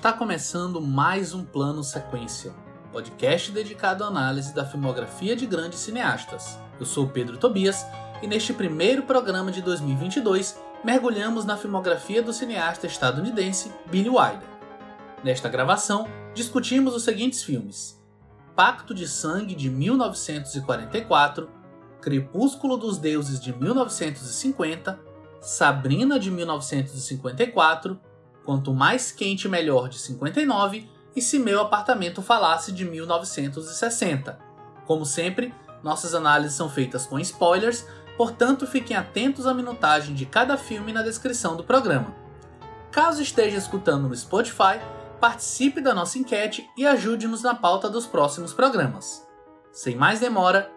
Está começando mais um Plano Sequência, podcast dedicado à análise da filmografia de grandes cineastas. Eu sou Pedro Tobias e neste primeiro programa de 2022 mergulhamos na filmografia do cineasta estadunidense Billy Wilder. Nesta gravação, discutimos os seguintes filmes: Pacto de Sangue de 1944, Crepúsculo dos Deuses de 1950, Sabrina de 1954 Quanto Mais Quente Melhor de 59 e Se Meu Apartamento Falasse de 1960. Como sempre, nossas análises são feitas com spoilers, portanto fiquem atentos à minutagem de cada filme na descrição do programa. Caso esteja escutando no Spotify, participe da nossa enquete e ajude-nos na pauta dos próximos programas. Sem mais demora,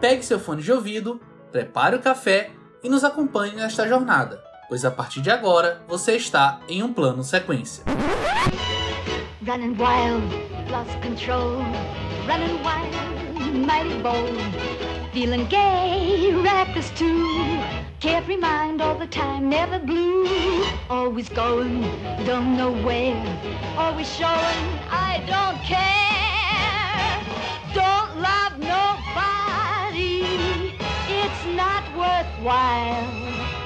pegue seu fone de ouvido, prepare o café e nos acompanhe nesta jornada pois a partir de agora você está em um plano sequência. Running wild, lost control. Running wild, mighty bold. Feeling gay, reckless too. Carefree mind all the time, never blue. Always going, don't know where. Always showing, I don't care. Don't love nobody. It's not worthwhile.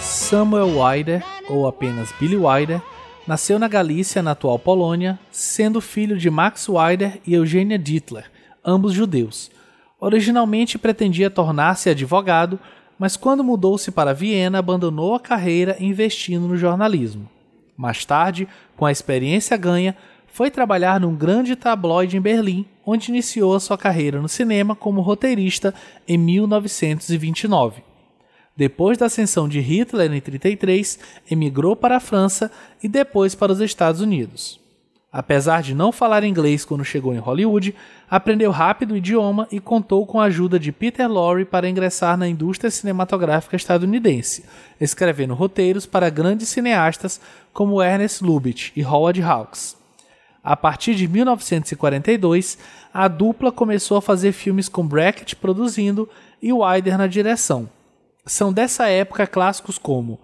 Samuel Wider, ou apenas Billy Wider, nasceu na Galícia, na atual Polônia, sendo filho de Max Wider e Eugenia Dittler, ambos judeus. Originalmente pretendia tornar-se advogado, mas quando mudou-se para Viena, abandonou a carreira investindo no jornalismo. Mais tarde, com a experiência ganha, foi trabalhar num grande tabloide em Berlim, onde iniciou sua carreira no cinema como roteirista em 1929. Depois da ascensão de Hitler em 33, emigrou para a França e depois para os Estados Unidos. Apesar de não falar inglês quando chegou em Hollywood, aprendeu rápido o idioma e contou com a ajuda de Peter Lorre para ingressar na indústria cinematográfica estadunidense, escrevendo roteiros para grandes cineastas como Ernest Lubitsch e Howard Hawks. A partir de 1942, a dupla começou a fazer filmes com Brackett produzindo e Wilder na direção. São dessa época clássicos como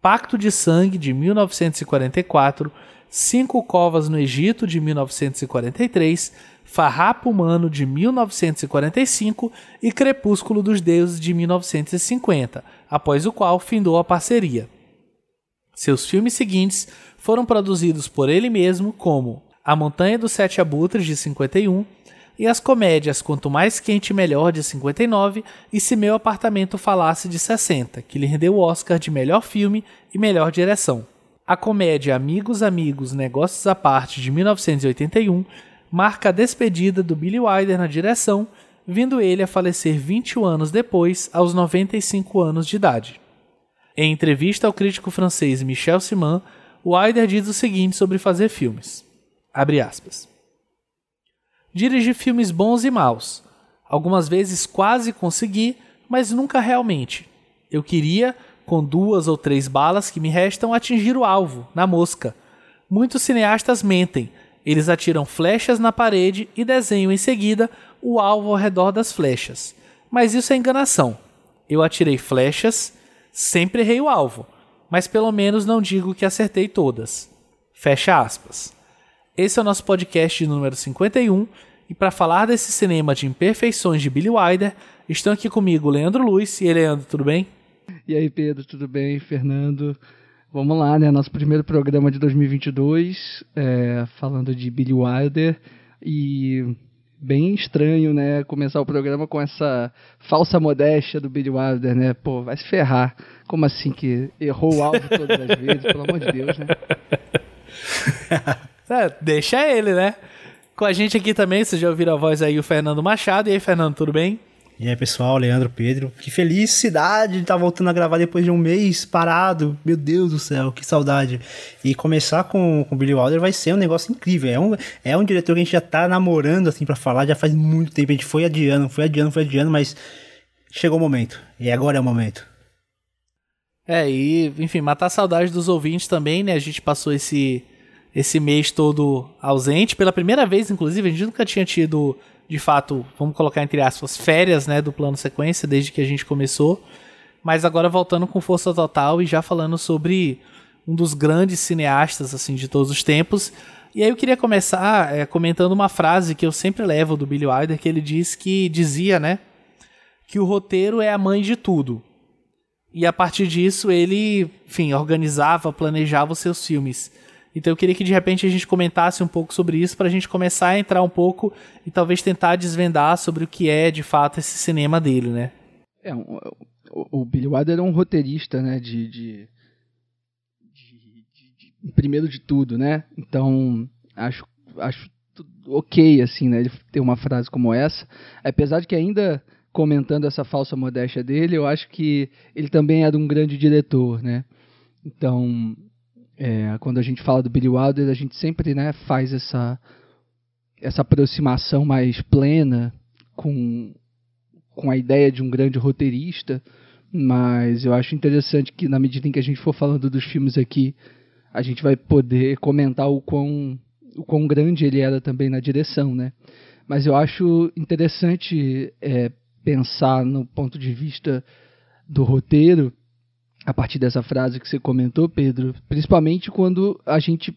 Pacto de Sangue, de 1944, Cinco Covas no Egito, de 1943, Farrapo Humano, de 1945 e Crepúsculo dos Deuses, de 1950, após o qual findou a parceria. Seus filmes seguintes foram produzidos por ele mesmo, como A Montanha dos Sete Abutres, de 51, e as comédias Quanto Mais Quente Melhor de 59 e Se Meu Apartamento Falasse de 60, que lhe rendeu o Oscar de melhor filme e melhor direção. A comédia Amigos, Amigos, Negócios à Parte de 1981 marca a despedida do Billy Wilder na direção, vindo ele a falecer 21 anos depois, aos 95 anos de idade. Em entrevista ao crítico francês Michel Simon, Wilder diz o seguinte sobre fazer filmes. Abre aspas. Dirigi filmes bons e maus. Algumas vezes quase consegui, mas nunca realmente. Eu queria, com duas ou três balas que me restam, atingir o alvo, na mosca. Muitos cineastas mentem. Eles atiram flechas na parede e desenham em seguida o alvo ao redor das flechas. Mas isso é enganação. Eu atirei flechas, sempre errei o alvo, mas pelo menos não digo que acertei todas. Fecha aspas. Esse é o nosso podcast número 51 e para falar desse cinema de imperfeições de Billy Wilder, estão aqui comigo Leandro Luiz. E aí, Leandro, tudo bem? E aí, Pedro, tudo bem? Fernando? Vamos lá, né? Nosso primeiro programa de 2022, é, falando de Billy Wilder. E bem estranho, né? Começar o programa com essa falsa modéstia do Billy Wilder, né? Pô, vai se ferrar. Como assim que errou o alvo todas as vezes? Pelo amor de Deus, né? É, deixa ele, né? Com a gente aqui também, vocês já ouviram a voz aí, o Fernando Machado. E aí, Fernando, tudo bem? E aí, pessoal, Leandro, Pedro. Que felicidade de estar tá voltando a gravar depois de um mês parado. Meu Deus do céu, que saudade. E começar com o Billy Wilder vai ser um negócio incrível. É um, é um diretor que a gente já tá namorando, assim, para falar, já faz muito tempo. A gente foi adiando, foi adiando, foi adiando, mas chegou o momento. E agora é o momento. É, e, enfim, matar a saudade dos ouvintes também, né? A gente passou esse esse mês todo ausente. Pela primeira vez, inclusive, a gente nunca tinha tido de fato, vamos colocar entre aspas, férias, né, do plano sequência desde que a gente começou. Mas agora voltando com força total e já falando sobre um dos grandes cineastas assim de todos os tempos. E aí eu queria começar é, comentando uma frase que eu sempre levo do Billy Wilder, que ele diz que dizia, né, que o roteiro é a mãe de tudo. E a partir disso ele, enfim, organizava, planejava os seus filmes. Então eu queria que de repente a gente comentasse um pouco sobre isso para a gente começar a entrar um pouco e talvez tentar desvendar sobre o que é de fato esse cinema dele, né? É, um, o, o Billy Wilder é um roteirista, né, de, de, de, de, primeiro de tudo, né? Então acho acho ok assim, né? Ele ter uma frase como essa, apesar de que ainda comentando essa falsa modéstia dele, eu acho que ele também era um grande diretor, né? Então é, quando a gente fala do Billy Wilder, a gente sempre né, faz essa, essa aproximação mais plena com, com a ideia de um grande roteirista, mas eu acho interessante que na medida em que a gente for falando dos filmes aqui, a gente vai poder comentar o quão, o quão grande ele era também na direção, né? Mas eu acho interessante é, pensar no ponto de vista do roteiro a partir dessa frase que você comentou, Pedro, principalmente quando a gente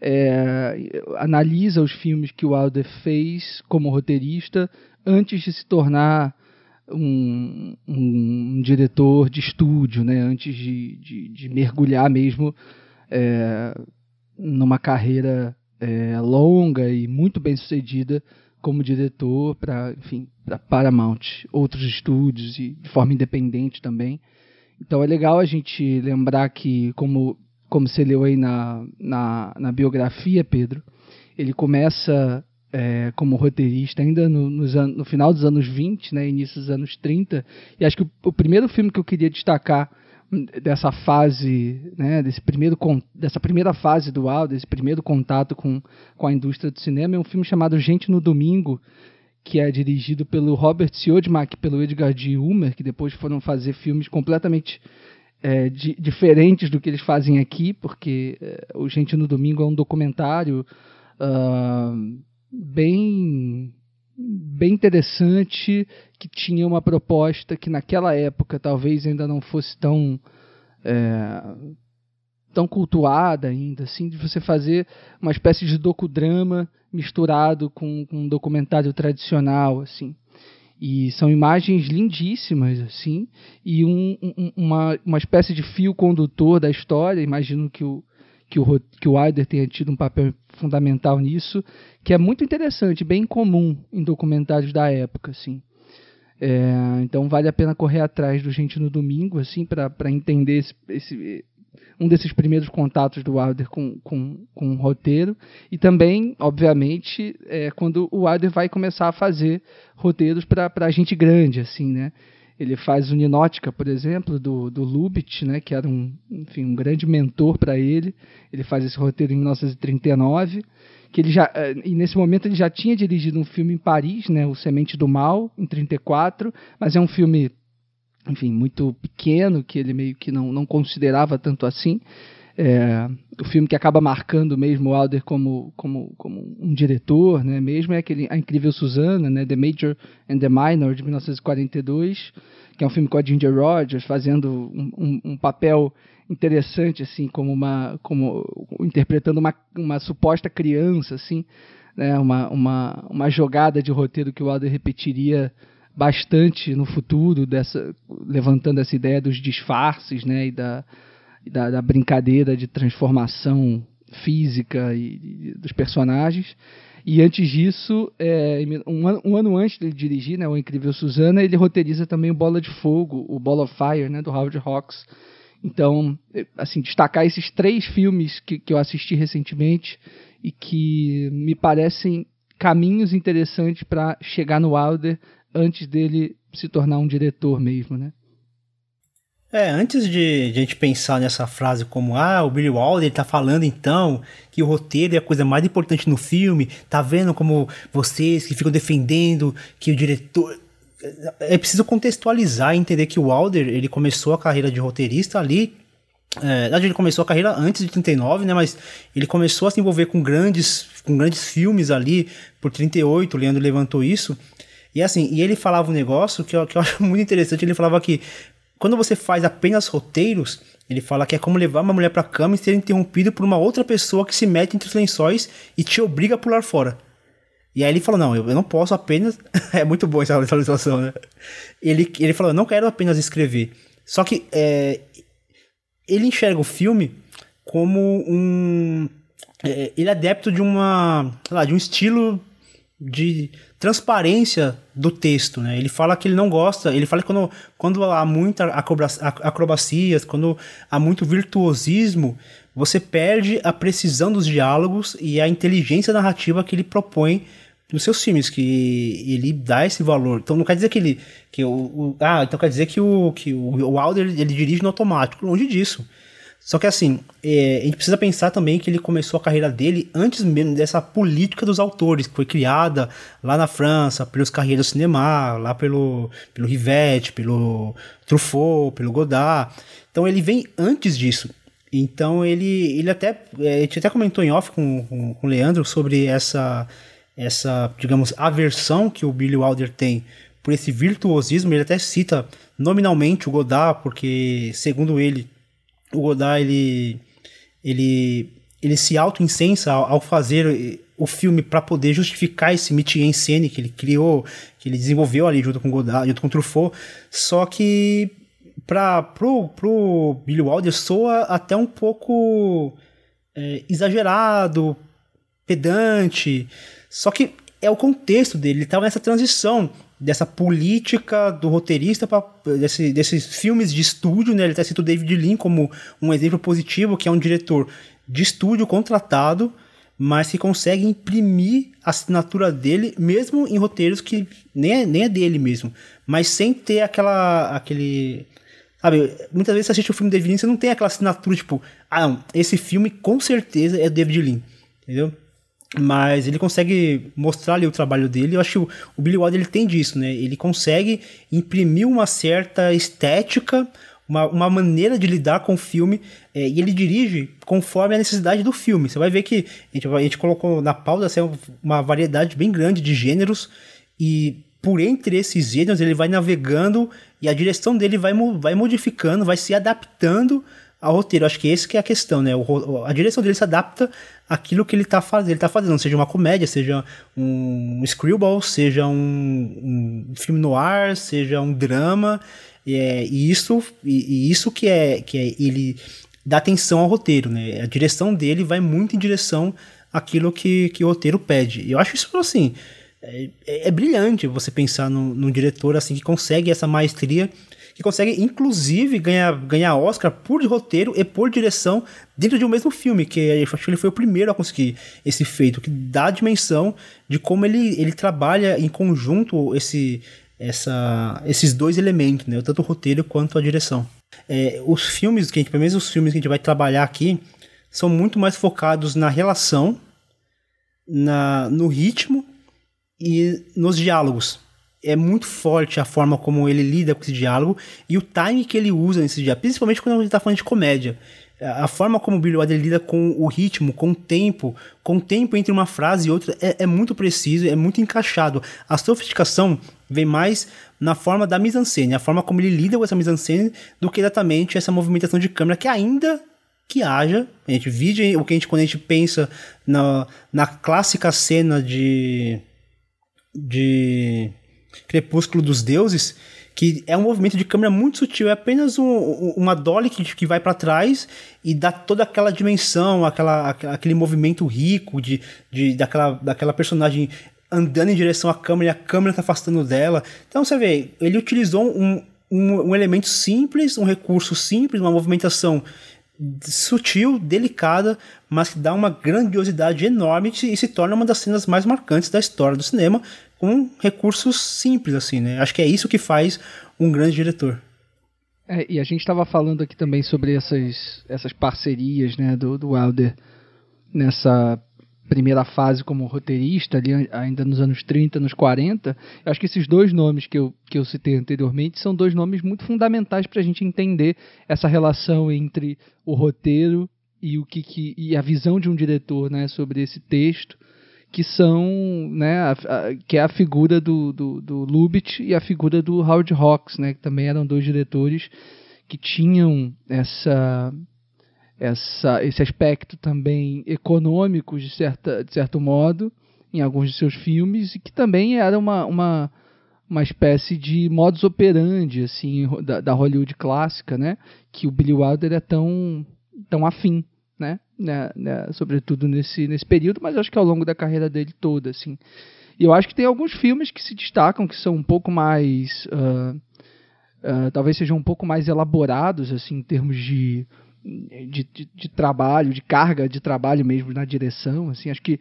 é, analisa os filmes que o Wilder fez como roteirista antes de se tornar um, um, um diretor de estúdio, né? antes de, de, de mergulhar mesmo é, numa carreira é, longa e muito bem sucedida como diretor para enfim para Paramount, outros estúdios e de forma independente também. Então é legal a gente lembrar que, como, como você leu aí na, na, na biografia, Pedro, ele começa é, como roteirista ainda no, no, final dos anos 20, né, início dos anos 30, e acho que o, o primeiro filme que eu queria destacar dessa fase, né, desse primeiro, dessa primeira fase do Al, desse primeiro contato com, com a indústria do cinema, é um filme chamado Gente no Domingo, que é dirigido pelo Robert Siodmak e pelo Edgar G. Ulmer, que depois foram fazer filmes completamente é, di diferentes do que eles fazem aqui, porque é, o Gente no Domingo é um documentário uh, bem bem interessante que tinha uma proposta que naquela época talvez ainda não fosse tão é, tão cultuada ainda, assim, de você fazer uma espécie de docudrama misturado com, com um documentário tradicional, assim. E são imagens lindíssimas, assim, e um, um, uma, uma espécie de fio condutor da história. Imagino que o, que o, que o Wilder tenha tido um papel fundamental nisso, que é muito interessante, bem comum em documentários da época, assim. É, então vale a pena correr atrás do Gente no Domingo, assim, para entender esse, esse, um desses primeiros contatos do Wilder com, com, com o roteiro. E também, obviamente, é quando o Wilder vai começar a fazer roteiros para gente grande, assim, né? Ele faz o Ninótica, por exemplo, do, do Lubitsch, né, que era um, enfim, um grande mentor para ele. Ele faz esse roteiro em 1939, que ele já é, e nesse momento ele já tinha dirigido um filme em Paris, né, O Semente do Mal, em 34, mas é um filme enfim, muito pequeno, que ele meio que não, não considerava tanto assim. É, o filme que acaba marcando mesmo o Alder como, como, como um diretor, né, mesmo é aquele A Incrível Susana, né, The Major and the Minor, de 1942, que é um filme com a Ginger Rogers fazendo um, um, um papel interessante, assim, como uma, como interpretando uma, uma suposta criança, assim, né, uma, uma, uma jogada de roteiro que o Alder repetiria bastante no futuro, dessa, levantando essa ideia dos disfarces né, e da, da, da brincadeira de transformação física e, e, dos personagens. E antes disso, é, um, ano, um, ano, antes de dirigir né, O Incrível Susana, ele roteiriza também o Bola de Fogo, o Ball of Fire, né, do Howard Hawks. Então, assim, destacar esses três filmes que, que eu assisti recentemente e que me parecem caminhos interessantes para chegar no Wilder antes dele se tornar um diretor mesmo, né? É, antes de, a gente pensar nessa frase como, ah, o Billy Wilder tá falando então que o roteiro é a coisa mais importante no filme, tá vendo como vocês que ficam defendendo que o diretor... É preciso contextualizar e entender que o Wilder, ele começou a carreira de roteirista ali É, ele começou a carreira antes de 39, né? Mas ele começou a se envolver com grandes, com grandes filmes ali por 38. O Leandro levantou isso. E assim, e ele falava um negócio que eu, que eu acho muito interessante. Ele falava que quando você faz apenas roteiros, ele fala que é como levar uma mulher pra cama e ser interrompido por uma outra pessoa que se mete entre os lençóis e te obriga a pular fora. E aí ele falou, não, eu, não posso apenas... é muito bom essa situação, né? Ele, ele falou, eu não quero apenas escrever. Só que é, ele enxerga o filme como um... É, ele é adepto de uma... Lá, de um estilo de transparência do texto, né? Ele fala que ele não gosta, ele fala que quando, quando há muita acrobacias, quando há muito virtuosismo, você perde a precisão dos diálogos e a inteligência narrativa que ele propõe nos seus filmes, que ele dá esse valor. Então não quer dizer que ele. Que o, o ah, então quer dizer que o, que o, Wilder ele dirige no automático. Longe disso. Só que assim, é, a gente precisa pensar também que ele começou a carreira dele antes mesmo dessa política dos autores, que foi criada lá na França, pelos carreiros do cinema, lá pelo, pelo Rivette, pelo Truffaut, pelo Godard. Então ele vem antes disso. Então ele, ele até. É, a gente até comentou em off com, com, com o Leandro sobre essa, essa, digamos, aversão que o Billy Wilder tem por esse virtuosismo. Ele até cita nominalmente o Godard, porque, segundo ele, o Godard ele ele ele se auto-incensa ao, ao, fazer o filme para poder justificar esse métier em scène que ele criou, que ele desenvolveu ali junto com Godard, junto com Truffaut, só que para pro, pro Billy Wilder soa até um pouco é, exagerado, pedante, só que é o contexto dele, ele estava nessa transição dessa política do roteirista para desse, desses filmes de estúdio, né? Ele até cita o David Lean como um exemplo positivo, que é um diretor de estúdio contratado, mas que consegue imprimir a assinatura dele, mesmo em roteiros que nem é, nem é dele mesmo, mas sem ter aquela aquele Sabe, muitas vezes você assiste o filme do David Lean, você não tem aquela assinatura, tipo, ah, não, esse filme com certeza é David Lean, entendeu? Mas ele consegue mostrar ali o trabalho dele. Eu acho que o, Billy Wilder ele tem disso, né? Ele consegue imprimir uma certa estética, uma, uma maneira de lidar com o filme é, e ele dirige conforme a necessidade do filme. Você vai ver que a gente, a gente colocou na pauta assim, uma variedade bem grande de gêneros e por entre esses gêneros ele vai navegando e a direção dele vai, vai modificando, vai se adaptando ao roteiro. Acho que esse que é a questão, né? O, a direção dele se adapta àquilo que ele está fazendo, ele tá fazendo, seja uma comédia, seja um screwball, seja um, um filme no ar, seja um drama. É, e isso, e, e, isso que é que é ele dá atenção ao roteiro, né? A direção dele vai muito em direção àquilo que, que o roteiro pede. E eu acho isso assim. É, é, é brilhante você pensar num, num diretor assim que consegue essa maestria que consegue, inclusive, ganhar, ganhar Oscar por roteiro e por direção dentro de um mesmo filme, que eu acho que ele foi o primeiro a conseguir esse feito, que dá a dimensão de como ele, ele trabalha em conjunto esse, essa, esses dois elementos, né? tanto o roteiro quanto a direção. É, os filmes, que a gente, pelo menos os filmes que a gente vai trabalhar aqui, são muito mais focados na relação, na, no ritmo e nos diálogos é muito forte a forma como ele lida com esse diálogo e o time que ele usa nesse diálogo, principalmente quando ele está falando de comédia. A forma como o Billy Wilder lida com o ritmo, com o tempo, com o tempo entre uma frase e outra é, é muito preciso, é muito encaixado. A sofisticação vem mais na forma da mise-en-scène, a forma como ele lida com essa mise-en-scène do que exatamente essa movimentação de câmera que ainda que haja, a gente vide o que a gente quando a gente pensa na, na clássica cena de de Crepúsculo dos Deuses, que é um movimento de câmera muito sutil, é apenas um, uma dolly que, que vai para trás e dá toda aquela dimensão, aquela, aquele movimento rico de, de, daquela, daquela personagem andando em direção à câmera e a câmera tá afastando dela. Então você vê, ele utilizou um, um, um elemento simples, um recurso simples, uma movimentação sutil, delicada, mas que dá uma grandiosidade enorme e se torna uma das cenas mais marcantes da história do cinema, com recursos simples, assim, né? Acho que é isso que faz um grande diretor. É, e a gente estava falando aqui também sobre essas, essas parcerias né, do, do Wilder nessa primeira fase como roteirista, ali ainda nos anos 30, nos 40, eu acho que esses dois nomes que eu, que eu citei anteriormente são dois nomes muito fundamentais para a gente entender essa relação entre o roteiro e o que, que e a visão de um diretor né, sobre esse texto que são, né, a, a, que é a figura do, do, do Lubitsch e a figura do Howard Hawks, né, que também eram dois diretores que tinham essa, essa, esse aspecto também econômico, de, certa, de certo modo, em alguns de seus filmes, e que também era uma, uma, uma espécie de modus operandi assim, da, da Hollywood clássica, né, que o Billy Wilder é tão, tão afim né? né, né, sobretudo nesse, nesse período, mas acho que ao longo da carreira dele toda, assim. E eu acho que tem alguns filmes que se destacam, que são um pouco mais. Uh, uh, talvez sejam um pouco mais elaborados, assim, em termos de, de, de, de, trabalho, de carga de trabalho mesmo na direção. Assim, acho que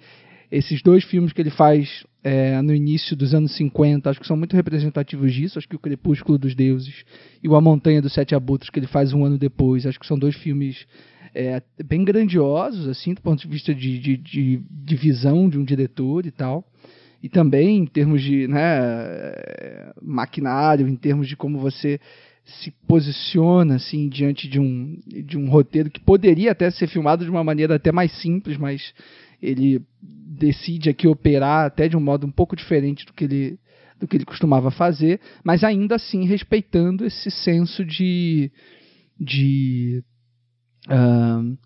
esses dois filmes que ele faz é, no início dos anos 50, acho que são muito representativos disso. Acho que o Crepúsculo dos Deuses e o A Montanha dos Sete Abutres, que ele faz um ano depois, acho que são dois filmes é, bem grandiosos, assim, do ponto de vista de, de, de, de visão de um diretor e tal e também em termos de né, maquinário, em termos de como você se posiciona assim diante de um, de um roteiro que poderia até ser filmado de uma maneira até mais simples, mas ele decide aqui operar até de um modo um pouco diferente do que ele do que ele costumava fazer, mas ainda assim respeitando esse senso de de uh,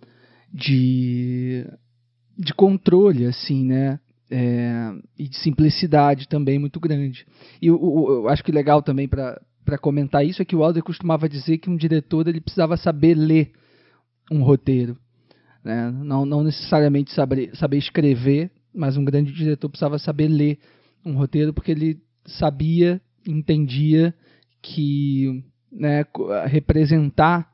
de, de controle, assim, né? É, e de simplicidade também muito grande. E eu, eu, eu acho que legal também para comentar isso é que o Alder costumava dizer que um diretor ele precisava saber ler um roteiro. Né? Não, não necessariamente saber, saber escrever, mas um grande diretor precisava saber ler um roteiro porque ele sabia, entendia que né, representar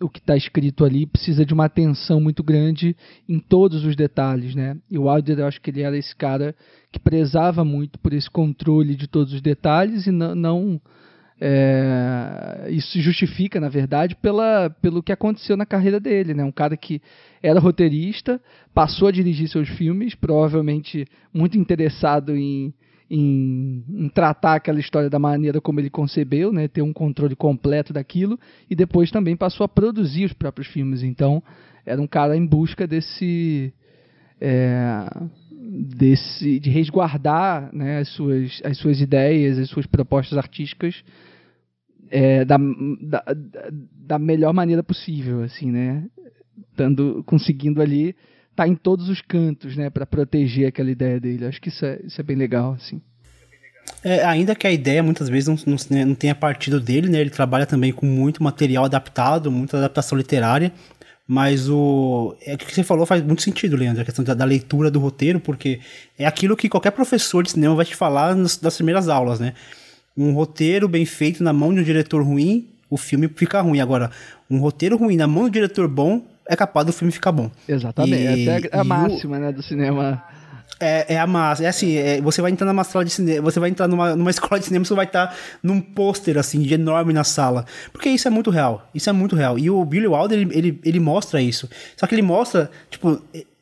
o que está escrito ali precisa de uma atenção muito grande em todos os detalhes, né? E o Wilder, eu acho que ele era esse cara que prezava muito por esse controle de todos os detalhes e não, não é, isso se justifica, na verdade, pela, pelo que aconteceu na carreira dele, né? Um cara que era roteirista, passou a dirigir seus filmes, provavelmente muito interessado em em, em, tratar aquela história da maneira como ele concebeu, né, ter um controle completo daquilo, e depois também passou a produzir os próprios filmes. Então, era um cara em busca desse. É, desse de resguardar né, as, suas, as suas ideias, as suas propostas artísticas é, da, da, da melhor maneira possível, assim, né? Dando, conseguindo ali tá em todos os cantos, né, para proteger aquela ideia dele. Acho que isso é, isso é bem legal, assim. É, ainda que a ideia muitas vezes não, não, né, não tenha partido dele, né? Ele trabalha também com muito material adaptado, muita adaptação literária. Mas o. É o que você falou faz muito sentido, Leandro, a questão da, da, leitura do roteiro, porque é aquilo que qualquer professor de cinema vai te falar nas, nas primeiras aulas, né? Um roteiro bem feito na mão de um diretor ruim, o filme fica ruim. Agora, um roteiro ruim na mão de um diretor bom, é capaz do filme ficar bom. Exatamente, e, até a máxima, o... né, do cinema. É, é a massa. É assim, é, você vai entrar numa sala de cinema, você vai entrar numa, numa escola de cinema, você vai estar num pôster, assim, de enorme na sala. Porque isso é muito real. Isso é muito real. E o Billy Wilder, ele, ele, ele mostra isso. Só que ele mostra, tipo,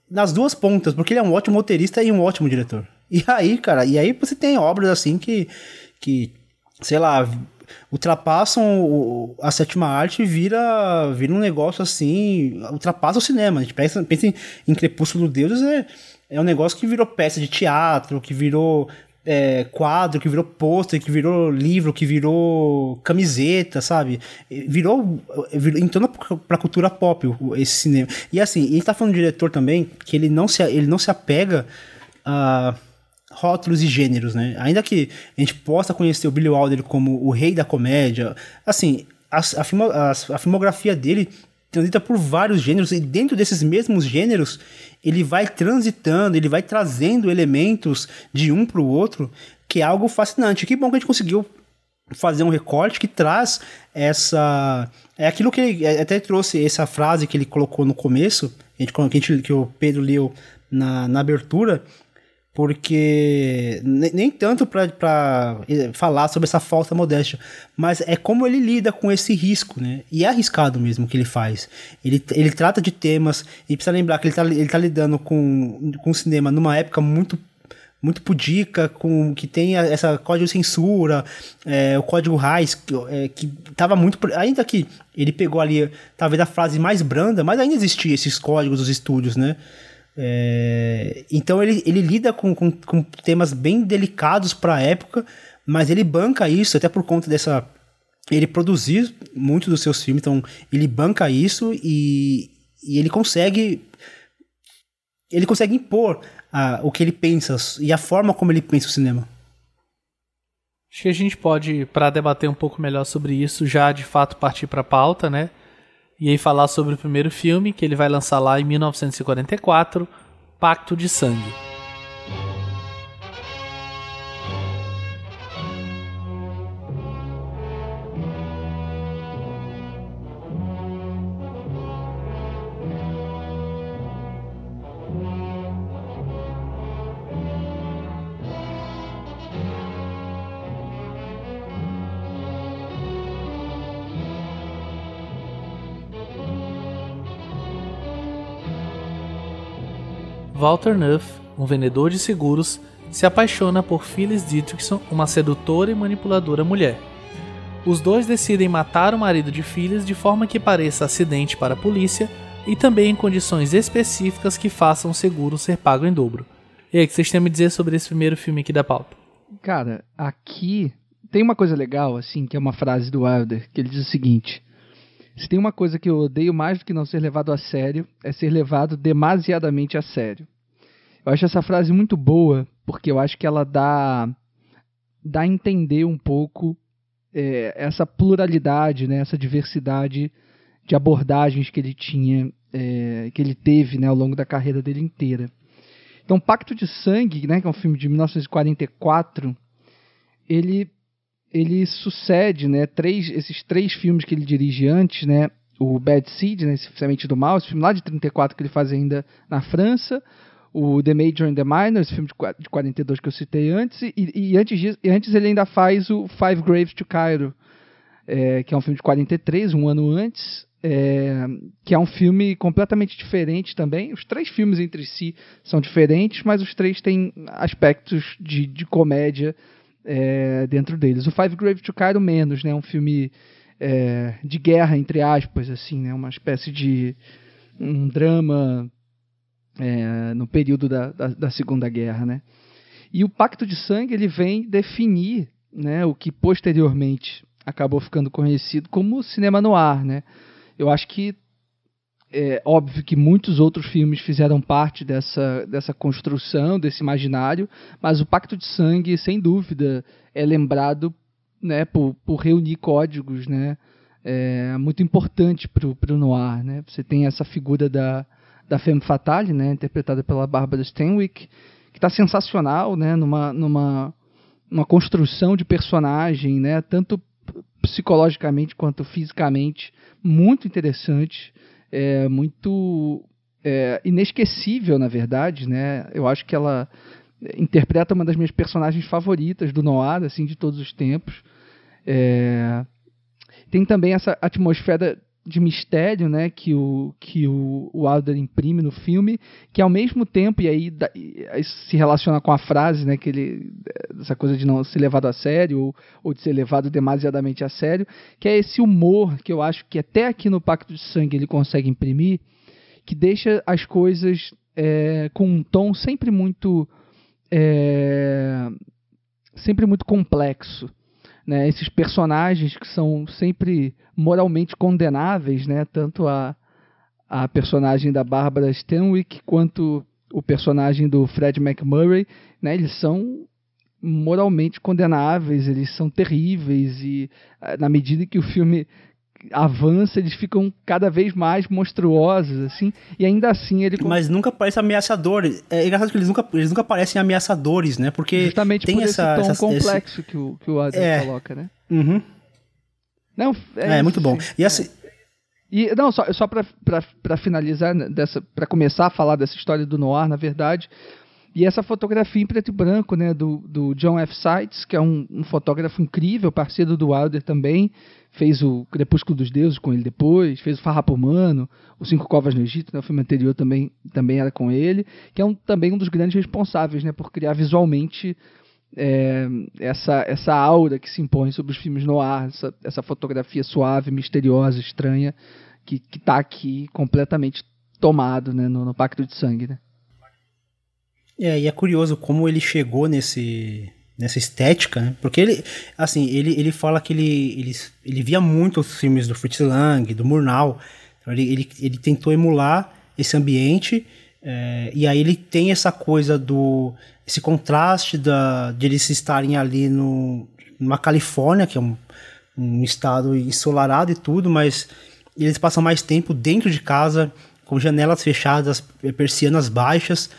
nas duas pontas, porque ele é um ótimo roteirista e um ótimo diretor. E aí, cara, e aí você tem obras assim que, que sei lá, ultrapassam o, a sétima arte e vira, vira um negócio assim, ultrapassa o cinema. A gente pensa, pensa em, em Crepúsculo Deuses, é, é um negócio que virou peça de teatro, que virou é, quadro, que virou pôster, que virou livro, que virou camiseta, sabe? Virou, virou entrou pra cultura pop esse cinema. E assim, gente tá falando de diretor também que ele não se, ele não se apega a rótulos e gêneros, né? Ainda que a gente possa conhecer o Billy Wilder como o rei da comédia, assim, a, a, filmo, a, a filmografia dele transita por vários gêneros e dentro desses mesmos gêneros ele vai transitando, ele vai trazendo elementos de um para o outro, que é algo fascinante. Que bom que a gente conseguiu fazer um recorte que traz essa é aquilo que ele até trouxe essa frase que ele colocou no começo, a gente, que, a gente, que o Pedro leu na, na abertura, porque nem tanto para eh, falar sobre essa falta modéstia, mas é como ele lida com esse risco, né? E é arriscado mesmo que ele faz. Ele, ele trata de temas, e precisa lembrar que ele está ele tá lidando com, com o cinema numa época muito muito pudica, com que tem essa código censura, é, o código RAIS, que, é, que tava muito. Ainda que ele pegou ali, talvez a frase mais branda, mas ainda existia esses códigos dos estúdios, né? É, então ele, ele lida com, com, com temas bem delicados para a época, mas ele banca isso, até por conta dessa. Ele produzir muito dos seus filmes, então ele banca isso e, e ele consegue. Ele consegue impor a, o que ele pensa e a forma como ele pensa o cinema. Acho que a gente pode, para debater um pouco melhor sobre isso, já de fato partir para a pauta, né? E aí falar sobre o primeiro filme que ele vai lançar lá em 1944, Pacto de Sangue. Walter Nuff, um vendedor de seguros, se apaixona por Phyllis Dietrichson, uma sedutora e manipuladora mulher. Os dois decidem matar o marido de Phyllis de forma que pareça acidente para a polícia e também em condições específicas que façam o seguro ser pago em dobro. E aí, o que vocês têm a me dizer sobre esse primeiro filme aqui da pauta? Cara, aqui tem uma coisa legal, assim, que é uma frase do Wilder, que ele diz o seguinte: se tem uma coisa que eu odeio mais do que não ser levado a sério, é ser levado demasiadamente a sério. Eu acho essa frase muito boa, porque eu acho que ela dá, dá a entender um pouco é, essa pluralidade, né, essa diversidade de abordagens que ele tinha, é, que ele teve né, ao longo da carreira dele inteira. Então, Pacto de Sangue, né, que é um filme de 1944, ele ele sucede, né, três, esses três filmes que ele dirige antes, né, o Bad Seed, né, Semente do Mal, esse filme lá de 34 que ele faz ainda na França, o The Major and the Minor, esse filme de 42 que eu citei antes, e, e antes, e antes ele ainda faz o Five Graves to Cairo, é, que é um filme de 43, um ano antes, é, que é um filme completamente diferente também. Os três filmes entre si são diferentes, mas os três têm aspectos de, de comédia é, dentro deles. O Five Grave to Cairo menos, né? Um filme é, de guerra, entre aspas, assim, né? Uma espécie de um drama é, no período da, da, da, Segunda Guerra, né? E o Pacto de Sangue ele vem definir, né? O que posteriormente acabou ficando conhecido como cinema noir, né? Eu acho que é óbvio que muitos outros filmes fizeram parte dessa, dessa construção, desse imaginário, mas o Pacto de Sangue, sem dúvida, é lembrado né, por, por reunir códigos, né? É muito importante para o noir, né? Você tem essa figura da, da Femme Fatale, né, interpretada pela Barbara Stanwyck, que está sensacional, né, numa, numa, numa construção de personagem, né, tanto psicologicamente quanto fisicamente, muito interessante é, muito é, inesquecível, na verdade, né? Eu acho que ela interpreta uma das minhas personagens favoritas do noir, assim, de todos os tempos. É... Tem também essa atmosfera de mistério, né, que o que o, Wilder imprime no filme, que ao mesmo tempo e aí, da, e aí, se relaciona com a frase, né, que ele essa coisa de não ser levado a sério ou, ou de ser levado demasiadamente a sério, que é esse humor que eu acho que até aqui no Pacto de Sangue ele consegue imprimir, que deixa as coisas é, com um tom sempre muito é, sempre muito complexo né, esses personagens que são sempre moralmente condenáveis, né, tanto a, a personagem da Barbara Stanwyck quanto o personagem do Fred McMurray, né, eles são moralmente condenáveis, eles são terríveis e eh, na medida que o filme avança, eles ficam cada vez mais monstruosos, assim, e ainda assim ele... Mas nunca parece ameaçador. É engraçado que eles nunca, eles nunca parecem ameaçadores, né? Porque Justamente tem por essa, esse tom essa, complexo esse... que o, que o Adam é. coloca, né? Uhum. Não, é, é muito bom. E assim... E, não, só, só para finalizar, né, dessa para começar a falar dessa história do Noir, na verdade, E essa fotografia em preto e branco, né, do, do John F. Seitz, que é um, um fotógrafo incrível, parceiro do Wilder também, fez o Crepúsculo dos Deuses com ele depois, fez o Farrapo Humano, o Cinco Covas no Egito, né, o filme anterior também, também era com ele, que é um, também um dos grandes responsáveis né, por criar visualmente é, essa, essa aura que se impõe sobre os filmes no ar, essa, essa fotografia suave, misteriosa, estranha, que está aqui completamente tomado né, no, no Pacto de Sangue. Né? É, e é curioso como ele chegou nesse, nessa estética, né? Porque ele, assim, ele, ele fala que ele, ele, ele via muito os filmes do Fritz Lang, do Murnau. Então ele, ele, ele tentou emular esse ambiente é, e aí ele tem essa coisa do esse contraste da, de eles estarem ali no, numa Califórnia, que é um, um estado ensolarado e tudo, mas eles passam mais tempo dentro de casa, com janelas fechadas, persianas baixas,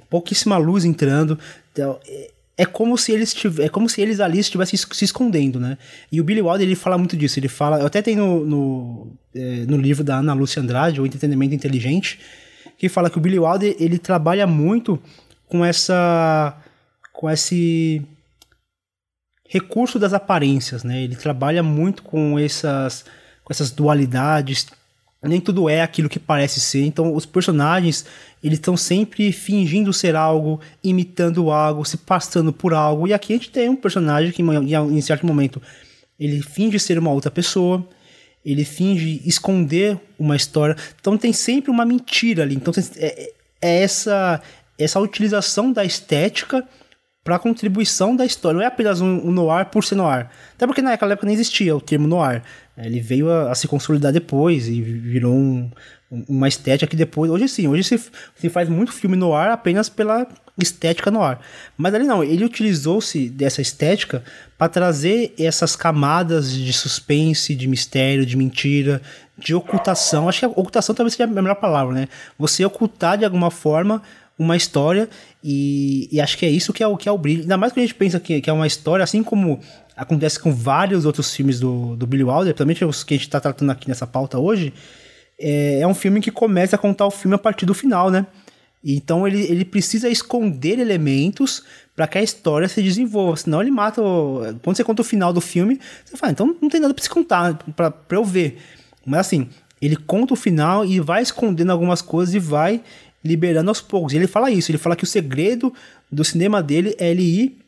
pouquíssima luz entrando. Então, é, é como se eles é como se eles ali estivessem se escondendo, né? E o Billy Wilder ele fala muito disso. Ele fala, eu até tenho no, no, é, no livro da Ana Lúcia Andrade, o Entretenimento Inteligente, que fala que o Billy Wilder ele trabalha muito com essa com esse recurso das aparências, né? Ele trabalha muito com essas com essas dualidades. Nem tudo é aquilo que parece ser. Então, os personagens eles estão sempre fingindo ser algo, imitando algo, se passando por algo. E aqui a gente tem um personagem que, em certo momento, ele finge ser uma outra pessoa, ele finge esconder uma história. Então tem sempre uma mentira ali. Então é, é essa essa utilização da estética para a contribuição da história. Não é apenas um, um, noir por ser noir. Até porque naquela época nem existia o termo noir. Ele veio a, a se consolidar depois e virou um, uma estética que depois. Hoje sim, hoje se, se faz muito filme noir apenas pela estética noir. Mas ali não, ele utilizou-se dessa estética para trazer essas camadas de suspense, de mistério, de mentira, de ocultação. Acho que ocultação talvez seja a melhor palavra, né? Você ocultar de alguma forma uma história e, e, acho que é isso que é o que é o brilho. Ainda mais que a gente pensa que, que é uma história, assim como acontece com vários outros filmes do, do Billy Wilder, principalmente os que a gente está tratando aqui nessa pauta hoje, é, é um filme que começa a contar o filme a partir do final, né? Então ele, ele precisa esconder elementos para que a história se desenvolva, senão ele mata. O... Quando você conta o final do filme, você fala, então não tem nada para se contar, para eu ver. Mas assim, ele conta o final e vai escondendo algumas coisas e vai liberando aos poucos. Ele fala isso, ele fala que o segredo do cinema dele é ele ir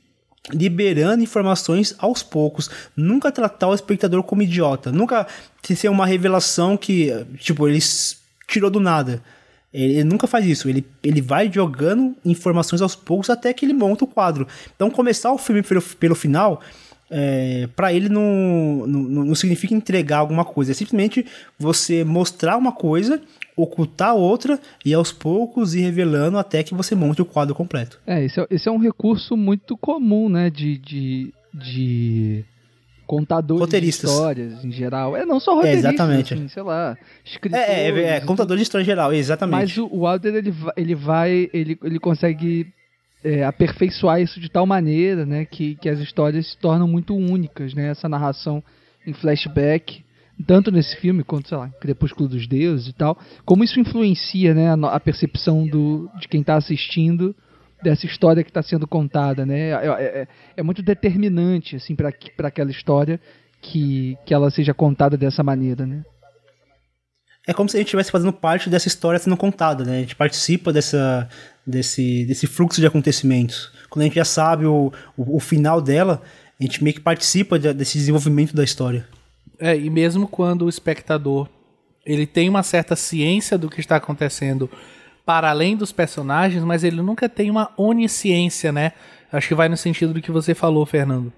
liberando informações aos poucos, nunca tratar o espectador como idiota, nunca ser uma revelação que, tipo, ele tirou do nada. Ele, ele, nunca faz isso, ele, ele vai jogando informações aos poucos até que ele monta o quadro. Então, começar o filme pelo, pelo final, é, para ele não, não, não significa entregar alguma coisa, é simplesmente você mostrar uma coisa ocultar outra e aos poucos ir revelando até que você monte o quadro completo. É, esse é, esse é um recurso muito comum, né, de, de, de contadores de histórias em geral. É, não só roteiristas, é, exatamente. Assim, sei lá, escritores... É, é, é contador de história em geral, exatamente. Mas o, o Wilder, ele, ele vai, ele, ele consegue é, aperfeiçoar isso de tal maneira, né, que, que as histórias se tornam muito únicas, né, essa narração em flashback tanto nesse filme quanto, sei lá, Crepúsculo dos Deuses e tal, como isso influencia, né, a, a percepção do, de quem está assistindo dessa história que está sendo contada, né? É, é, é, é muito determinante, assim, para aquela história que, que ela seja contada dessa maneira, né? É como se a gente estivesse fazendo parte dessa história sendo contada, né? A gente participa dessa, desse, desse fluxo de acontecimentos. Quando a gente já sabe o, o, o final dela, a gente meio que participa de, desse desenvolvimento da história. É, e mesmo quando o espectador ele tem uma certa ciência do que está acontecendo para além dos personagens, mas ele nunca tem uma onisciência, né? Acho que vai no sentido do que você falou, Fernando.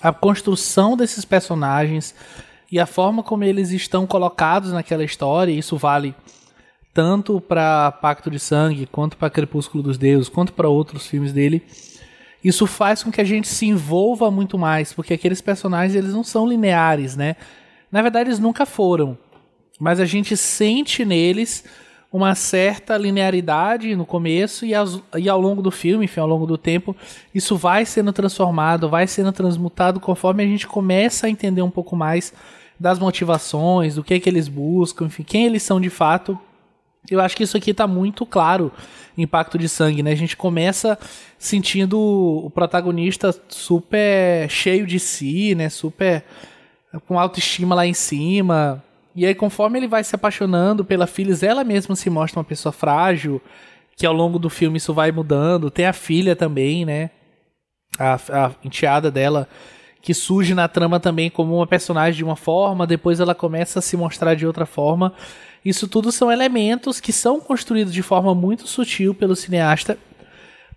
A construção desses personagens e a forma como eles estão colocados naquela história, isso vale tanto para Pacto de Sangue, quanto para Crepúsculo dos Deuses, quanto para outros filmes dele isso faz com que a gente se envolva muito mais, porque aqueles personagens eles não são lineares, né? Na verdade, eles nunca foram, mas a gente sente neles uma certa linearidade no começo e, as, e ao longo do filme, enfim, ao longo do tempo, isso vai sendo transformado, vai sendo transmutado conforme a gente começa a entender um pouco mais das motivações, do que é que eles buscam, enfim, quem eles são de fato Eu acho que isso aqui tá muito claro, impacto de sangue, né? A gente começa sentindo o protagonista super cheio de si, né? Super com autoestima lá em cima. E aí, conforme ele vai se apaixonando pela Phyllis, ela mesma se mostra uma pessoa frágil, que ao longo do filme isso vai mudando. Tem a filha também, né? A, a enteada dela, que surge na trama também como uma personagem de uma forma, depois ela começa a se mostrar de outra forma. Isso tudo são elementos que são construídos de forma muito sutil pelo cineasta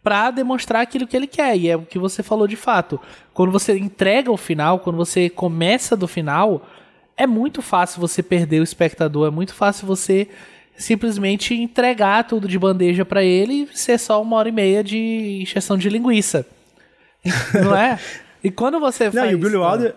para demonstrar aquilo que ele quer. E é o que você falou de fato. Quando você entrega o final, quando você começa do final, é muito fácil você perder o espectador, é muito fácil você simplesmente entregar tudo de bandeja para ele e ser só uma hora e meia de injeção de linguiça. Não é? E quando você Não, faz... e o Billy Wilder...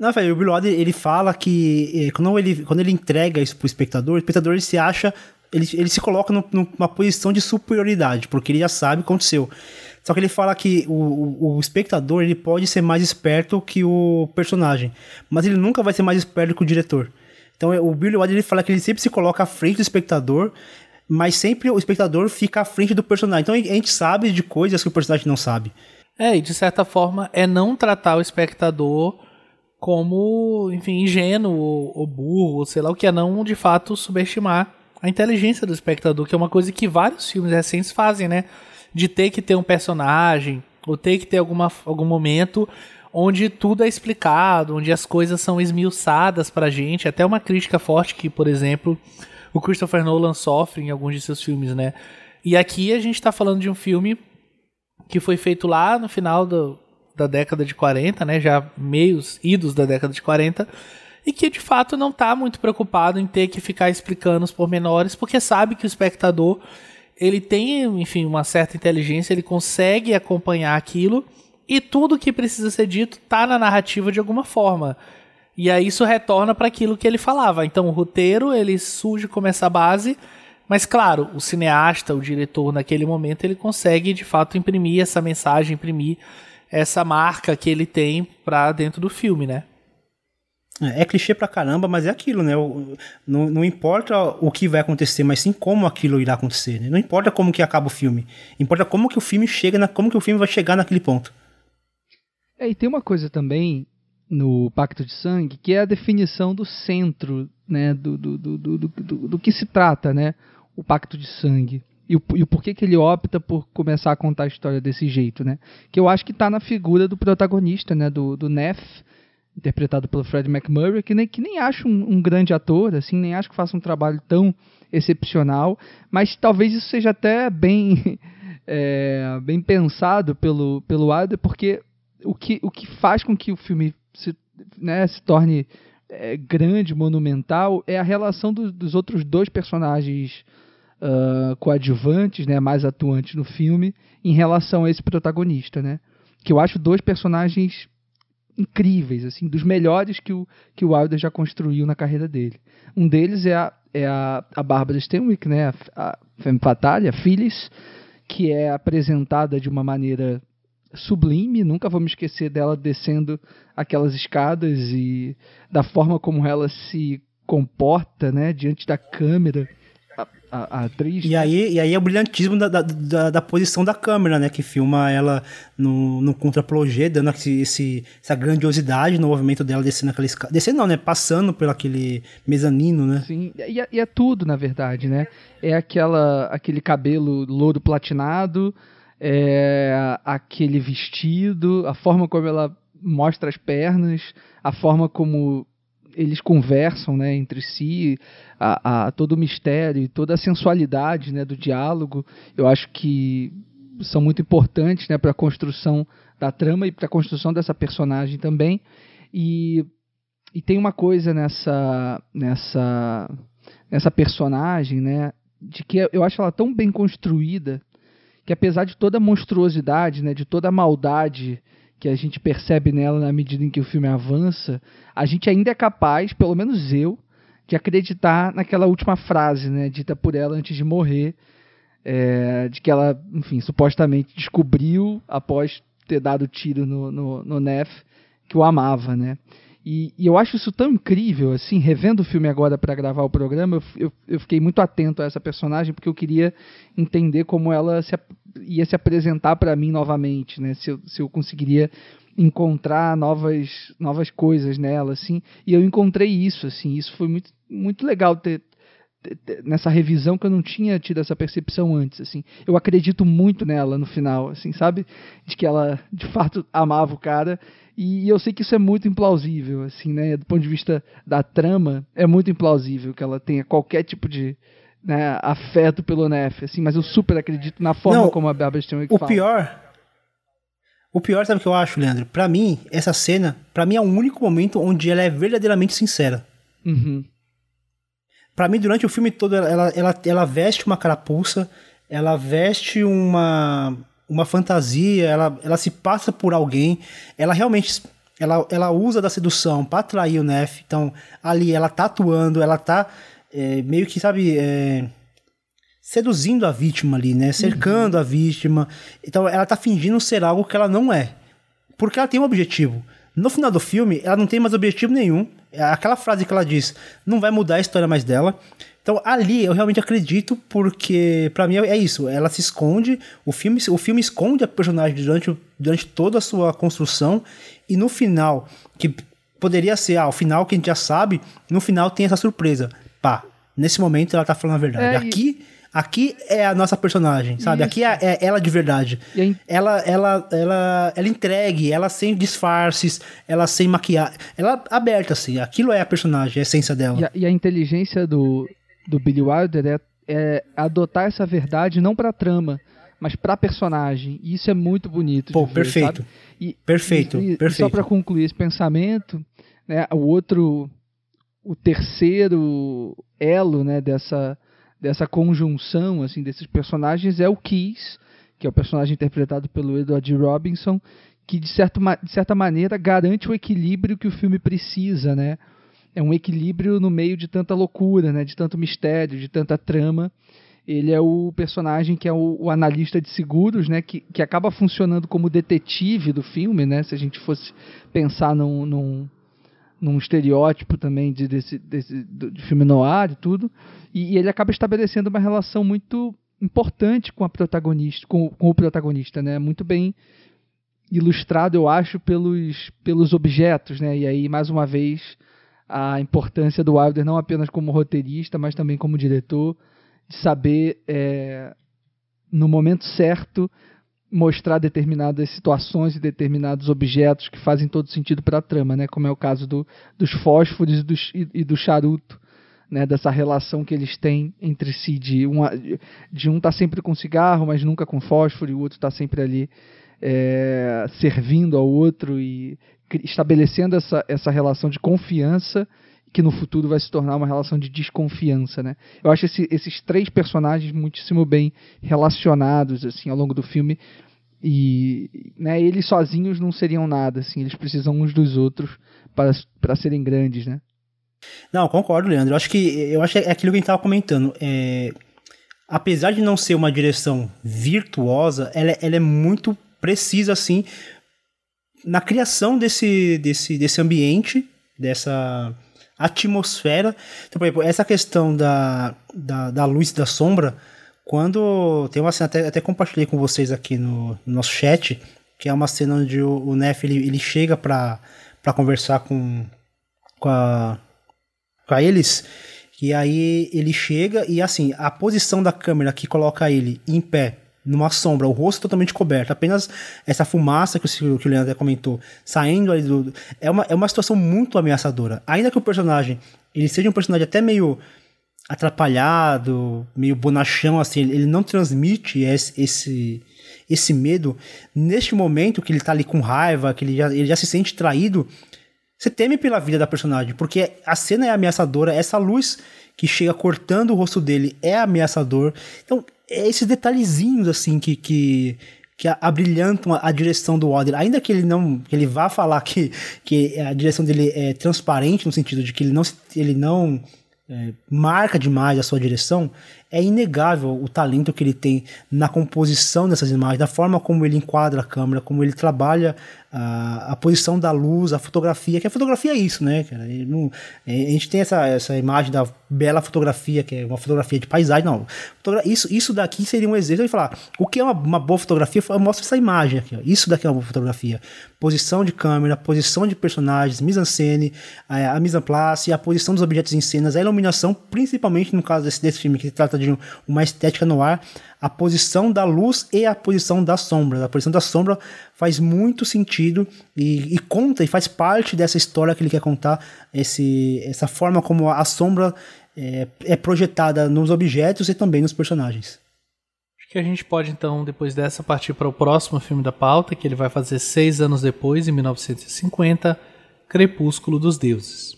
Não, velho, o Billy Wilder, ele fala que eh, quando ele, quando ele entrega isso pro espectador, o espectador ele se acha ele, ele se coloca no, numa posição de superioridade, porque ele já sabe o que aconteceu. Só que ele fala que o, o, o, espectador ele pode ser mais esperto que o personagem, mas ele nunca vai ser mais esperto que o diretor. Então o Billy Wilder ele fala que ele sempre se coloca à frente do espectador, mas sempre o espectador fica à frente do personagem. Então a gente sabe de coisas que o personagem não sabe. É, e de certa forma é não tratar o espectador como, enfim, ingênuo ou burro, ou sei lá o que é, não de fato subestimar a inteligência do espectador, que é uma coisa que vários filmes recentes fazem, né? De ter que ter um personagem, ou ter que ter alguma, algum momento onde tudo é explicado, onde as coisas são esmiuçadas pra gente. Até uma crítica forte que, por exemplo, o Christopher Nolan sofre em alguns de seus filmes, né? E aqui a gente tá falando de um filme que foi feito lá no final do, da década de 40, né? Já meios idos da década de 40 e que de fato não está muito preocupado em ter que ficar explicando os pormenores, porque sabe que o espectador ele tem, enfim, uma certa inteligência, ele consegue acompanhar aquilo e tudo que precisa ser dito está na narrativa de alguma forma. E aí isso retorna para aquilo que ele falava. Então o roteiro ele surge como essa base, mas claro, o cineasta, o diretor naquele momento ele consegue de fato imprimir essa mensagem, imprimir essa marca que ele tem para dentro do filme, né? É, é clichê pra caramba, mas é aquilo, né? Não, não importa o que vai acontecer, mas sim como aquilo irá acontecer. Né? Não importa como que acaba o filme. Importa como que o filme chega, na, como que o filme vai chegar naquele ponto. É, e tem uma coisa também no Pacto de Sangue que é a definição do centro, né? Do, do, do, do, do, do que se trata, né? O Pacto de Sangue. E o, e o porquê que ele opta por começar a contar a história desse jeito, né? Que eu acho que está na figura do protagonista, né? Do, do Neff, interpretado pelo Fred McMurray, que nem, que nem acho um, um, grande ator, assim, nem acho que faça um trabalho tão excepcional, mas talvez isso seja até bem, é, bem pensado pelo, pelo Wilder, porque o que, o que faz com que o filme se, né, se torne é, grande, monumental, é a relação do, dos outros dois personagens uh, coadjuvantes, né, mais atuantes no filme, em relação a esse protagonista, né? Que eu acho dois personagens incríveis, assim, dos melhores que o, que o Wilder já construiu na carreira dele. Um deles é a, é a, a Barbara Stanwyck, né, a, a Femme Fatale, a Phyllis, que é apresentada de uma maneira sublime, nunca vou me esquecer dela descendo aquelas escadas e da forma como ela se comporta, né, diante da câmera a, a, atriz. E aí, e aí é o brilhantismo da, da, da, da, posição da câmera, né? Que filma ela no, no contraplongé, dando esse, esse, essa grandiosidade no movimento dela descendo aquela escada. Descendo não, né? Passando pelo aquele mezanino, né? Sim, e é, e é tudo, na verdade, né? É aquela, aquele cabelo louro platinado, é aquele vestido, a forma como ela mostra as pernas, a forma como eles conversam né, entre si, a, a, todo o mistério e toda a sensualidade né, do diálogo, eu acho que são muito importantes né, para a construção da trama e para a construção dessa personagem também. E, e tem uma coisa nessa, nessa, nessa personagem, né, de que eu acho ela tão bem construída que apesar de toda a monstruosidade, né, de toda a maldade que a gente percebe nela na medida em que o filme avança, a gente ainda é capaz, pelo menos eu, de acreditar naquela última frase, né, dita por ela antes de morrer, é, de que ela, enfim, supostamente descobriu após ter dado tiro no, no, no Neff que o amava, né? E, e, eu acho isso tão incrível, assim, revendo o filme agora para gravar o programa, eu, eu, eu, fiquei muito atento a essa personagem porque eu queria entender como ela se, ia se apresentar para mim novamente, né? Se eu, se eu conseguiria encontrar novas, novas coisas nela, assim. E eu encontrei isso, assim. Isso foi muito, muito legal ter, nessa revisão que eu não tinha tido essa percepção antes, assim. Eu acredito muito nela no final, assim, sabe? De que ela de fato amava o cara e eu sei que isso é muito implausível, assim, né? Do ponto de vista da trama, é muito implausível que ela tenha qualquer tipo de né, afeto pelo Neff, assim, mas eu super acredito na forma não, como a Barbara Stanwyck o fala. O pior o pior, sabe o que eu acho, Leandro? Para mim, essa cena, para mim é o único momento onde ela é verdadeiramente sincera. Uhum para mim, durante o filme todo, ela, ela, ela veste uma carapuça, ela veste uma, uma fantasia, ela, ela se passa por alguém, ela realmente ela, ela usa da sedução para atrair o Neff. Então, ali ela tá atuando, ela tá é, meio que, sabe, é, seduzindo a vítima ali, né? Cercando uhum. a vítima. Então, ela tá fingindo ser algo que ela não é. Porque ela tem um objetivo. No final do filme, ela não tem mais objetivo nenhum. É aquela frase que ela diz não vai mudar a história mais dela. Então ali eu realmente acredito porque para mim é isso, ela se esconde, o filme, o filme esconde a personagem durante, durante toda a sua construção e no final, que poderia ser, ah, o final que a gente já sabe, no final tem essa surpresa. Pá, nesse momento ela tá falando a verdade. É, Aqui Aqui é a nossa personagem, sabe? Isso. Aqui é, é, ela de verdade. Aí... Ela, ela, ela, ela entregue, ela sem disfarces, ela sem maquiagem. Ela aberta, assim. Aquilo é a personagem, a essência dela. E a, e a inteligência do, do Billy Wilder é, é adotar essa verdade não pra trama, mas pra personagem. E isso é muito bonito. Pô, perfeito. E, perfeito, e, perfeito. só pra concluir esse pensamento, né, o outro, o terceiro elo, né, dessa dessa conjunção assim desses personagens é o Keys, que é o personagem interpretado pelo Edward Robinson, que de, certo, de certa maneira garante o equilíbrio que o filme precisa, né? É um equilíbrio no meio de tanta loucura, né? De tanto mistério, de tanta trama. Ele é o personagem que é o, o analista de seguros, né? Que, que acaba funcionando como detetive do filme, né? Se a gente fosse pensar num, num num estereótipo também de, desse, desse, de filme noir e tudo. E, e, ele acaba estabelecendo uma relação muito importante com a protagonista, com, com o protagonista, né? Muito bem ilustrado, eu acho, pelos, pelos objetos, né? E aí, mais uma vez, a importância do Wilder não apenas como roteirista, mas também como diretor, de saber, é, no momento certo, mostrar determinadas situações e determinados objetos que fazem todo sentido para a trama, né? Como é o caso do, dos fósforos e, e, e, do charuto, né? Dessa relação que eles têm entre si de, uma, de um tá sempre com cigarro, mas nunca com fósforo, e o outro está sempre ali é, servindo ao outro e estabelecendo essa, essa relação de confiança que no futuro vai se tornar uma relação de desconfiança, né? Eu acho esse, esses três personagens muitíssimo bem relacionados assim ao longo do filme e né, eles sozinhos não seriam nada, assim, eles precisam uns dos outros para, para serem grandes, né? Não, concordo, Leandro. Eu acho que eu acho que é aquilo que a gente estava comentando. É, apesar de não ser uma direção virtuosa, ela, ela é muito precisa assim na criação desse, desse, desse ambiente, dessa atmosfera. Então, por exemplo, essa questão da, da, da luz e da sombra, quando tem uma cena, até, até compartilhei com vocês aqui no, no nosso chat, que é uma cena onde o, o Neff ele, ele chega para conversar com, com, a, com a eles. E aí ele chega e assim, a posição da câmera que coloca ele em pé numa sombra, o rosto totalmente coberto, apenas essa fumaça que o, que o Leandro comentou, saindo ali do. É uma, é uma situação muito ameaçadora. Ainda que o personagem ele seja um personagem até meio atrapalhado, meio bonachão, assim, ele não transmite esse, esse, esse medo. Neste momento que ele tá ali com raiva, que ele já, ele já se sente traído, você teme pela vida da personagem, porque a cena é ameaçadora, essa luz que chega cortando o rosto dele é ameaçador. Então, é esses detalhezinhos assim que, que, que abrilhantam a, a, direção do Oder. Ainda que ele não que ele vá falar que, que a direção dele é transparente no sentido de que ele não ele não é, marca demais a sua direção, é inegável o talento que ele tem na composição dessas imagens, da forma como ele enquadra a câmera, como ele trabalha a, a posição da luz, a fotografia, que a fotografia é isso, né, cara? Não, é, a gente tem essa, essa imagem da bela fotografia, que é uma fotografia de paisagem, não. Isso, isso daqui seria um exemplo de falar, o que é uma, uma boa fotografia? Eu mostro essa imagem aqui, ó. Isso daqui é uma boa fotografia. Posição de câmera, posição de personagens, mise-en-scène, a, a mise-en-place, a posição dos objetos em cenas, a iluminação, principalmente no caso desse, desse filme, que trata de uma estética no ar, a posição da luz e a posição da sombra. A posição da sombra faz muito sentido e, e, conta e faz parte dessa história que ele quer contar, esse, essa forma como a sombra é, é projetada nos objetos e também nos personagens. Acho que a gente pode então, depois dessa, partir para o próximo filme da pauta, que ele vai fazer seis anos depois, em 1950, Crepúsculo dos Deuses.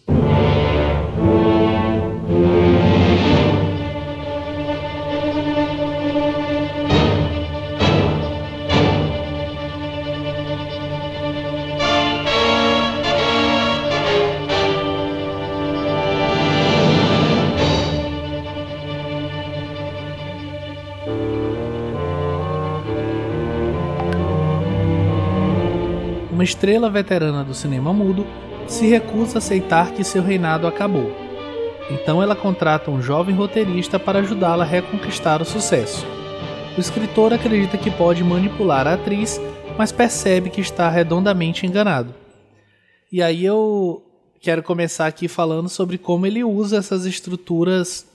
Estrela veterana do cinema mudo, se recusa a aceitar que seu reinado acabou. Então ela contrata um jovem roteirista para ajudá-la a reconquistar o sucesso. O escritor acredita que pode manipular a atriz, mas percebe que está redondamente enganado. E aí eu quero começar aqui falando sobre como ele usa essas estruturas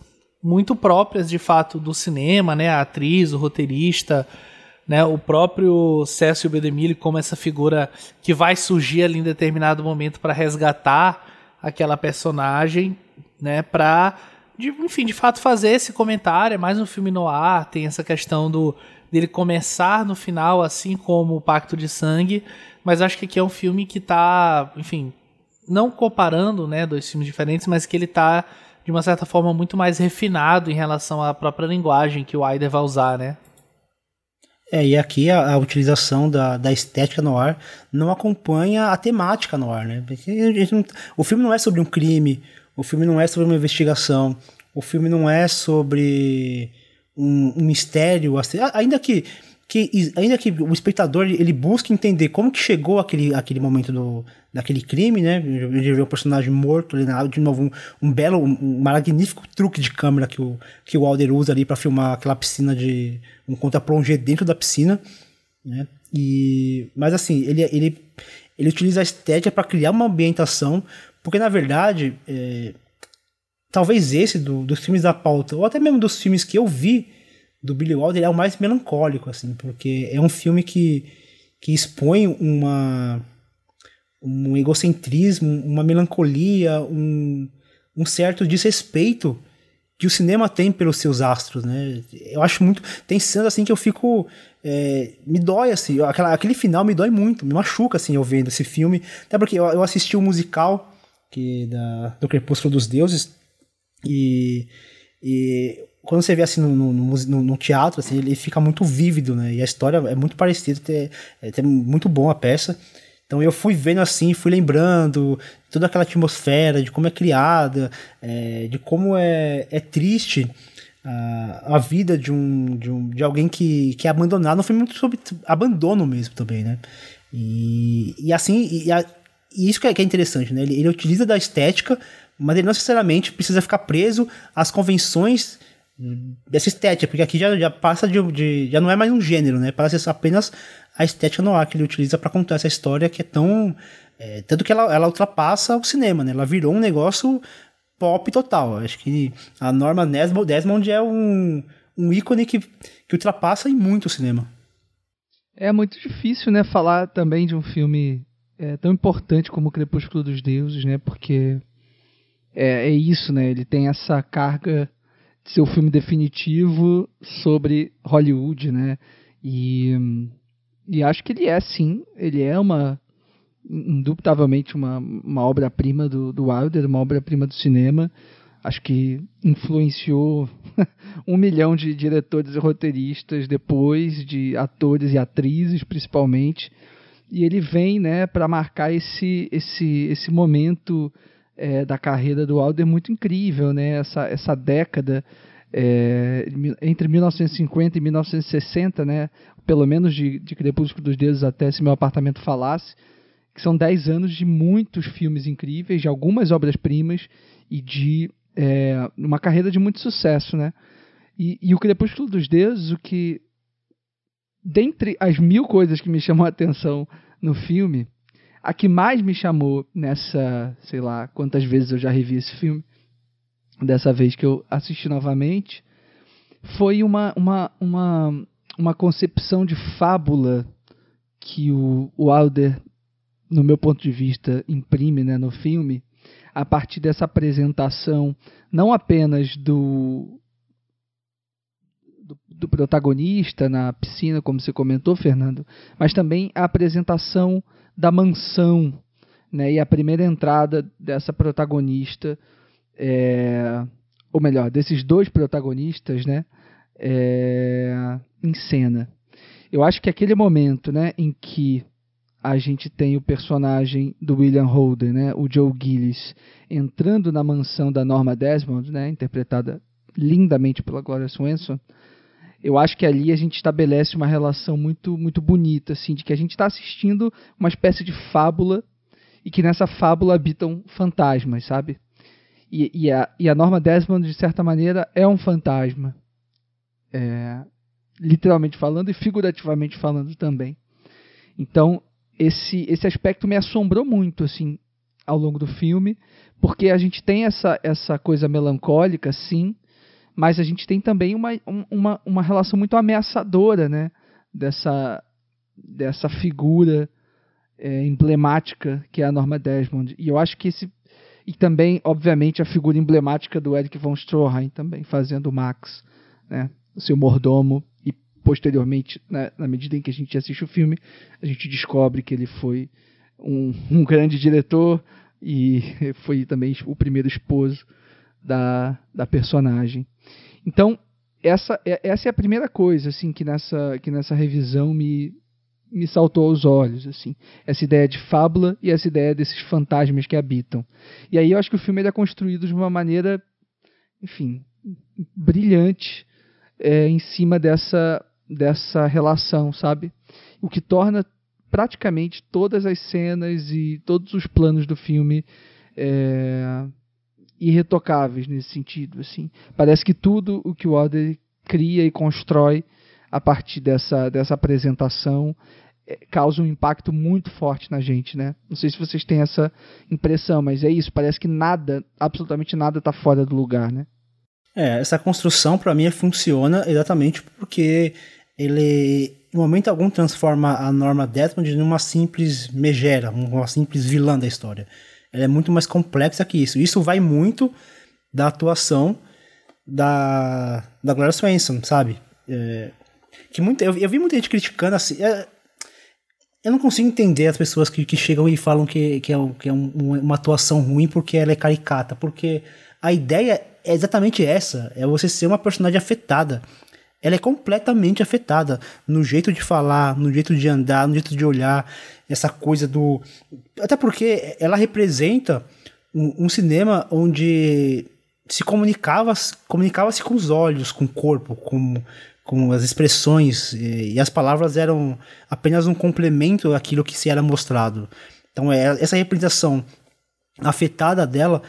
muito próprias de fato do cinema, né? A atriz, o roteirista, né, o próprio Cécio Bedemille como essa figura que vai surgir ali em determinado momento para resgatar aquela personagem, né, para enfim, de fato fazer esse comentário, é mais um filme no ar, tem essa questão do dele começar no final assim como o Pacto de Sangue, mas acho que aqui é um filme que está, enfim, não comparando, né, dois filmes diferentes, mas que ele está de uma certa forma muito mais refinado em relação à própria linguagem que o Aider vai usar, né? É, e aqui a, a, utilização da, da estética no ar não acompanha a temática no ar, né? Não, o filme não é sobre um crime, o filme não é sobre uma investigação, o filme não é sobre um, um mistério, ainda que que ainda que o espectador ele busque entender como que chegou aquele, aquele momento do, daquele crime, né? Ele vê o personagem morto ali na de novo um, um belo, um, magnífico truque de câmera que o que o Alder usa ali para filmar aquela piscina de um contra-plongé dentro da piscina, né? E mas assim, ele ele ele utiliza a estética para criar uma ambientação, porque na verdade, é, talvez esse do, dos filmes da pauta, ou até mesmo dos filmes que eu vi, do Billy Wilder é o mais melancólico, assim, porque é um filme que, que expõe uma um egocentrismo, uma melancolia, um, um certo desrespeito que o cinema tem pelos seus astros, né? Eu acho muito. Tem cenas assim que eu fico. É, me dói, assim. Aquela, aquele final me dói muito, me machuca, assim, eu vendo esse filme. Até porque eu, eu assisti o um musical que, da, do Crepúsculo dos Deuses e, e quando você vê assim no, no, no, no, teatro, assim, ele fica muito vívido, né? E a história é muito parecida, é, é muito bom a peça. Então eu fui vendo assim, fui lembrando toda aquela atmosfera, de como é criada, é, de como é, é triste a, a vida de um, de um de alguém que, que é abandonado. Não foi muito sobre abandono mesmo também, né? E, e assim, e, a, e isso que é, que é interessante, né? Ele, ele utiliza da estética, mas ele não necessariamente precisa ficar preso às convenções dessa estética, porque aqui já, já passa de, de, já não é mais um gênero, né? Parece apenas a estética no ar que ele utiliza para contar essa história que é tão é, tanto que ela, ela ultrapassa o cinema, né? Ela virou um negócio pop total. Acho que a Norma Desmond é um, um ícone que, que ultrapassa em muito o cinema. É muito difícil, né, falar também de um filme é, tão importante como o Crepúsculo dos Deuses, né? Porque é, é isso, né? Ele tem essa carga seu filme definitivo sobre Hollywood, né? E, e acho que ele é sim, ele é uma indubitavelmente uma, uma obra-prima do, do Wilder, uma obra-prima do cinema. Acho que influenciou um milhão de diretores e roteiristas depois, de atores e atrizes principalmente. E ele vem né, para marcar esse, esse, esse momento é, da carreira do Wilder muito incrível, né? Essa, essa década é, entre 1950 e 1960, né, pelo menos de, de Crepúsculo dos Deuses até Se Meu Apartamento Falasse, que são 10 anos de muitos filmes incríveis, de algumas obras-primas e de é, uma carreira de muito sucesso, né? E, e, o Crepúsculo dos Deuses, o que dentre as mil coisas que me chamou a atenção no filme, a que mais me chamou nessa, sei lá, quantas vezes eu já revi esse filme, dessa vez que eu assisti novamente, foi uma, uma, uma, uma concepção de fábula que o, o Alder, no meu ponto de vista, imprime né, no filme, a partir dessa apresentação, não apenas do, do, do, protagonista na piscina, como você comentou, Fernando, mas também a apresentação da mansão, né, e a primeira entrada dessa protagonista é, ou melhor, desses dois protagonistas, né, é, em cena. Eu acho que aquele momento, né, em que a gente tem o personagem do William Holden, né, o Joe Gillis, entrando na mansão da Norma Desmond, né, interpretada lindamente pela Gloria Swanson, eu acho que ali a gente estabelece uma relação muito muito bonita, assim, de que a gente está assistindo uma espécie de fábula e que nessa fábula habitam fantasmas, sabe? E, e, a, e a Norma Desmond, de certa maneira, é um fantasma. É, literalmente falando e figurativamente falando também. Então, esse, esse aspecto me assombrou muito, assim, ao longo do filme, porque a gente tem essa, essa coisa melancólica, sim, mas a gente tem também uma, uma, uma relação muito ameaçadora, né? Dessa, dessa figura é, emblemática que é a Norma Desmond. E eu acho que esse e também, obviamente, a figura emblemática do Eric von Stroheim também, fazendo o Max, né, o seu mordomo. E posteriormente, né, na medida em que a gente assiste o filme, a gente descobre que ele foi um, um grande diretor e foi também o primeiro esposo da, da personagem. Então, essa, é, essa é a primeira coisa assim que nessa, que nessa revisão me, me saltou aos olhos, assim. Essa ideia de fábula e essa ideia desses fantasmas que habitam. E aí eu acho que o filme é construído de uma maneira, enfim, brilhante é, em cima dessa, dessa relação, sabe? O que torna praticamente todas as cenas e todos os planos do filme é, irretocáveis nesse sentido, assim. Parece que tudo o que o Order cria e constrói a partir dessa, dessa apresentação é, causa um impacto muito forte na gente, né? Não sei se vocês têm essa impressão, mas é isso. Parece que nada, absolutamente nada, está fora do lugar, né? É, essa construção para mim funciona exatamente porque ele, em momento algum, transforma a Norma Desmond numa simples megera, uma simples vilã da história. Ela é muito mais complexa que isso. Isso vai muito da atuação da, da Gloria sabe? É, que muito, eu, eu, vi muita gente criticando assim. É, eu não consigo entender as pessoas que, que chegam e falam que, que é, que é um, uma atuação ruim porque ela é caricata. Porque a ideia é exatamente essa: é você ser uma personagem afetada. Ela é completamente afetada no jeito de falar, no jeito de andar, no jeito de olhar, essa coisa do. Até porque ela representa um, um cinema onde se comunicava comunicava-se com os olhos, com o corpo, com, com as expressões e, as palavras eram apenas um complemento daquilo que se era mostrado. Então é, essa representação afetada dela,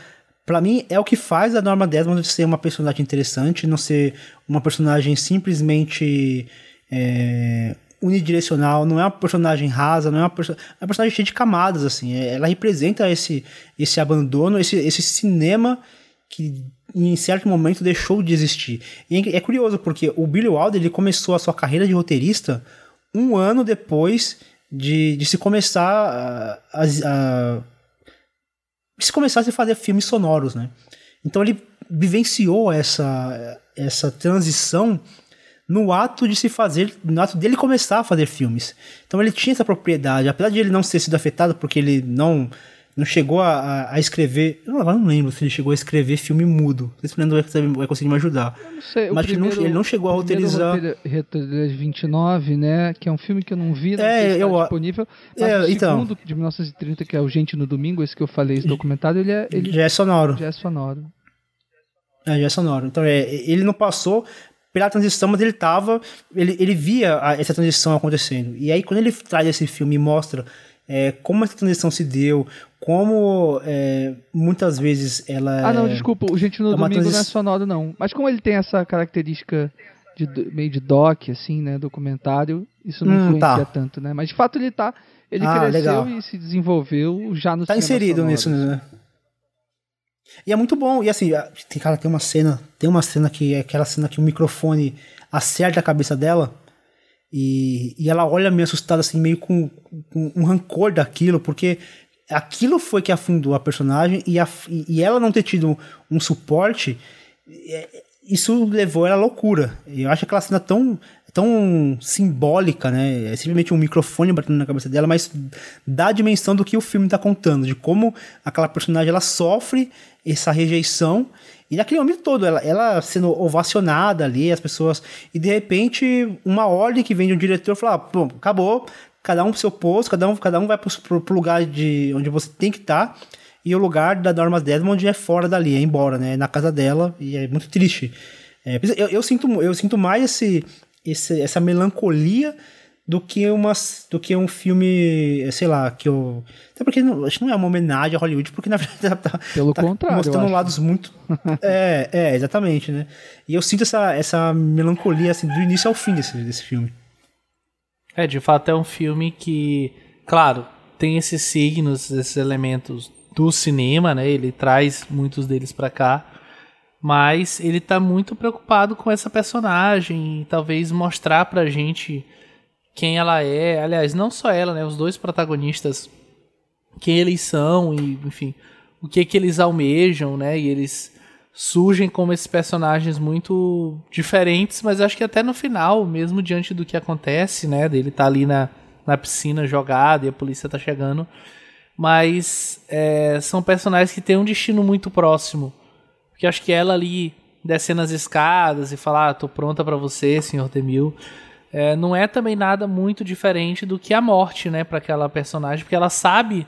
para mim é o que faz a Norma Desmond ser uma personagem interessante, não ser uma personagem simplesmente é, unidirecional, não é uma personagem rasa, não é uma, perso é uma personagem cheia de camadas assim. É, ela representa esse esse abandono, esse esse cinema que em certo momento deixou de existir. E é curioso porque o Billy Wilder ele começou a sua carreira de roteirista um ano depois de, de se começar a, a, a se começar a se fazer filmes sonoros, né? Então ele vivenciou essa essa transição no ato de se fazer, no ato dele começar a fazer filmes. Então ele tinha essa propriedade, apesar de ele não ter sido afetado porque ele não não chegou a, a escrever. Eu não, lembro se ele chegou a escrever filme mudo. Não sei se o Leandro vai conseguir me ajudar. Eu não sei, Mas primeiro, ele, não, ele não chegou a roteirizar. Roteiro 29, né? Que é um filme que eu não vi, não é, se eu, tá disponível. Mas é, o então, segundo, de 1930, que é o Gente no Domingo, esse que eu falei, esse documentário, ele é. Ele já é sonoro. Já é sonoro. É, já é sonoro. Então, é, ele não passou pela transição, mas ele tava. Ele, ele via a, essa transição acontecendo. E aí, quando ele traz esse filme e mostra é, como essa transição se deu, como é, muitas vezes ela. Ah, não, desculpa, o Gente no é Domingo transi... não é sonoro, não. Mas como ele tem essa característica de, meio de doc, assim, né, documentário, isso não hum, influencia tá. tanto, né? Mas de fato ele tá. Ele ah, cresceu legal. e se desenvolveu já no Tá inserido sonoro, nisso, né? E é muito bom. E assim, tem, cara, tem uma cena. Tem uma cena que é aquela cena que o microfone acerta a cabeça dela. E, e ela olha meio assustada, assim, meio com, com um rancor daquilo, porque aquilo foi que afundou a personagem e, a, e ela não ter tido um suporte, é, isso levou ela à loucura. Eu acho aquela cena tão, tão simbólica, né? É simplesmente um microfone batendo na cabeça dela, mas dá a dimensão do que o filme está contando, de como aquela personagem ela sofre essa rejeição. E naquele momento todo, ela, ela sendo ovacionada ali, as pessoas. E de repente, uma ordem que vem de um diretor falar: ah, pô, acabou, cada um pro seu posto, cada um, cada um vai pro, pro lugar de onde você tem que estar. Tá, e o lugar da Norma Desmond é fora dali, é embora, né? É na casa dela, e é muito triste. É, eu, eu, sinto, eu sinto mais esse, esse, essa melancolia do que, uma, do que um filme, sei lá, que eu. Até porque não, acho que não é uma homenagem a Hollywood, porque na verdade tá, Pelo tá contrário, mostrando lados muito. é, é, exatamente, né? E eu sinto essa, essa melancolia assim, do início ao fim desse, desse filme. É, de fato é um filme que, claro, tem esses signos, esses elementos do cinema, né? Ele traz muitos deles para cá. Mas ele tá muito preocupado com essa personagem e talvez mostrar pra gente quem ela é. Aliás, não só ela, né? Os dois protagonistas, quem eles são e, enfim, o que que eles almejam, né? E eles surgem como esses personagens muito diferentes, mas acho que até no final, mesmo diante do que acontece, né? Dele tá ali na, na piscina jogado e a polícia tá chegando. Mas é, são personagens que têm um destino muito próximo. Porque acho que ela ali descendo as escadas e falar, ah, tô pronta para você, senhor Temil é, não é também nada muito diferente do que a morte, né, para aquela personagem, porque ela sabe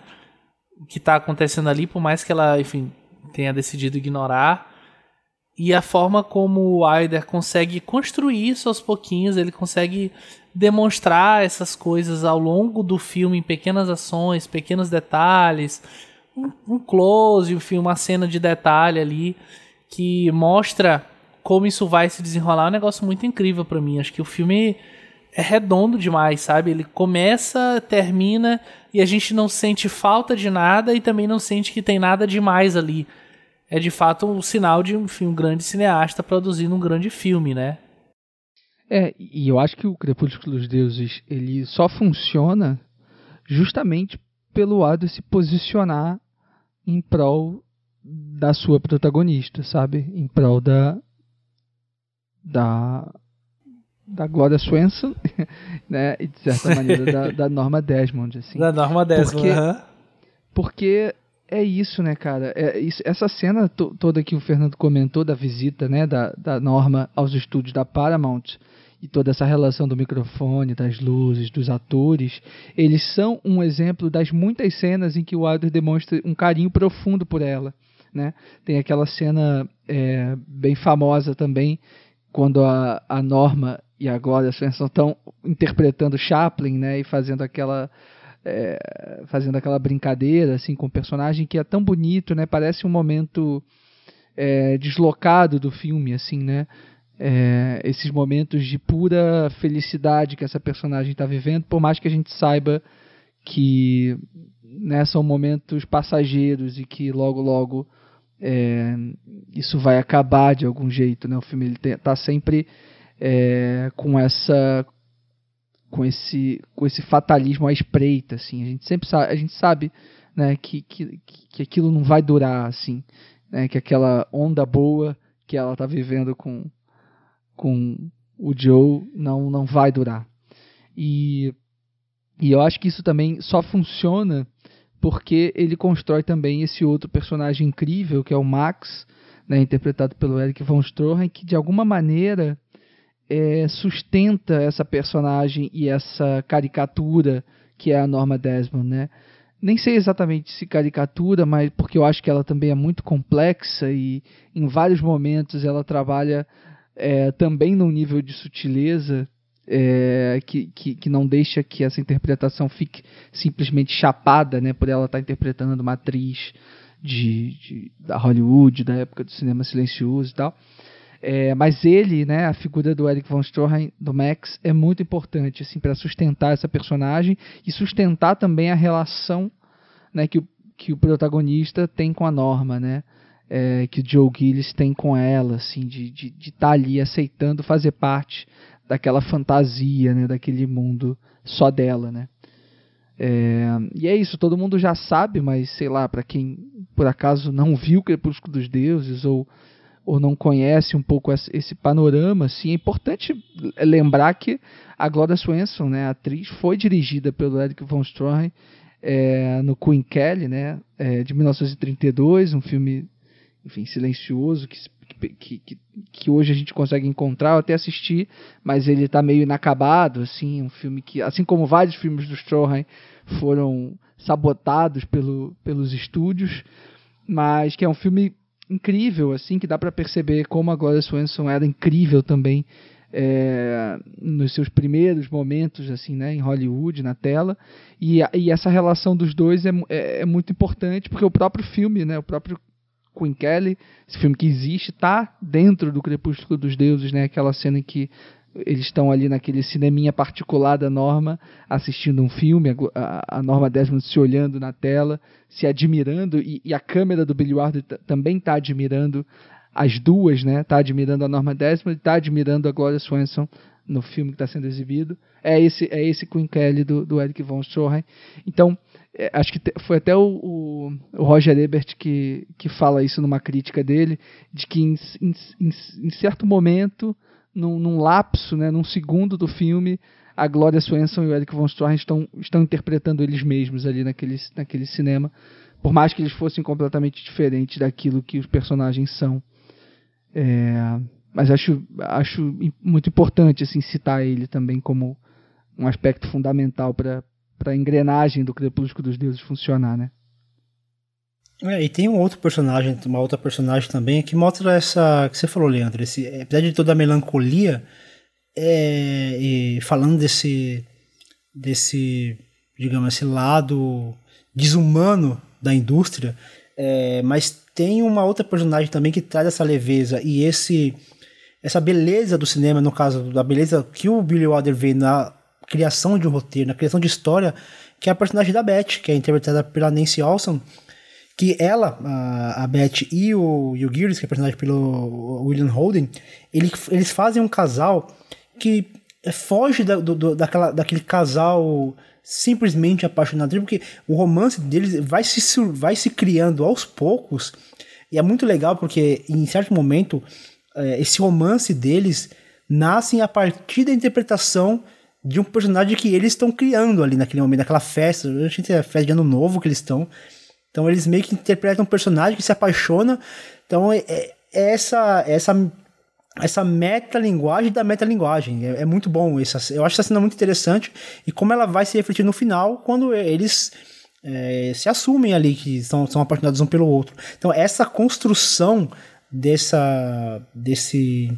o que está acontecendo ali, por mais que ela, enfim, tenha decidido ignorar. E a forma como o Aider consegue construir isso aos pouquinhos, ele consegue demonstrar essas coisas ao longo do filme em pequenas ações, pequenos detalhes, um, close, enfim, uma cena de detalhe ali que mostra como isso vai se desenrolar é um negócio muito incrível para mim. Acho que o filme é redondo demais, sabe? Ele começa, termina e a gente não sente falta de nada e também não sente que tem nada demais ali. É de fato um sinal de enfim, um grande cineasta produzindo um grande filme, né? É, e eu acho que o Crepúsculo dos Deuses ele só funciona justamente pelo lado de se posicionar em prol da sua protagonista, sabe? Em prol da, da da Gloria Swanson, né, e de certa maneira da, da, Norma Desmond, assim. Da Norma Desmond, porque, uhum. porque é isso, né, cara? É isso, essa cena to, toda que o Fernando comentou da visita, né, da, da Norma aos estúdios da Paramount e toda essa relação do microfone, das luzes, dos atores, eles são um exemplo das muitas cenas em que o Wilder demonstra um carinho profundo por ela, né? Tem aquela cena é, bem famosa também quando a, a Norma e a Gloria Swanson estão interpretando Chaplin, né, e fazendo aquela é, fazendo aquela brincadeira assim com o personagem que é tão bonito, né, parece um momento é, deslocado do filme, assim, né, é, esses momentos de pura felicidade que essa personagem está vivendo, por mais que a gente saiba que né, são momentos passageiros e que logo logo é, isso vai acabar de algum jeito, né? O filme ele está sempre é, com essa com esse com esse fatalismo à espreita, assim. A gente sempre sabe, a gente sabe, né, que, que, que aquilo não vai durar, assim, né? Que aquela onda boa que ela está vivendo com com o Joe não não vai durar. E e eu acho que isso também só funciona porque ele constrói também esse outro personagem incrível, que é o Max, né, interpretado pelo Eric von Stroheim, que de alguma maneira é, sustenta essa personagem e essa caricatura que é a Norma Desmond, né? nem sei exatamente se caricatura, mas porque eu acho que ela também é muito complexa e em vários momentos ela trabalha é, também num nível de sutileza é, que, que, que, não deixa que essa interpretação fique simplesmente chapada, né, por ela estar interpretando uma atriz de, de, da Hollywood, da época do cinema silencioso e tal. É, mas ele, né, a figura do Eric von Stroheim, do Max, é muito importante assim, para sustentar essa personagem e sustentar também a relação né, que, o, que o protagonista tem com a Norma, né? É, que o Joe Gillis tem com ela, assim, de estar de, de tá ali aceitando fazer parte daquela fantasia, né, daquele mundo só dela, né? É, e é isso, todo mundo já sabe, mas sei lá, para quem por acaso não viu Crepúsculo dos Deuses ou ou não conhece um pouco esse panorama, assim, é importante lembrar que a Gloria Swanson, né, a atriz, foi dirigida pelo Eric von Stroheim é, no Queen Kelly, né, é, de 1932, um filme, enfim, silencioso que, que, que, que, hoje a gente consegue encontrar, até assistir, mas ele está meio inacabado, assim, um filme que, assim como vários filmes do Stroheim foram sabotados pelo, pelos estúdios, mas que é um filme incrível, assim, que dá para perceber como a Gloria Swanson era incrível também é, nos seus primeiros momentos, assim, né, em Hollywood, na tela, e, e essa relação dos dois é, é, é, muito importante, porque o próprio filme, né, o próprio Queen Kelly, esse filme que existe, tá dentro do Crepúsculo dos Deuses, né, aquela cena em que eles estão ali naquele cineminha particular da Norma, assistindo um filme, a, a Norma Desmond se olhando na tela, se admirando, e, e a câmera do Billy Ward também está admirando as duas, né? Está admirando a Norma Desmond e está admirando a Gloria Swanson no filme que está sendo exibido. É esse é esse Queen Kelly do, do Eric von Stroheim. Então, é, acho que foi até o, o, o, Roger Ebert que, que fala isso numa crítica dele, de que em, em, em, certo momento num, num lapso, né, num segundo do filme, a Gloria Swanson e o Eric Von Stroheim estão, estão interpretando eles mesmos ali naquele, naquele cinema, por mais que eles fossem completamente diferentes daquilo que os personagens são. É, mas acho, acho muito importante assim, citar ele também como um aspecto fundamental para a engrenagem do Crepúsculo dos Deuses funcionar, né? É, e tem um outro personagem, uma outra personagem também que mostra essa que você falou, Leandro, esse, apesar de toda a melancolia, é, e falando desse desse digamos esse lado desumano da indústria, é, mas tem uma outra personagem também que traz essa leveza e esse essa beleza do cinema, no caso da beleza que o Billy Wilder vê na criação de um roteiro, na criação de história, que é a personagem da Beth, que é interpretada pela Nancy Olson que ela, a, a Beth e o, e o Gears, que é personagem pelo William Holden, ele, eles fazem um casal que foge da, do, daquela, daquele casal simplesmente apaixonado, porque o romance deles vai se, vai se criando aos poucos, e é muito legal porque em certo momento é, esse romance deles nasce a partir da interpretação de um personagem que eles estão criando ali naquele momento, naquela festa, a gente é festa de ano novo que eles estão, então eles meio que interpretam um personagem que se apaixona. Então é, é, é essa essa essa metalinguagem da metalinguagem. É, é muito bom. Essa, eu acho essa cena muito interessante. E como ela vai se refletir no final, quando eles é, se assumem ali que são, são apaixonados um pelo outro. Então essa construção dessa desse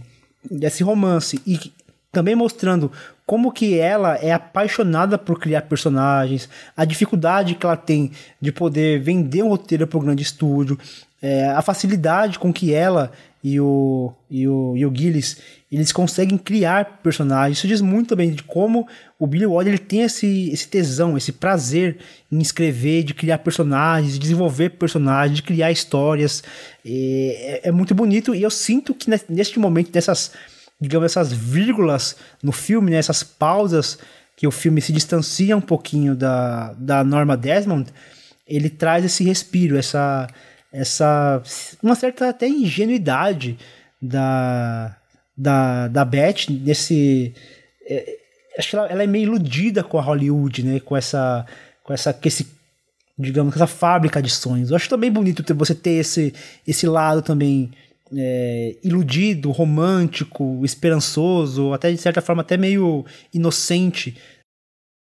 desse romance e também mostrando como que ela é apaixonada por criar personagens, a dificuldade que ela tem de poder vender um roteiro para o grande estúdio, é, a facilidade com que ela e o, e o, e o Gillis eles conseguem criar personagens. Isso diz muito bem de como o Billy Wilder ele tem esse, esse tesão, esse prazer em escrever, de criar personagens, de desenvolver personagens, de criar histórias. É, é muito bonito e eu sinto que neste momento, dessas digamos, essas vírgulas no filme, né, essas pausas que o filme se distancia um pouquinho da, da Norma Desmond, ele traz esse respiro, essa, essa uma certa até ingenuidade da, da, da Beth nesse é, acho que ela, ela, é meio iludida com a Hollywood, né, com essa com essa com esse digamos, essa fábrica de sonhos. Eu acho também bonito ter, você ter esse esse lado também é, iludido, romântico, esperançoso, até de certa forma até meio inocente.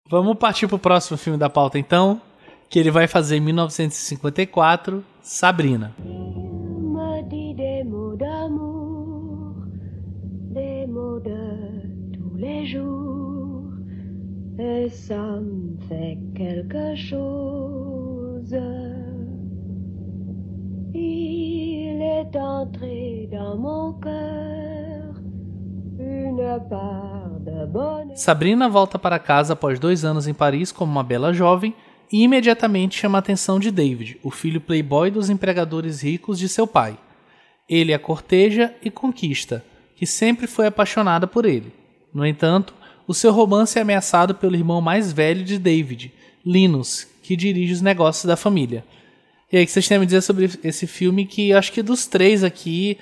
Vamos partir pro próximo filme da pauta então, que ele vai fazer em 1954, Sabrina. et ça me fait quelque chose. Il est entré dans mon cœur une part de bonheur. Sabrina volta para casa após dois anos em Paris como uma bela jovem e imediatamente chama a atenção de David, o filho playboy dos empregadores ricos de seu pai. Ele a corteja e conquista, que sempre foi apaixonada por ele. No entanto, o seu romance é ameaçado pelo irmão mais velho de David, Linus, que dirige os negócios da família. E aí, o que vocês têm a me dizer sobre esse filme que acho que dos três aqui,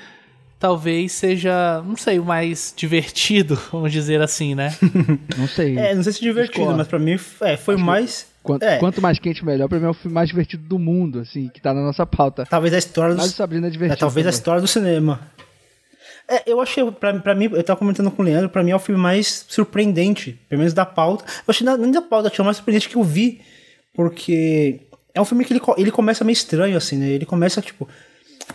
talvez seja, não sei, o mais divertido, vamos dizer assim, né? Não sei. É, não sei se divertido, Discordo. mas pra mim é, foi mais. Quanto, é. quanto mais quente, melhor. Pra mim é o filme mais divertido do mundo, assim, que tá na nossa pauta. Talvez a história do. Sabrina é É, divertido. talvez a também. história do cinema. É, eu achei, pra, pra mim, eu tava comentando com o Leandro, pra mim é o filme mais surpreendente, pelo menos da pauta. Eu achei nem da pauta, achei o mais surpreendente que eu vi, porque é um filme que ele, ele começa meio estranho, assim, né? Ele começa, tipo,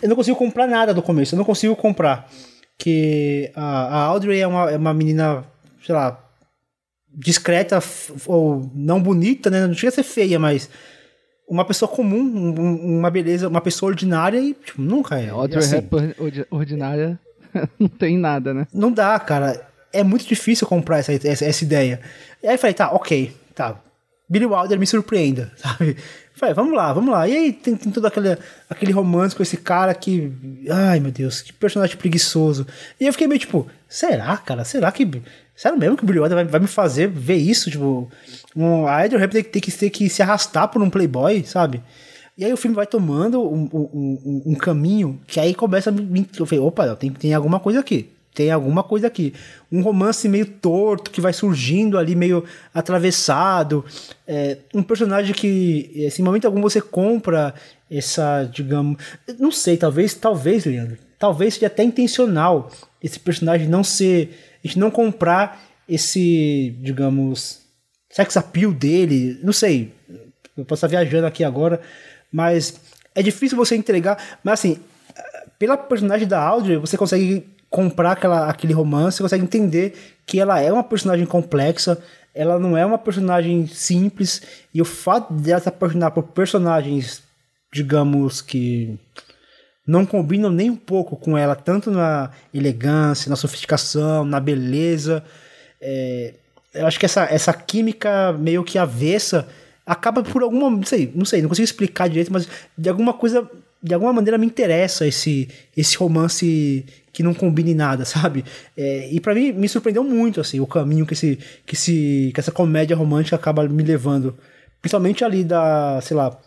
eu não consigo comprar nada do começo, eu não consigo comprar. Que a, a Audrey é uma, é uma menina, sei lá, discreta ou não bonita, né? Não chega a ser feia, mas uma pessoa comum, um- um- uma beleza, uma pessoa ordinária e tipo, nunca é. Audrey assim, ordinária não tem nada, né? Não dá, cara. É muito difícil comprar essa, essa, essa ideia. E aí eu falei, tá, ok, tá. Billy Wilder me surpreenda, sabe? Falei, vamos lá, vamos lá. E aí tem, tem todo aquele, aquele romance com esse cara que. Ai, meu Deus, que personagem preguiçoso. E eu fiquei meio tipo, será, cara? Será que. Sério mesmo que o Billy Wilder vai, vai me fazer ver isso? Tipo, um, a Adrian Hepburn tem, que- tem que, que se arrastar por um playboy, sabe? E aí o filme vai tomando um, um, um- um caminho que aí começa a me. Eu falei, opa, tem, tem alguma coisa aqui. Tem alguma coisa aqui. Um romance meio torto que vai surgindo ali, meio atravessado. É, um personagem que, assim, em momento algum você compra essa, digamos. Não sei, talvez, talvez, Leandro. Talvez seja até intencional esse personagem não ser. A gente não comprar esse, digamos. Sex appeal dele. Não sei. Eu posso estar viajando aqui agora. Mas é difícil você entregar. Mas assim, pela personagem da Audrey, você consegue comprar aquela, aquele romance, você consegue entender que ela é uma personagem complexa, ela não é uma personagem simples, e o fato dela se apaixonar por personagens, digamos que não combinam nem um pouco com ela, tanto na elegância, na sofisticação, na beleza. é, eu acho que essa, essa química meio que avessa acaba por alguma. Não sei, não sei, não consigo explicar direito, mas de alguma coisa. De alguma maneira me interessa esse, esse romance que não combine nada, sabe? É, e pra mim me surpreendeu muito assim o caminho que, esse, que, esse, que essa comédia romântica acaba me levando. Principalmente ali da, sei lá,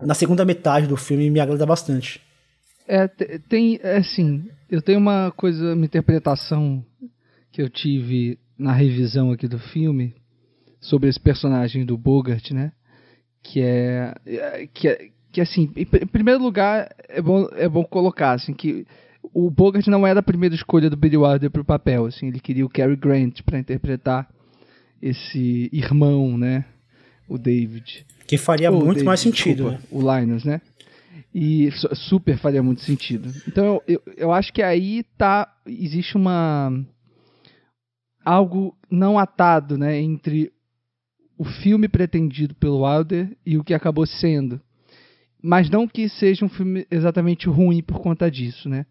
na segunda metade do filme me agrada bastante. É, te- tem, é assim, eu tenho uma coisa, uma interpretação que eu tive na revisão aqui do filme sobre esse personagem do Bogart, né? Que é, é- que é, que assim, em, pr- em primeiro lugar, é bom, é bom colocar, assim, que o Bogart não era a primeira escolha do Billy Wilder pro papel, assim, ele queria o Cary Grant para interpretar esse irmão, né? O David. Que faria muito David, mais sentido. desculpa, O Linus, né? E su- super faria muito sentido. Então eu, eu, eu acho que aí tá. Existe uma. algo não atado, né? Entre o filme pretendido pelo Wilder e o que acabou sendo. Mas não que seja um filme exatamente ruim por conta disso, né?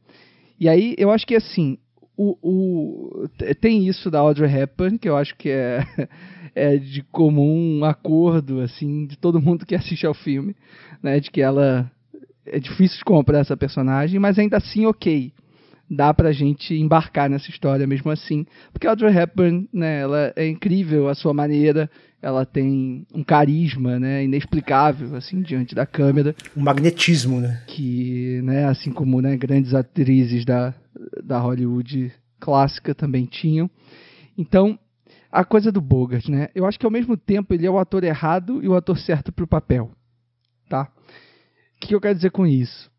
E aí eu acho que assim. O, o, tem isso da Audrey Hepburn, que eu acho que é, é de comum acordo, assim, de todo mundo que assiste ao filme, né? De que ela é difícil de comprar essa personagem, mas ainda assim, ok. Dá pra gente embarcar nessa história mesmo assim. Porque a Audrey Hepburn, né, ela é incrível a sua maneira, ela tem um carisma, né, inexplicável, assim, diante da câmera Um magnetismo, né? que, né, assim como né, grandes atrizes da, da Hollywood clássica também tinham. Então, a coisa do Bogart, né? Eu acho que ao mesmo tempo ele é o ator errado e o ator certo para o papel, tá? O que eu quero dizer com isso?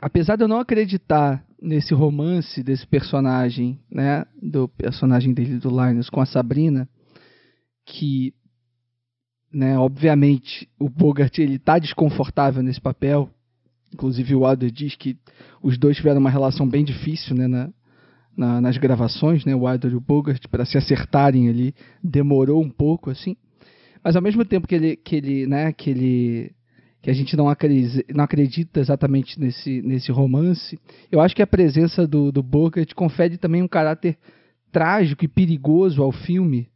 Apesar de eu não acreditar nesse romance desse personagem, né, do personagem dele do Linus com a Sabrina, que né, obviamente, o Bogart ele tá desconfortável nesse papel. Inclusive o Wilder diz que os dois tiveram uma relação bem difícil, né, na, na, nas gravações, né, o Wilder e o Bogart, para se acertarem ali, demorou um pouco, assim. Mas ao mesmo tempo que ele, que ele, né, que ele que a gente não acredita, não acredita exatamente nesse, nesse romance, eu acho que a presença do, do Bogart confere também um caráter trágico e perigoso ao filme,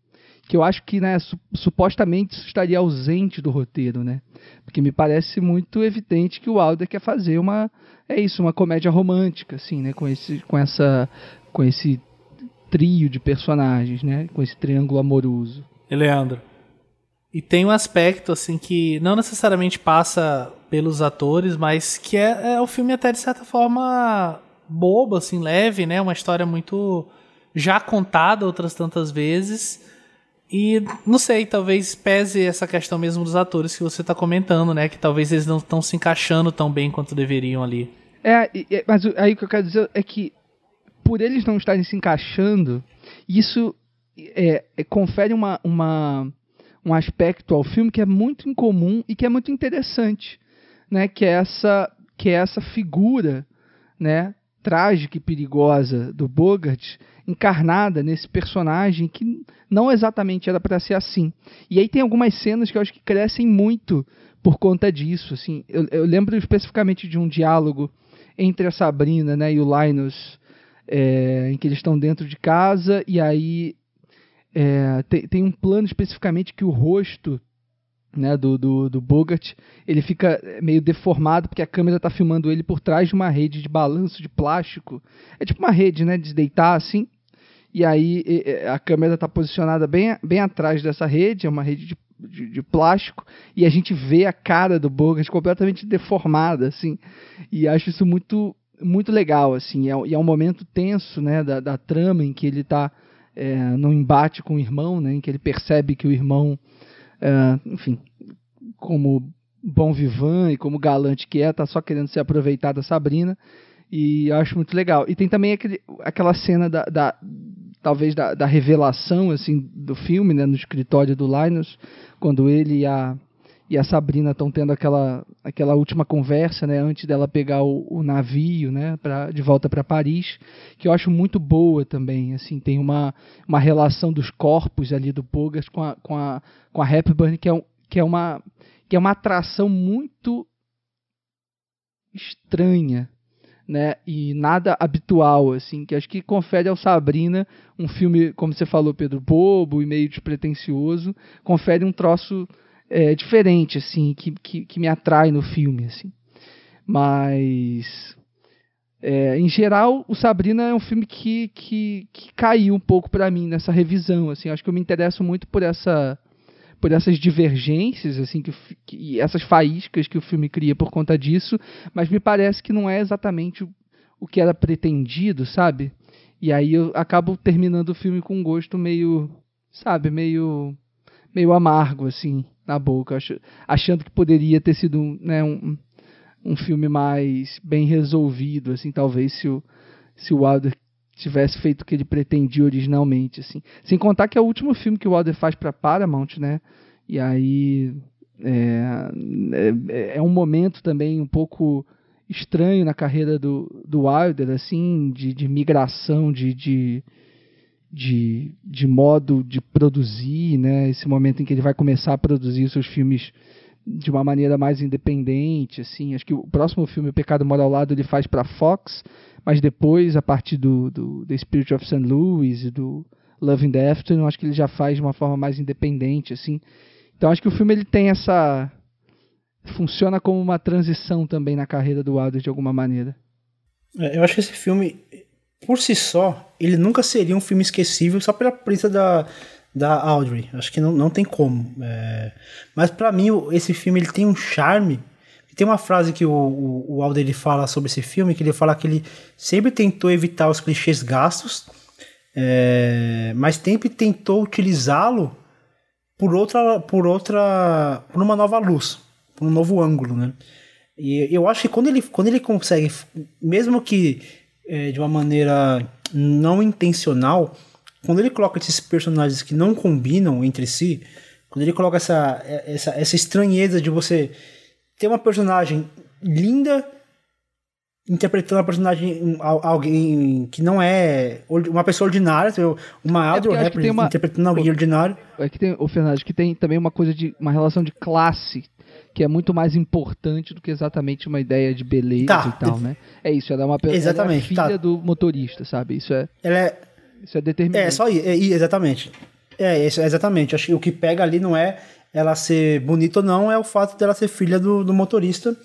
que eu acho que né, su supostamente estaria ausente do roteiro, né? Porque me parece muito evidente que o Wilder quer fazer uma é isso, uma comédia romântica, assim, né? Com esse, com essa, com esse trio de personagens, né? Com esse triângulo amoroso. E Leandro. E tem um aspecto assim que não necessariamente passa pelos atores, mas que é, é o filme até de certa forma bobo, assim, leve, né? Uma história muito já contada outras tantas vezes. E não sei, talvez pese essa questão mesmo dos atores que você está comentando, né? Que talvez eles não estão se encaixando tão bem quanto deveriam ali. É, mas aí o que eu quero dizer é que por eles não estarem se encaixando, isso é, é, confere uma, uma, um aspecto ao filme que é muito incomum e que é muito interessante, né? Que é essa, que é essa figura, né? Trágica e perigosa do Bogart encarnada nesse personagem que não exatamente era para ser assim. E aí tem algumas cenas que eu acho que crescem muito por conta disso. Assim, eu, eu lembro especificamente de um diálogo entre a Sabrina né, e o Linus, é, em que eles estão dentro de casa e aí é, tem, tem um plano especificamente que o rosto né, do, do, do Bogart, ele fica meio deformado porque a câmera está filmando ele por trás de uma rede de balanço de plástico. É tipo uma rede, né, de deitar assim. E aí a câmera está posicionada bem, bem atrás dessa rede, é uma rede de, de, de, plástico, e a gente vê a cara do Bogart completamente deformada, assim, e acho isso muito muito legal, assim, é, e é um momento tenso, né, da, da trama em que ele está é, no embate com o irmão, né, em que ele percebe que o irmão, é, enfim, como bom vivan e como galante que é, tá só querendo se aproveitar da Sabrina, e eu acho muito legal. E tem também aquele, aquela cena da, da talvez da, da, revelação assim do filme, né, no escritório do Linus, quando ele e a, e a Sabrina estão tendo aquela, aquela última conversa, né, antes dela pegar o, o navio, né, pra, de volta para Paris, que eu acho muito boa também, assim, tem uma, uma relação dos corpos ali do Bogas com a, com a, com a Hepburn que é, um, que é uma que é uma atração muito estranha né, e nada habitual, assim, que acho que confere ao Sabrina um filme, como você falou, Pedro, bobo e meio despretensioso, confere um troço é, diferente, assim, que, que, que, me atrai no filme, assim. Mas, é, em geral, o Sabrina é um filme que, que, que caiu um pouco para mim nessa revisão, assim, acho que eu me interesso muito por essa por essas divergências, assim, que, que, essas faíscas que o filme cria por conta disso, mas me parece que não é exatamente o, o que era pretendido, sabe? E aí eu acabo terminando o filme com um gosto meio, sabe, meio meio amargo, assim, na boca, ach, achando que poderia ter sido né, um, um filme mais bem resolvido, assim, talvez se o, se o Wilder tivesse feito o que ele pretendia originalmente, assim. Sem contar que é o último filme que o Wilder faz para Paramount, né? E aí é, é, é, um momento também um pouco estranho na carreira do, do Wilder, assim, de, de migração, de, de, de, de modo de produzir, né? Esse momento em que ele vai começar a produzir os seus filmes de uma maneira mais independente, assim. Acho que o próximo filme, O Pecado Mora ao Lado, ele faz para Fox, mas depois, a partir do, do The Spirit of St. Louis e do Love in the Afternoon, acho que ele já faz de uma forma mais independente, assim. Então acho que o filme ele tem essa funciona como uma transição também na carreira do Wilder de alguma maneira. É, eu acho que esse filme, por si só, ele nunca seria um filme esquecível só pela presença da, da Audrey. Acho que não, não tem como. É... Mas para mim, esse filme ele tem um charme tem uma frase que o, o, o Alder ele fala sobre esse filme, que ele fala que ele sempre tentou evitar os clichês gastos, é, mas sempre tentou utilizá-lo por outra, por outra, por uma nova luz, por um novo ângulo, né? E eu acho que quando ele, quando ele consegue, mesmo que é, de uma maneira não intencional, quando ele coloca esses personagens que não combinam entre si, Quando ele coloca essa, essa, essa estranheza de você ter uma personagem linda interpretando uma personagem, alguém que não é uma pessoa ordinária, uma é Hepburn uma... interpretando alguém ordinário. É que tem, o Fernando, que tem também uma coisa de uma relação de classe que é muito mais importante do que exatamente uma ideia de beleza tá. e tal, né? É isso, ela é uma pessoa exatamente, ela é filha tá. do motorista, sabe? Isso é ela é isso é determinante. É só isso, é, exatamente. É, isso, exatamente. Acho que o que pega ali não é ela ser bonita ou não, é o fato dela ser filha do, do motorista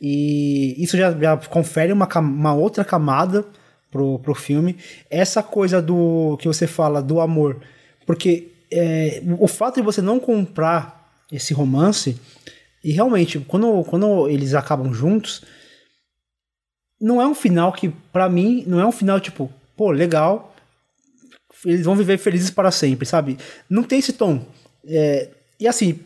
e isso já, já confere uma, uma outra camada pro, pro filme. Essa coisa do que você fala do amor, porque é, o fato de você não comprar esse romance, e realmente, quando, quando eles acabam juntos, não é um final que, para mim, não é um final tipo, pô, legal, eles vão viver felizes para sempre, sabe? Não tem esse tom. É, e assim,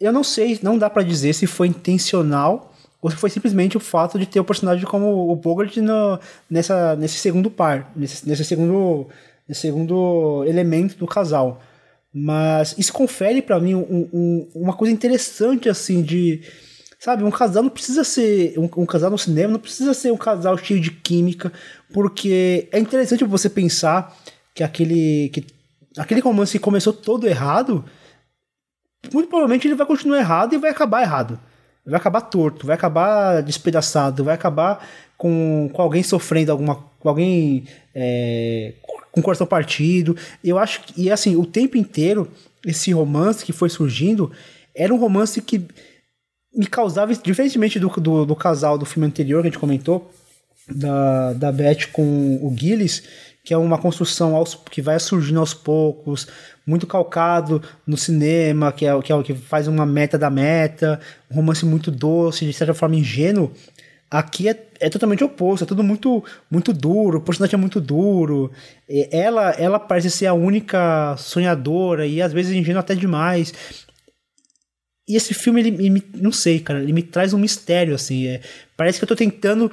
eu não sei, não dá para dizer se foi intencional ou se foi simplesmente o fato de ter o personagem como o Bogart no, nessa, nesse segundo par, nesse, nesse, segundo, nesse segundo elemento do casal. Mas isso confere para mim um, um, uma coisa interessante, assim, de. Sabe, um casal não precisa ser. Um, um, casal no cinema não precisa ser um casal cheio de química, porque é interessante você pensar que aquele. Que, aquele romance que começou todo errado, muito provavelmente ele vai continuar errado e vai acabar errado vai acabar torto, vai acabar despedaçado, vai acabar com, com alguém sofrendo alguma. com alguém é, com coração partido. Eu acho que, e assim, o tempo inteiro, esse romance que foi surgindo era um romance que me causava, diferentemente do, do, do casal do filme anterior que a gente comentou, da, da Beth com o Gillis, que é uma construção aos, que vai surgindo aos poucos, muito calcado no cinema, que é, que é o que faz uma meta da meta, um romance muito doce, de certa forma ingênuo. Aqui é, é totalmente oposto, é tudo muito muito duro, o personagem é muito duro. Ela, ela parece ser a única sonhadora e às vezes ingênua até demais. E esse filme, ele, ele, não sei, cara, ele me traz um mistério, assim. É, parece que eu tô tentando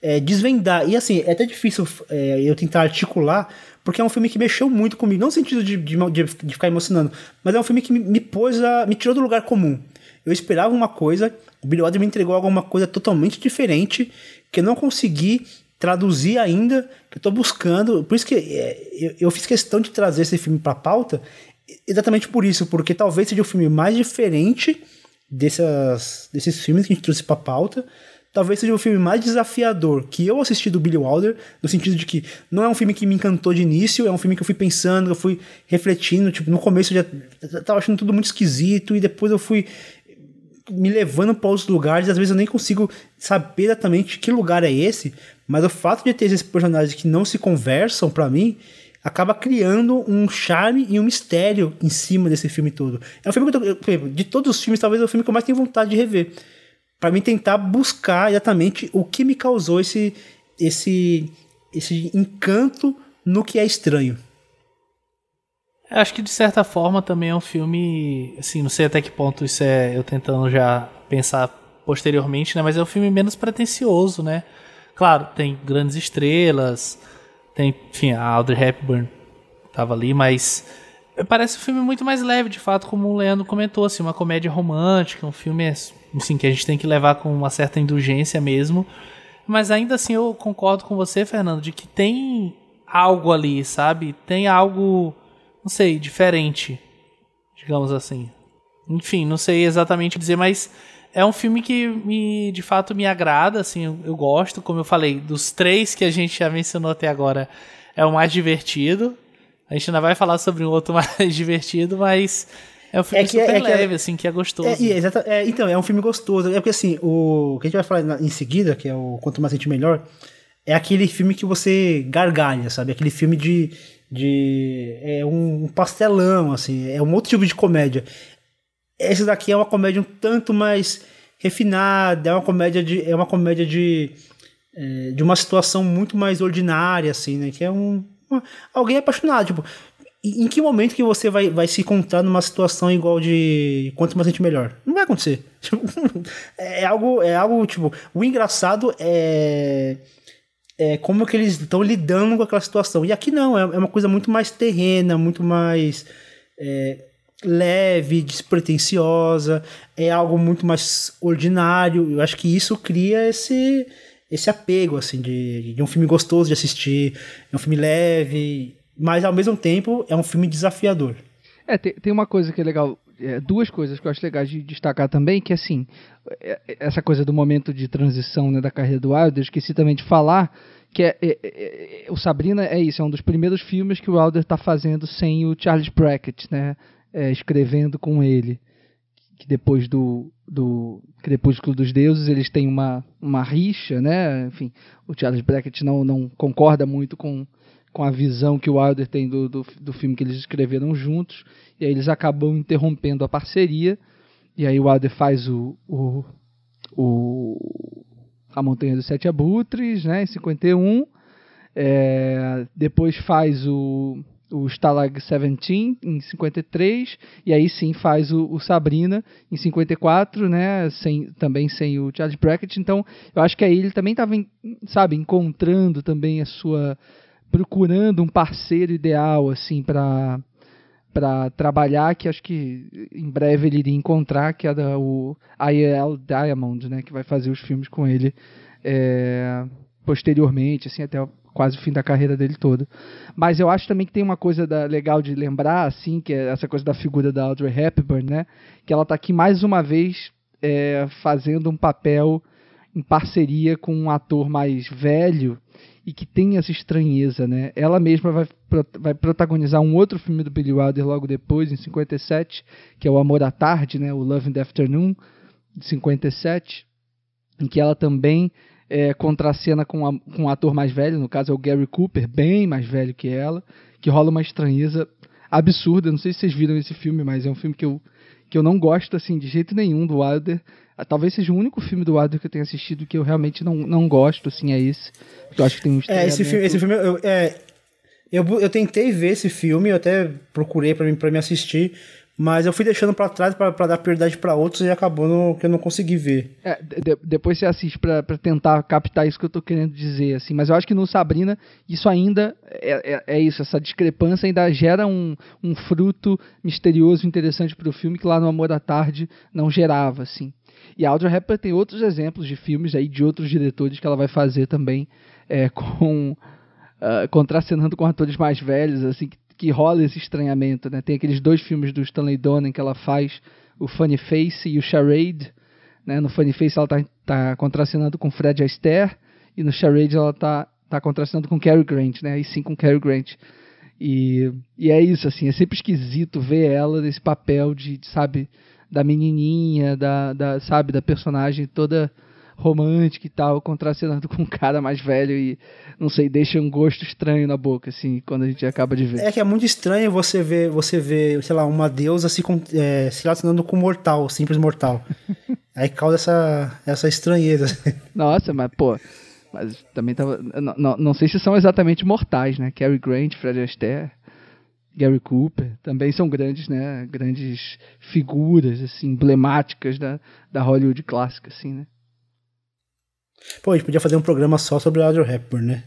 é, desvendar. E assim, é até difícil é, eu tentar articular, porque é um filme que mexeu muito comigo. Não no sentido de, de, de ficar emocionando, mas é um filme que me, me, pôs a. me tirou do lugar comum. Eu esperava uma coisa, o Billy Wilder me entregou alguma coisa totalmente diferente, que eu não consegui traduzir ainda, que eu tô buscando. Por isso que é, eu, eu fiz questão de trazer esse filme pra pauta, exatamente por isso, porque talvez seja o filme mais diferente dessas, desses filmes que a gente trouxe pra pauta talvez seja o filme mais desafiador que eu assisti do Billy Wilder, no sentido de que não é um filme que me encantou de início, é um filme que eu fui pensando, eu fui refletindo, tipo, no começo eu já tava achando tudo muito esquisito e depois eu fui me levando para outros lugares, às vezes eu nem consigo saber exatamente que lugar é esse, mas o fato de ter esses personagens que não se conversam para mim acaba criando um charme e um mistério em cima desse filme todo. É um filme que eu tô, de todos os filmes, talvez é o filme que eu mais tenho vontade de rever para mim tentar buscar exatamente o que me causou esse esse esse encanto no que é estranho. Acho que de certa forma também é um filme, assim, não sei até que ponto isso é eu tentando já pensar posteriormente, né, mas é um filme menos pretensioso, né? Claro, tem grandes estrelas, tem, enfim, a Audrey Hepburn tava ali, mas parece um filme muito mais leve, de fato, como o Leandro comentou, assim, uma comédia romântica, um filme assim, que a gente tem que levar com uma certa indulgência mesmo. Mas ainda assim eu concordo com você, Fernando, de que tem algo ali, sabe? Tem algo, não sei, diferente, digamos assim. Enfim, não sei exatamente dizer, mas é um filme que me, de fato me agrada, assim, eu, eu gosto, como eu falei, dos três que a gente já mencionou até agora, é o mais divertido. A gente ainda vai falar sobre um outro mais divertido, mas é um filme é que, super é, é leve, que, assim, que é gostoso. É, exata, é, então, é um filme gostoso. É porque, assim, o, o que a gente vai falar em seguida, que é o Quanto Mais Sente Melhor, é aquele filme que você gargalha, sabe? Aquele filme de... de é um pastelão, assim, é um outro tipo de comédia. Esse daqui é uma comédia um tanto mais refinada, é uma comédia de... É uma comédia de, é, de uma situação muito mais ordinária, assim, né? Que é um... Uma, alguém apaixonado, tipo em que momento que você vai, vai se encontrar numa situação igual de quanto mais gente melhor? Não vai acontecer. é algo, é algo tipo, o engraçado é é como que eles estão lidando com aquela situação. E aqui não, é, é uma coisa muito mais terrena, muito mais é, leve, despretensiosa, é algo muito mais ordinário. Eu acho que isso cria esse esse apego assim de, de um filme gostoso de assistir, é um filme leve, mas ao mesmo tempo é um filme desafiador. É, tem, tem uma coisa que é legal, é, duas coisas que eu acho legais de destacar também, que assim, é, é, essa coisa do momento de transição né, da carreira do Wilder, esqueci também de falar, que é, é, é, o Sabrina é isso, é um dos primeiros filmes que o Wilder está fazendo sem o Charles Brackett, né, escrevendo com ele que depois do, do Crepúsculo dos Deuses eles têm uma, uma rixa, né? Enfim, o Charles Brackett não, não concorda muito com, com a visão que o Wilder tem do, do, do filme que eles escreveram juntos, e aí eles acabam interrompendo a parceria, e aí o Wilder faz o, o, o A Montanha dos Sete Abutres, né, em 51, é, depois faz o o Stalag 17 em 53 e aí sim faz o, o, Sabrina em 54, né, sem, também sem o Charles Brackett. Então, eu acho que aí ele também estava, sabe, encontrando também a sua procurando um parceiro ideal assim para para trabalhar que acho que em breve ele iria encontrar que é da, o IL Diamond, né, que vai fazer os filmes com ele é, posteriormente, assim até quase o fim da carreira dele toda. Mas eu acho também que tem uma coisa da, legal de lembrar, assim, que é essa coisa da figura da Audrey Hepburn, né? Que ela está aqui mais uma vez é, fazendo um papel em parceria com um ator mais velho e que tem essa estranheza, né? Ela mesma vai, vai protagonizar um outro filme do Billy Wilder logo depois, em 57, que é O Amor à Tarde, né? O Love in the Afternoon, de 57, em que ela também é, contracena com, a, com um ator mais velho, no caso é o Gary Cooper, bem mais velho que ela, que rola uma estranheza absurda. Não sei se vocês viram esse filme, mas é um filme que eu, que eu não gosto assim de jeito nenhum do Wilder. Ah, talvez seja o único filme do Wilder que eu tenha assistido que eu realmente não, não gosto, assim, é esse. Eu acho que tem um É, esse filme, esse filme eu, é, eu, eu tentei ver esse filme, eu até procurei para mim, pra me assistir, mas eu fui deixando para trás para dar prioridade para outros e acabou no, que eu não consegui ver. É, de, depois você assiste para tentar captar isso que eu tô querendo dizer, assim. Mas eu acho que no Sabrina isso ainda é, é, é isso, essa discrepância ainda gera um, um fruto misterioso, interessante para o filme que lá no Amor da Tarde não gerava, assim. E a Audrey Hepburn tem outros exemplos de filmes aí de outros diretores que ela vai fazer também é, com uh, contracenando com atores mais velhos, assim, que que rola esse estranhamento, né? Tem aqueles dois filmes do Stanley Donen que ela faz, o Funny Face e o Charade, né? No Funny Face ela tá, tá contracenando com Fred Astaire e no Charade ela tá, tá com Cary Grant, né? Aí sim com Cary Grant. E, e é isso, assim, é sempre esquisito ver ela nesse papel de, de sabe, da menininha, da, da, sabe, da personagem toda romântica e tal, contracenando com um cara mais velho e, não sei, deixa um gosto estranho na boca, assim, quando a gente acaba de ver. É que é muito estranho você ver, você ver sei lá, uma deusa se, é, se relacionando com um mortal, simples mortal. Aí causa essa, essa estranheza. Nossa, mas, pô, mas também tava. Não, não, não sei se são exatamente mortais, né? Cary Grant, Fred Astaire. Gary Cooper, também são grandes, né, grandes figuras assim emblemáticas da, da Hollywood clássica assim, né? Pô, a gente podia fazer um programa só sobre a Audrey Hepburn, né?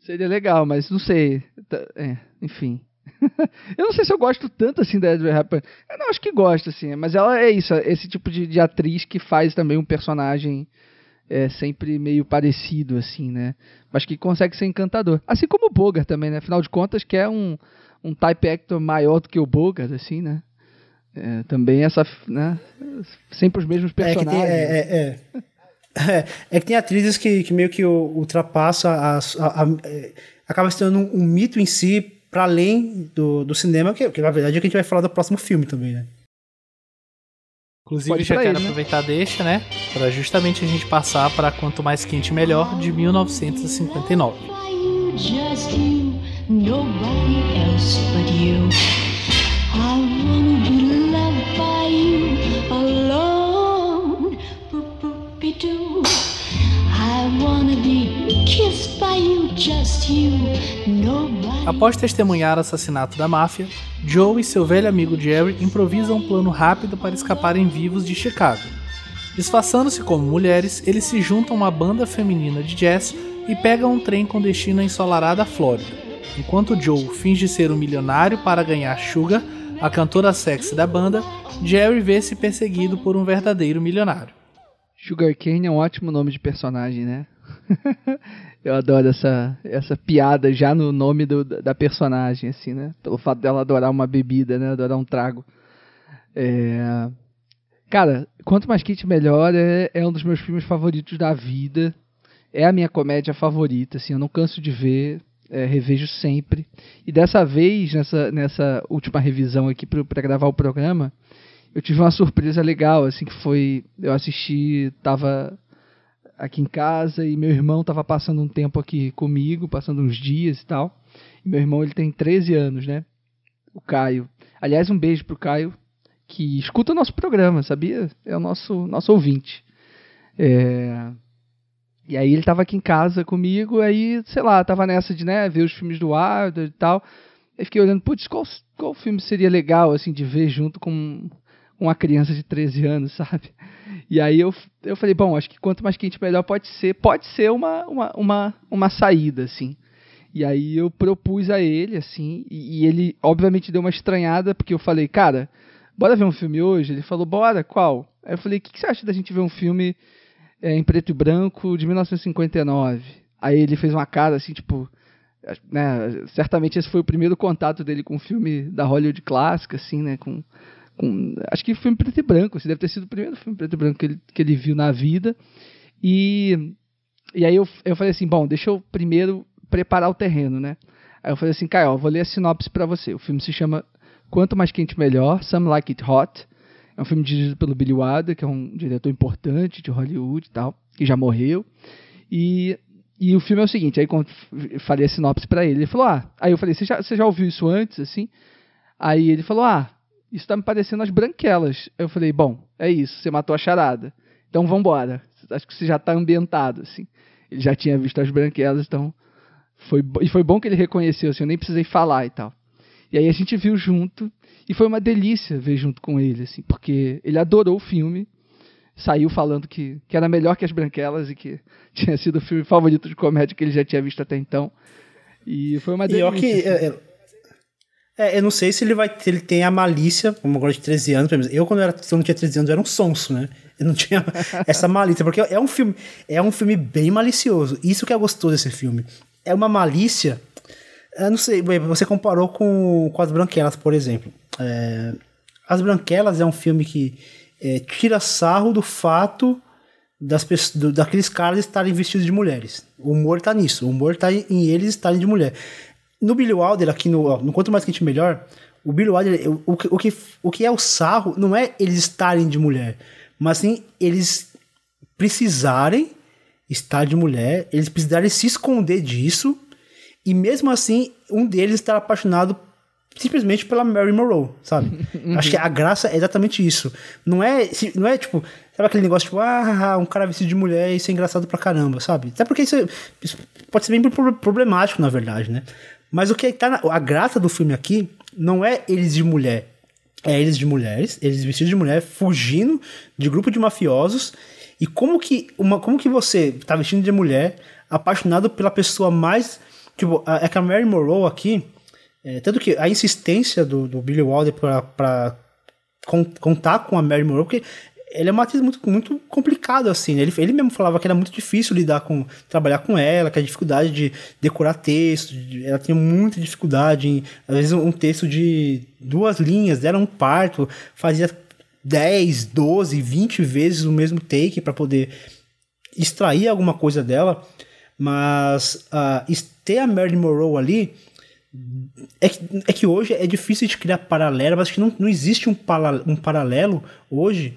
Seria legal, mas não sei. É, enfim. eu não sei se eu gosto tanto assim da Audrey Hepburn. Eu não acho que gosto, assim. Mas ela é isso, esse tipo de, de atriz que faz também um personagem é, sempre meio parecido, assim, né? Mas que consegue ser encantador. Assim como o Bogart também, né? Afinal de contas, que é um, um type actor maior do que o Bogart, assim, né? É, também essa, né? Sempre os mesmos personagens. É, tem, é, é, é. É, é que tem atrizes que, que meio que ultrapassa a, a, a, é, acaba se tornando um, um, mito em si para além do, do cinema, que, que na verdade é que a gente vai falar do próximo filme também, né? Inclusive, já quero ele, né? aproveitar deixa, né? Para justamente a gente passar para Quanto Mais Quente Melhor, de 1959. Just you, nobody else but you. I wanna be loved by you alone. Após testemunhar o assassinato da máfia, Joe e seu velho amigo Jerry improvisam um plano rápido para escaparem vivos de Chicago. Disfarçando-se como mulheres, eles se juntam a uma banda feminina de jazz e pegam um trem com destino à ensolarada Flórida. Enquanto Joe finge ser um milionário para ganhar Sugar, a cantora sexy da banda, Jerry vê-se perseguido por um verdadeiro milionário. Sugarcane é um ótimo nome de personagem, né? Eu adoro essa, essa piada já no nome do, da personagem, assim, né? Pelo fato dela adorar uma bebida, né? Adorar um trago. É... Cara, quanto mais kit melhor é, é um dos meus filmes favoritos da vida. É a minha comédia favorita, assim, eu não canso de ver, é, revejo sempre. E dessa vez, nessa, nessa última revisão aqui para gravar o programa, eu tive uma surpresa legal, assim, que foi. Eu assisti, tava aqui em casa e meu irmão tava passando um tempo aqui comigo, passando uns dias e tal. E meu irmão, ele tem 13 anos, né? O Caio. Aliás, um beijo pro Caio, que escuta o nosso programa, sabia? É o nosso, nosso ouvinte. É... E aí ele tava aqui em casa comigo, aí, sei lá, tava nessa de, né, ver os filmes do Wilder e tal. Aí fiquei olhando, putz, qual, qual filme seria legal, assim, de ver junto com uma criança de 13 anos, sabe? E aí eu, eu falei, bom, acho que quanto mais quente melhor pode ser, pode ser uma, uma, uma, uma saída, assim. E aí eu propus a ele, assim, e, e, ele obviamente deu uma estranhada, porque eu falei, cara, bora ver um filme hoje? Ele falou, bora, qual? Aí eu falei, o que, que você acha da gente ver um filme é, em preto e branco de 1959? Aí ele fez uma cara assim, tipo, né, certamente esse foi o primeiro contato dele com um filme da Hollywood clássica, assim, né, com com, acho que filme preto e branco. Esse deve ter sido o primeiro filme preto e branco que ele, que ele viu na vida. E, e aí eu, eu falei assim: bom, deixa eu primeiro preparar o terreno, né? Aí eu falei assim: Caio, vou ler a sinopse para você. O filme se chama Quanto Mais Quente Melhor, Some Like It Hot. É um filme dirigido pelo Billy Wilder, que é um diretor importante de Hollywood e tal, que já morreu. E, e o filme é o seguinte: aí quando falei a sinopse para ele, ele falou: Ah, aí eu falei: Você já, já ouviu isso antes, assim? Aí ele falou: Ah, isso tá me parecendo as branquelas. Eu falei, bom, é isso, você matou a charada. Então vamos embora. Acho que você já está ambientado, assim. Ele já tinha visto as branquelas, então foi e foi bom que ele reconheceu, assim, eu nem precisei falar e tal. E aí a gente viu junto e foi uma delícia ver junto com ele, assim, porque ele adorou o filme, saiu falando que, que era melhor que as branquelas e que tinha sido o filme favorito de comédia que ele já tinha visto até então. E foi uma delícia. E que, assim. é, é é, eu não sei se ele vai ele tem a malícia, como agora de 13 anos, exemplo. Eu, quando eu, era, eu não tinha 13 anos, eu era um sonso, né? Eu não tinha essa malícia, porque é um filme, é um filme bem malicioso. Isso que é gostoso desse filme. É uma malícia. Eu não sei, você comparou com, com As Branquelas, por exemplo. É, As Branquelas é um filme que é, tira sarro do fato das pessoas, daqueles caras estarem vestidos de mulheres. O humor tá nisso. O humor tá em, em eles estarem de mulher no Billy Wilder, aqui no, no Quanto Mais Quente Melhor, o Billy Wilder, o, o, o, que, o que é o sarro não é eles estarem de mulher, mas sim eles precisarem estar de mulher, eles precisarem se esconder disso, e mesmo assim, um deles estar apaixonado simplesmente pela Mary Monroe, sabe? Uhum. Acho que a graça é exatamente isso. Não é, não é tipo, sabe aquele negócio tipo, ah, um cara vestido de mulher e isso é engraçado pra caramba, sabe? Até porque isso, é, isso pode ser bem problemático, na verdade, né? Mas o que tá na, a graça do filme aqui não é eles de mulher, é eles de mulheres, eles vestidos de mulher fugindo de grupo de mafiosos e como que uma como que você tá vestindo de mulher, apaixonado pela pessoa mais tipo, é que a Mary Monroe aqui, é, tanto que a insistência do, do Billy Wilder para contar com a Mary Monroe, porque ele é uma atriz muito, muito complicado, assim. Né? Ele, ele mesmo falava que era muito difícil lidar com. trabalhar com ela, que a dificuldade de decorar texto, de, ela tinha muita dificuldade em. Às vezes, um texto de duas linhas, era um parto, fazia 10, 12, 20 vezes o mesmo take para poder extrair alguma coisa dela. Mas uh, ter a Marilyn Monroe ali. É que, é que hoje é difícil de criar paralelo, mas acho que não, não existe um, para, um paralelo hoje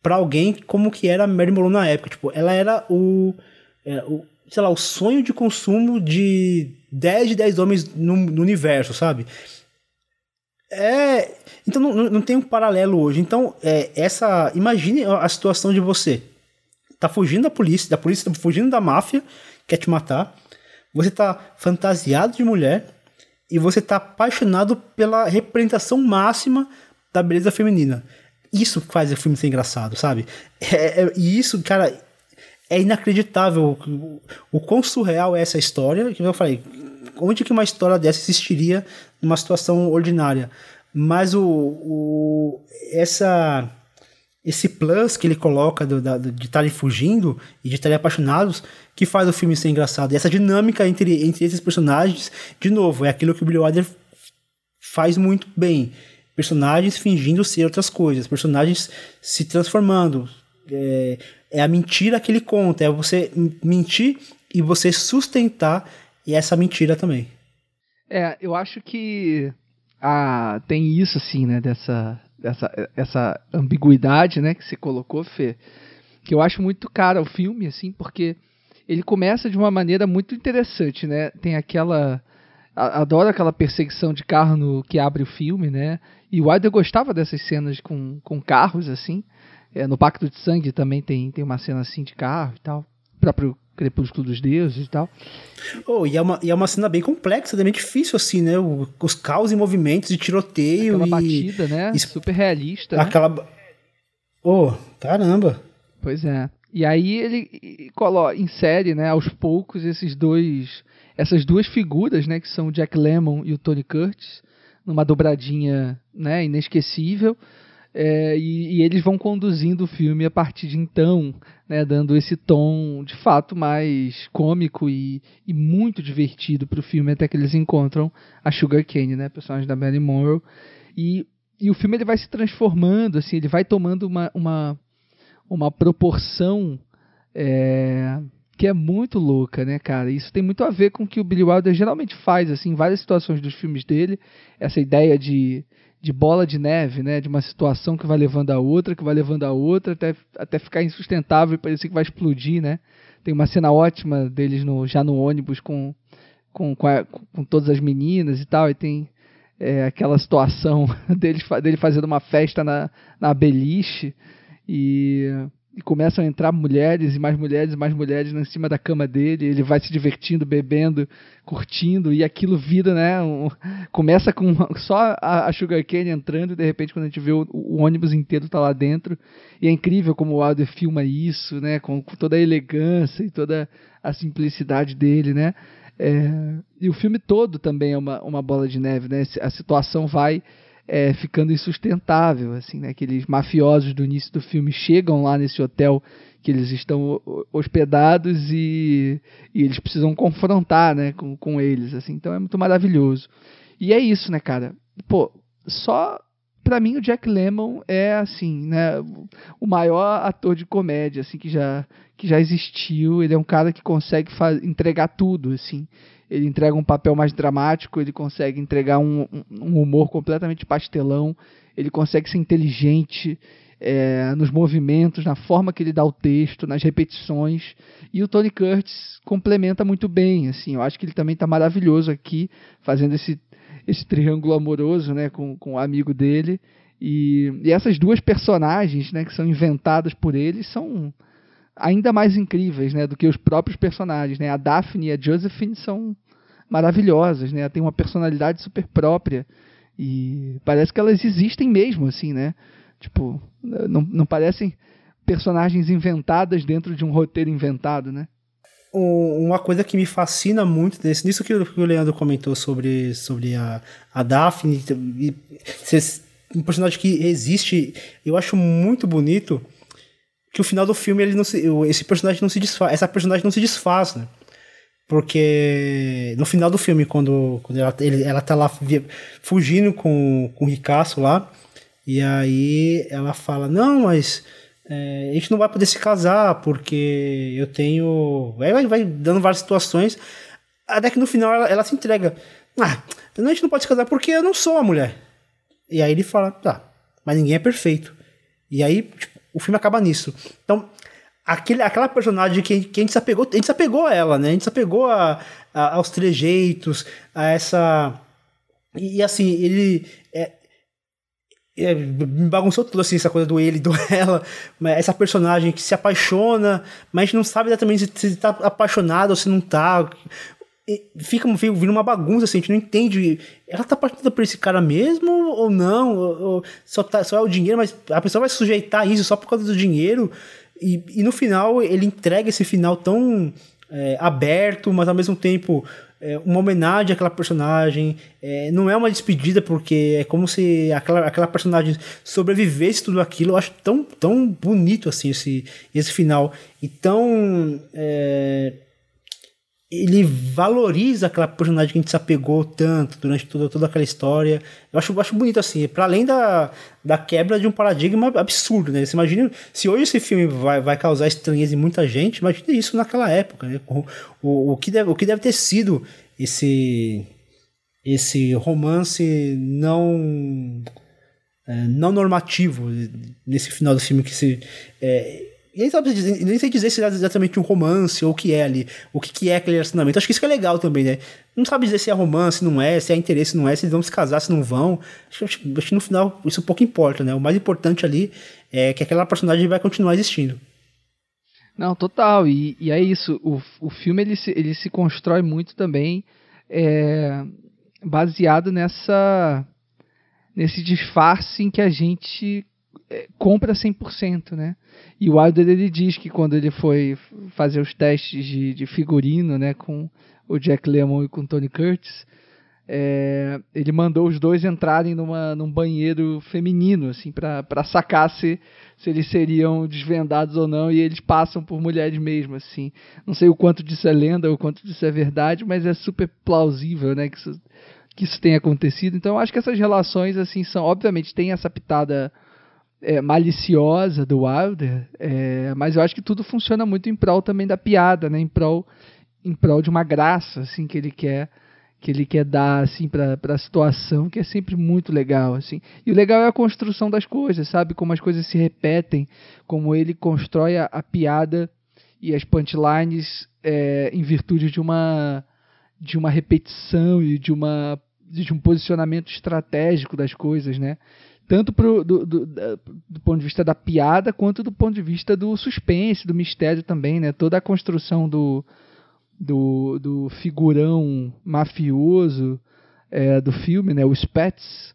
para alguém como que era a Mary Monroe na época. Tipo, ela era o, é, o, sei lá, o sonho de consumo de 10 de 10 homens no, no universo, sabe? É, então não, não tem um paralelo hoje. Então, é, essa, imagine a situação de você tá fugindo da polícia, da polícia tá fugindo da máfia, quer te matar. Você tá fantasiado de mulher e você tá apaixonado pela representação máxima da beleza feminina. Isso faz o filme ser engraçado, sabe? É, é, e isso, cara, é inacreditável o, o quão surreal é essa história. Que eu falei, onde que uma história dessa existiria numa situação ordinária? mas o, o essa esse plus que ele coloca do, da, de estarem fugindo e de estarem apaixonados que faz o filme ser engraçado. E essa dinâmica entre, entre esses personagens, de novo, é aquilo que o Billy Wilder faz muito bem. Personagens fingindo ser outras coisas, personagens se transformando. É, é a mentira que ele conta, é você mentir e você sustentar essa mentira também. É, eu acho que ah, tem isso assim, né, dessa, dessa essa ambiguidade, né, que você colocou, Fê, que eu acho muito cara o filme, assim, porque ele começa de uma maneira muito interessante, né, tem aquela adoro aquela perseguição de carro no, que abre o filme, né? E o Wilder gostava dessas cenas com, com carros, assim. É, no Pacto de Sangue também tem, tem uma cena assim de carro e tal. O próprio Crepúsculo dos Deuses e tal. Oh, e, é uma, e é uma cena bem complexa, também difícil, assim, né? O, os caos e movimentos de tiroteio. Aquela e, batida, né? E, Super realista. Aquela. Né? Oh, caramba! Pois é. E aí ele coloca, insere, né, aos poucos esses dois, essas duas figuras, né, que são o Jack Lemmon e o Tony Curtis, numa dobradinha, né, inesquecível. É, e, e, eles vão conduzindo o filme a partir de então, né, dando esse tom de fato mais cômico e, e muito divertido para o filme, até que eles encontram a Sugar Cane, né, personagem da Marilyn Monroe. E, e o filme ele vai se transformando, assim, ele vai tomando uma, uma, uma proporção é, que é muito louca, né, cara? Isso tem muito a ver com o que o Billy Wilder geralmente faz, assim, em várias situações dos filmes dele, essa ideia de de bola de neve, né? De uma situação que vai levando a outra, que vai levando a outra, até, até ficar insustentável e parecer que vai explodir, né? Tem uma cena ótima deles no, já no ônibus com, com, com, a, com todas as meninas e tal, e tem é, aquela situação dele, dele fazendo uma festa na, na beliche e e começam a entrar mulheres e mais mulheres e mais mulheres em cima da cama dele, ele vai se divertindo, bebendo, curtindo, e aquilo vira, né? Um, começa com só a, a Cane entrando, e de repente, quando a gente vê o, o, ônibus inteiro tá lá dentro, e é incrível como o Wilder filma isso, né? Com, com toda a elegância e toda a simplicidade dele, né? É, e o filme todo também é uma, uma bola de neve, né? A situação vai é, ficando insustentável, assim, né? Aqueles mafiosos do início do filme chegam lá nesse hotel que eles estão hospedados e, e eles precisam confrontar, né, com, com eles, assim. Então é muito maravilhoso. E é isso, né, cara? Pô, só para mim o Jack Lemmon é assim, né, o maior ator de comédia assim que já que já existiu. Ele é um cara que consegue entregar tudo, assim ele entrega um papel mais dramático, ele consegue entregar um, um humor completamente pastelão, ele consegue ser inteligente é, nos movimentos, na forma que ele dá o texto, nas repetições. E o Tony Curtis complementa muito bem. Assim, eu acho que ele também está maravilhoso aqui, fazendo esse, esse triângulo amoroso né, com, com o amigo dele. E, e essas duas personagens né, que são inventadas por ele são ainda mais incríveis né, do que os próprios personagens. Né? A Daphne e a Josephine são maravilhosas, né? Tem uma personalidade super própria e parece que elas existem mesmo, assim, né? Tipo, não, não parecem personagens inventadas dentro de um roteiro inventado, né? Uma coisa que me fascina muito nisso que o Leandro comentou sobre, sobre a, a Daphne, e, um personagem que existe, eu acho muito bonito que o final do filme ele não se, esse personagem não se desfaz, essa personagem não se desfaz, né? Porque no final do filme, quando, quando ela, ele, ela tá lá fugindo com, com o Ricasso lá, e aí ela fala: Não, mas é, a gente não vai poder se casar porque eu tenho. Aí vai, vai dando várias situações, até que no final ela, ela se entrega: Ah, a gente não pode se casar porque eu não sou a mulher. E aí ele fala: Tá, mas ninguém é perfeito. E aí tipo, o filme acaba nisso. Então aquele, aquela personagem que, que a gente se apegou, a gente se apegou a ela, né? A gente se apegou a, a aos trejeitos, a essa. E, e assim, ele. É, é, me bagunçou tudo assim, essa coisa do ele, do ela, essa personagem que se apaixona, mas a gente não sabe exatamente se, se tá apaixonado ou se não tá. E fica vindo uma bagunça, assim, a gente não entende. Ela tá apaixonada por esse cara mesmo ou não? Ou, ou só, tá, só é o dinheiro, mas a pessoa vai sujeitar isso só por causa do dinheiro. E, e no final ele entrega esse final tão é, aberto, mas ao mesmo tempo é, uma homenagem àquela personagem. É, não é uma despedida, porque é como se aquela, aquela personagem sobrevivesse tudo aquilo. Eu acho tão, tão bonito assim esse, esse final. E. É, ele valoriza aquela personagem que a gente se apegou tanto durante toda, toda aquela história. Eu acho, acho bonito assim, para além da, da quebra de um paradigma absurdo, né? Você imagina, se hoje esse filme vai, vai causar estranheza em muita gente, imagina isso naquela época, né? O, o, o, que, deve, o que deve ter sido esse, esse romance não, é, não normativo nesse final do filme que se... É, nem, sabe dizer, nem sei dizer se é exatamente um romance ou o que é ali, o que, que é aquele relacionamento. Acho que isso que é legal também, né? Não sabe dizer se é romance, não é, se é interesse, não é, se eles vão se casar, se não vão. Acho, acho, acho que no final isso pouco importa, né? O mais importante ali é que aquela personagem vai continuar existindo. Não, total. E, e é isso. O, o filme ele se, ele se constrói muito também é, baseado nessa nesse disfarce em que a gente é, compra 100%, né? E o Wilder ele diz que quando ele foi fazer os testes de, de figurino, né, com o Jack Lemmon e com o Tony Curtis, é, ele mandou os dois entrarem numa, num banheiro feminino, assim, para sacar se, se eles seriam desvendados ou não, e eles passam por mulheres mesmo, assim. Não sei o quanto disso é lenda ou o quanto disso é verdade, mas é super plausível, né, que isso, que isso tenha acontecido. Então, eu acho que essas relações, assim, são, obviamente, tem essa pitada é, maliciosa do Wilder, é, mas eu acho que tudo funciona muito em prol também da piada, né? Em prol, em prol de uma graça, assim, que ele quer que ele quer dar assim para a situação, que é sempre muito legal, assim. E o legal é a construção das coisas, sabe? Como as coisas se repetem, como ele constrói a, a piada e as punchlines é, em virtude de uma de uma repetição e de uma de um posicionamento estratégico das coisas, né? Tanto pro, do, do, do, ponto de vista da piada quanto do ponto de vista do suspense, do mistério também, né? Toda a construção do, do, do figurão mafioso é, do filme, né? O Spets,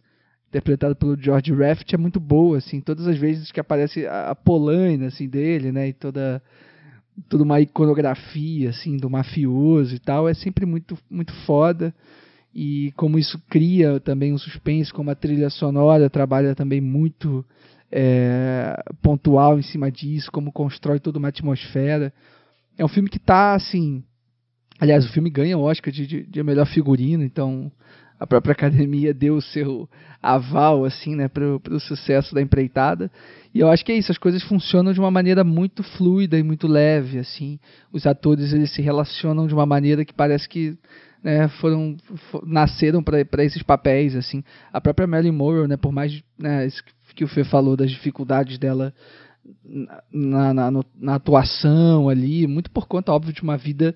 interpretado pelo George Raft, é muito boa, assim. Todas as vezes que aparece a, a polaina, assim, dele, né? E toda toda uma iconografia, assim, do mafioso e tal, é sempre muito, muito foda e como isso cria também um suspense, como a trilha sonora trabalha também muito é, pontual em cima disso, como constrói toda uma atmosfera. É um filme que está assim. Aliás, o filme ganha o Oscar de, de, de melhor figurino, então a própria academia deu o seu aval assim, né, para o sucesso da empreitada. E eu acho que é isso, as coisas funcionam de uma maneira muito fluida e muito leve, assim. Os atores eles se relacionam de uma maneira que parece que né, foram for, nasceram para esses papéis assim. A própria Marilyn Monroe né por mais né, que o Fê falou das dificuldades dela na, na, na, atuação ali muito por conta óbvio de uma vida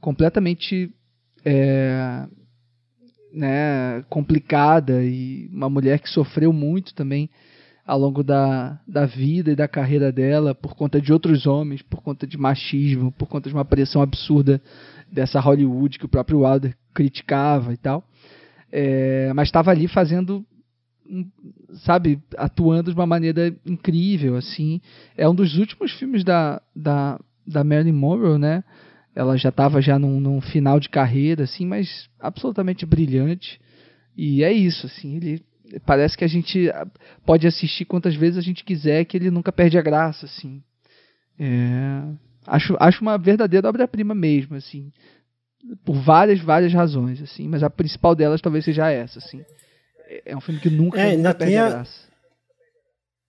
completamente é, né, complicada e uma mulher que sofreu muito também ao longo da, da vida e da carreira dela por conta de outros homens, por conta de machismo, por conta de uma pressão absurda dessa Hollywood que o próprio Wilder criticava e tal. É, mas estava ali fazendo, sabe, atuando de uma maneira incrível, assim. É um dos últimos filmes da, da, da Marilyn Monroe, né? Ela já estava já num, num, final de carreira, assim, mas absolutamente brilhante. E é isso, assim, ele parece que a gente pode assistir quantas vezes a gente quiser, que ele nunca perde a graça, assim. É, Acho, acho uma verdadeira obra-prima mesmo, assim. Por várias, várias razões, assim. Mas a principal delas talvez seja essa, assim. É, é um filme que nunca, é, nunca perde a graça.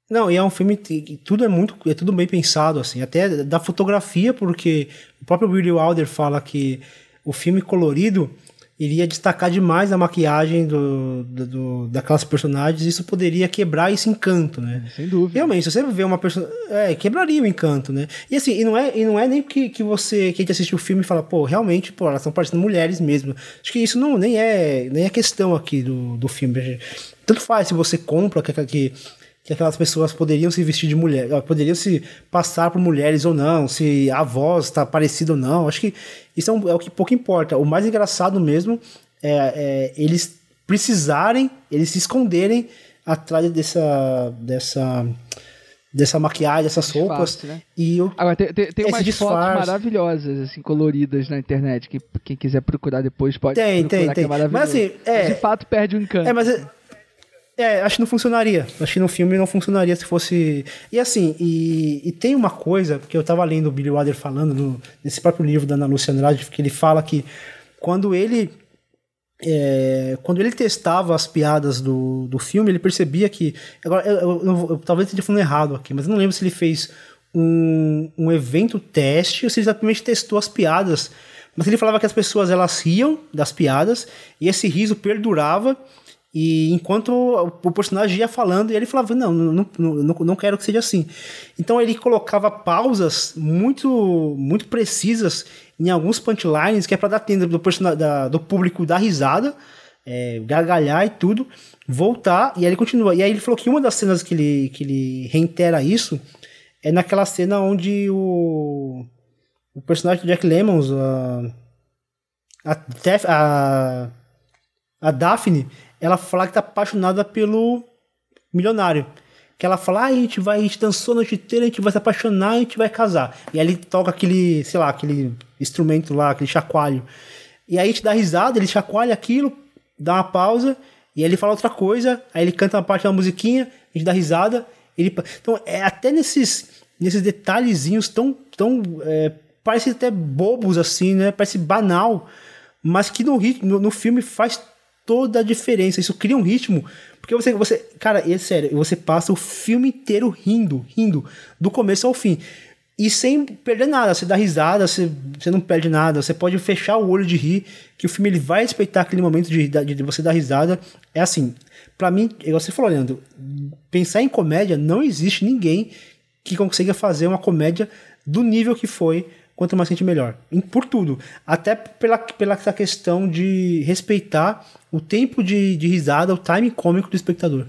Não, e é um filme que tudo é muito, é tudo bem pensado, assim. Até da fotografia, porque o próprio Willie Wilder fala que o filme colorido iria destacar demais a maquiagem do, do, do, daquelas personagens, isso poderia quebrar esse encanto, né? Sem dúvida. Realmente, se você vê uma pessoa. É, quebraria o encanto, né? E assim, e não é, e não é nem que, que você, que a gente assiste o filme e fala, pô, realmente, pô, elas estão parecendo mulheres mesmo. Acho que isso não nem é, nem é questão aqui do, do filme. Tanto faz se você compra que, que que aquelas pessoas poderiam se vestir de mulher, poderiam se passar por mulheres ou não, se a voz está parecida ou não. Acho que isso é, um, é, o que pouco importa. O mais engraçado mesmo é, é, eles precisarem, eles se esconderem atrás dessa, dessa, dessa maquiagem, dessas Disfarce, roupas. né? E eu, Agora, tem, tem, tem umas disfarce. fotos maravilhosas, assim, coloridas na internet. Que, quem quiser procurar depois pode Tem, procurar, tem, que tem. é maravilhoso. Mas, assim, é- Mas, de fato perde o encanto. É, mas é, é, acho que não funcionaria. Acho que no filme não funcionaria se fosse. E assim, e, e tem uma coisa que eu tava lendo o Billy Wilder falando no- nesse próprio livro da Ana Lúcia Andrade, que ele fala que quando ele. é, quando ele testava as piadas do, do filme, ele percebia que. Agora, eu, eu- eu- eu talvez esteja falando errado aqui, mas eu não lembro se ele fez um, um evento teste ou se ele simplesmente testou as piadas. Mas ele falava que as pessoas elas riam das piadas e esse riso perdurava e enquanto o personagem ia falando, ele falava, não, não, não, não, quero que seja assim. Então ele colocava pausas muito muito precisas em alguns punchlines, que é para dar tempo do, da- do público dar risada, é, gargalhar e tudo, voltar, e aí ele continua. E aí ele falou que uma das cenas que ele, que ele reitera isso é naquela cena onde o, o personagem do Jack Lemmons, a, a, a, a Daphne, ela fala que tá apaixonada pelo milionário. Que ela fala, ah, a gente vai, a gente dançou a noite inteira, a gente vai se apaixonar, a gente vai casar. E aí ele toca aquele, sei lá, aquele instrumento lá, aquele chacoalho. E aí a gente dá risada, ele chacoalha aquilo, dá uma pausa, e aí ele fala outra coisa, aí ele canta uma parte da musiquinha, a gente dá risada. Ele... Então, é até nesses, nesses detalhezinhos tão, tão é, parece até bobos assim, né? Parece banal, mas que no, rit- no, no filme faz toda a diferença. Isso cria um ritmo, porque você, você, cara, é sério, você passa o filme inteiro rindo, rindo, do começo ao fim. E sem perder nada, você dá risada, você, você não perde nada, você pode fechar o olho de rir, que o filme ele vai respeitar aquele momento de, de, de você dar risada. É assim, pra mim, você falou, Leandro, pensar em comédia, não existe ninguém que consiga fazer uma comédia do nível que foi Quanto Mais Sente Melhor. Por tudo. Até pela, pela essa questão de respeitar o tempo de, de risada, o time cômico do espectador.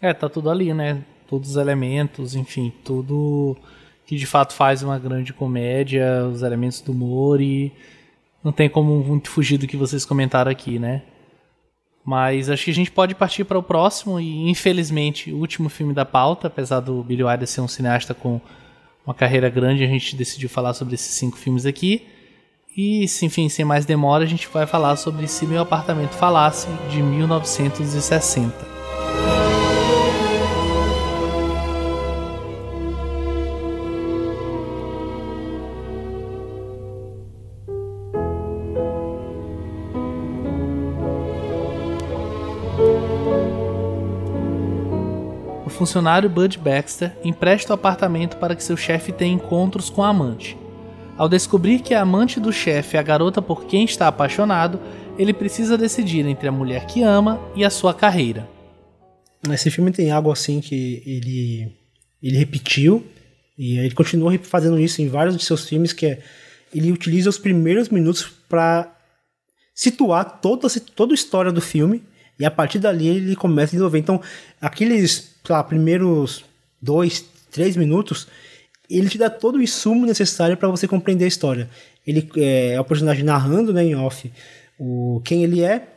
É, tá tudo ali, né? Todos os elementos, enfim, tudo que de fato faz uma grande comédia, os elementos do humor e não tem como muito fugir do que vocês comentaram aqui, né? Mas acho que a gente pode partir para o próximo e infelizmente o último filme da pauta, apesar do Billy Wilder ser um cineasta com uma carreira grande, a gente decidiu falar sobre esses cinco filmes aqui. E, enfim, sem mais demora, a gente vai falar sobre Se Meu Apartamento Falasse, de 1960. Funcionário Bud Baxter empresta o apartamento para que seu chefe tenha encontros com a amante. Ao descobrir que a amante do chefe é a garota por quem está apaixonado, ele precisa decidir entre a mulher que ama e a sua carreira. Esse filme tem algo assim que ele, ele repetiu e ele continua fazendo isso em vários de seus filmes, que é ele utiliza os primeiros minutos para situar toda, toda a história do filme e a partir dali ele começa a desenvolver. Então, aqueles lá, primeiros dois, três minutos, ele te dá todo o insumo necessário para você compreender a história. Ele é, é o personagem narrando né, em off o, quem ele é,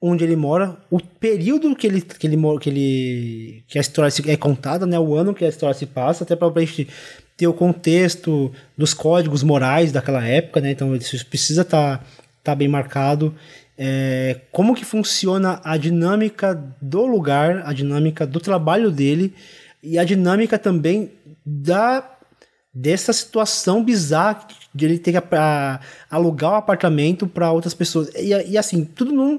onde ele mora, o período que ele que ele que ele que a história é contada, né, o ano que a história se passa, até para a gente ter o contexto dos códigos morais daquela época, né? Então isso precisa estar tá, bem marcado. É, como que funciona a dinâmica do lugar, a dinâmica do trabalho dele e a dinâmica também da dessa situação bizarra de ele ter que alugar o apartamento para outras pessoas. E, e assim, tudo num,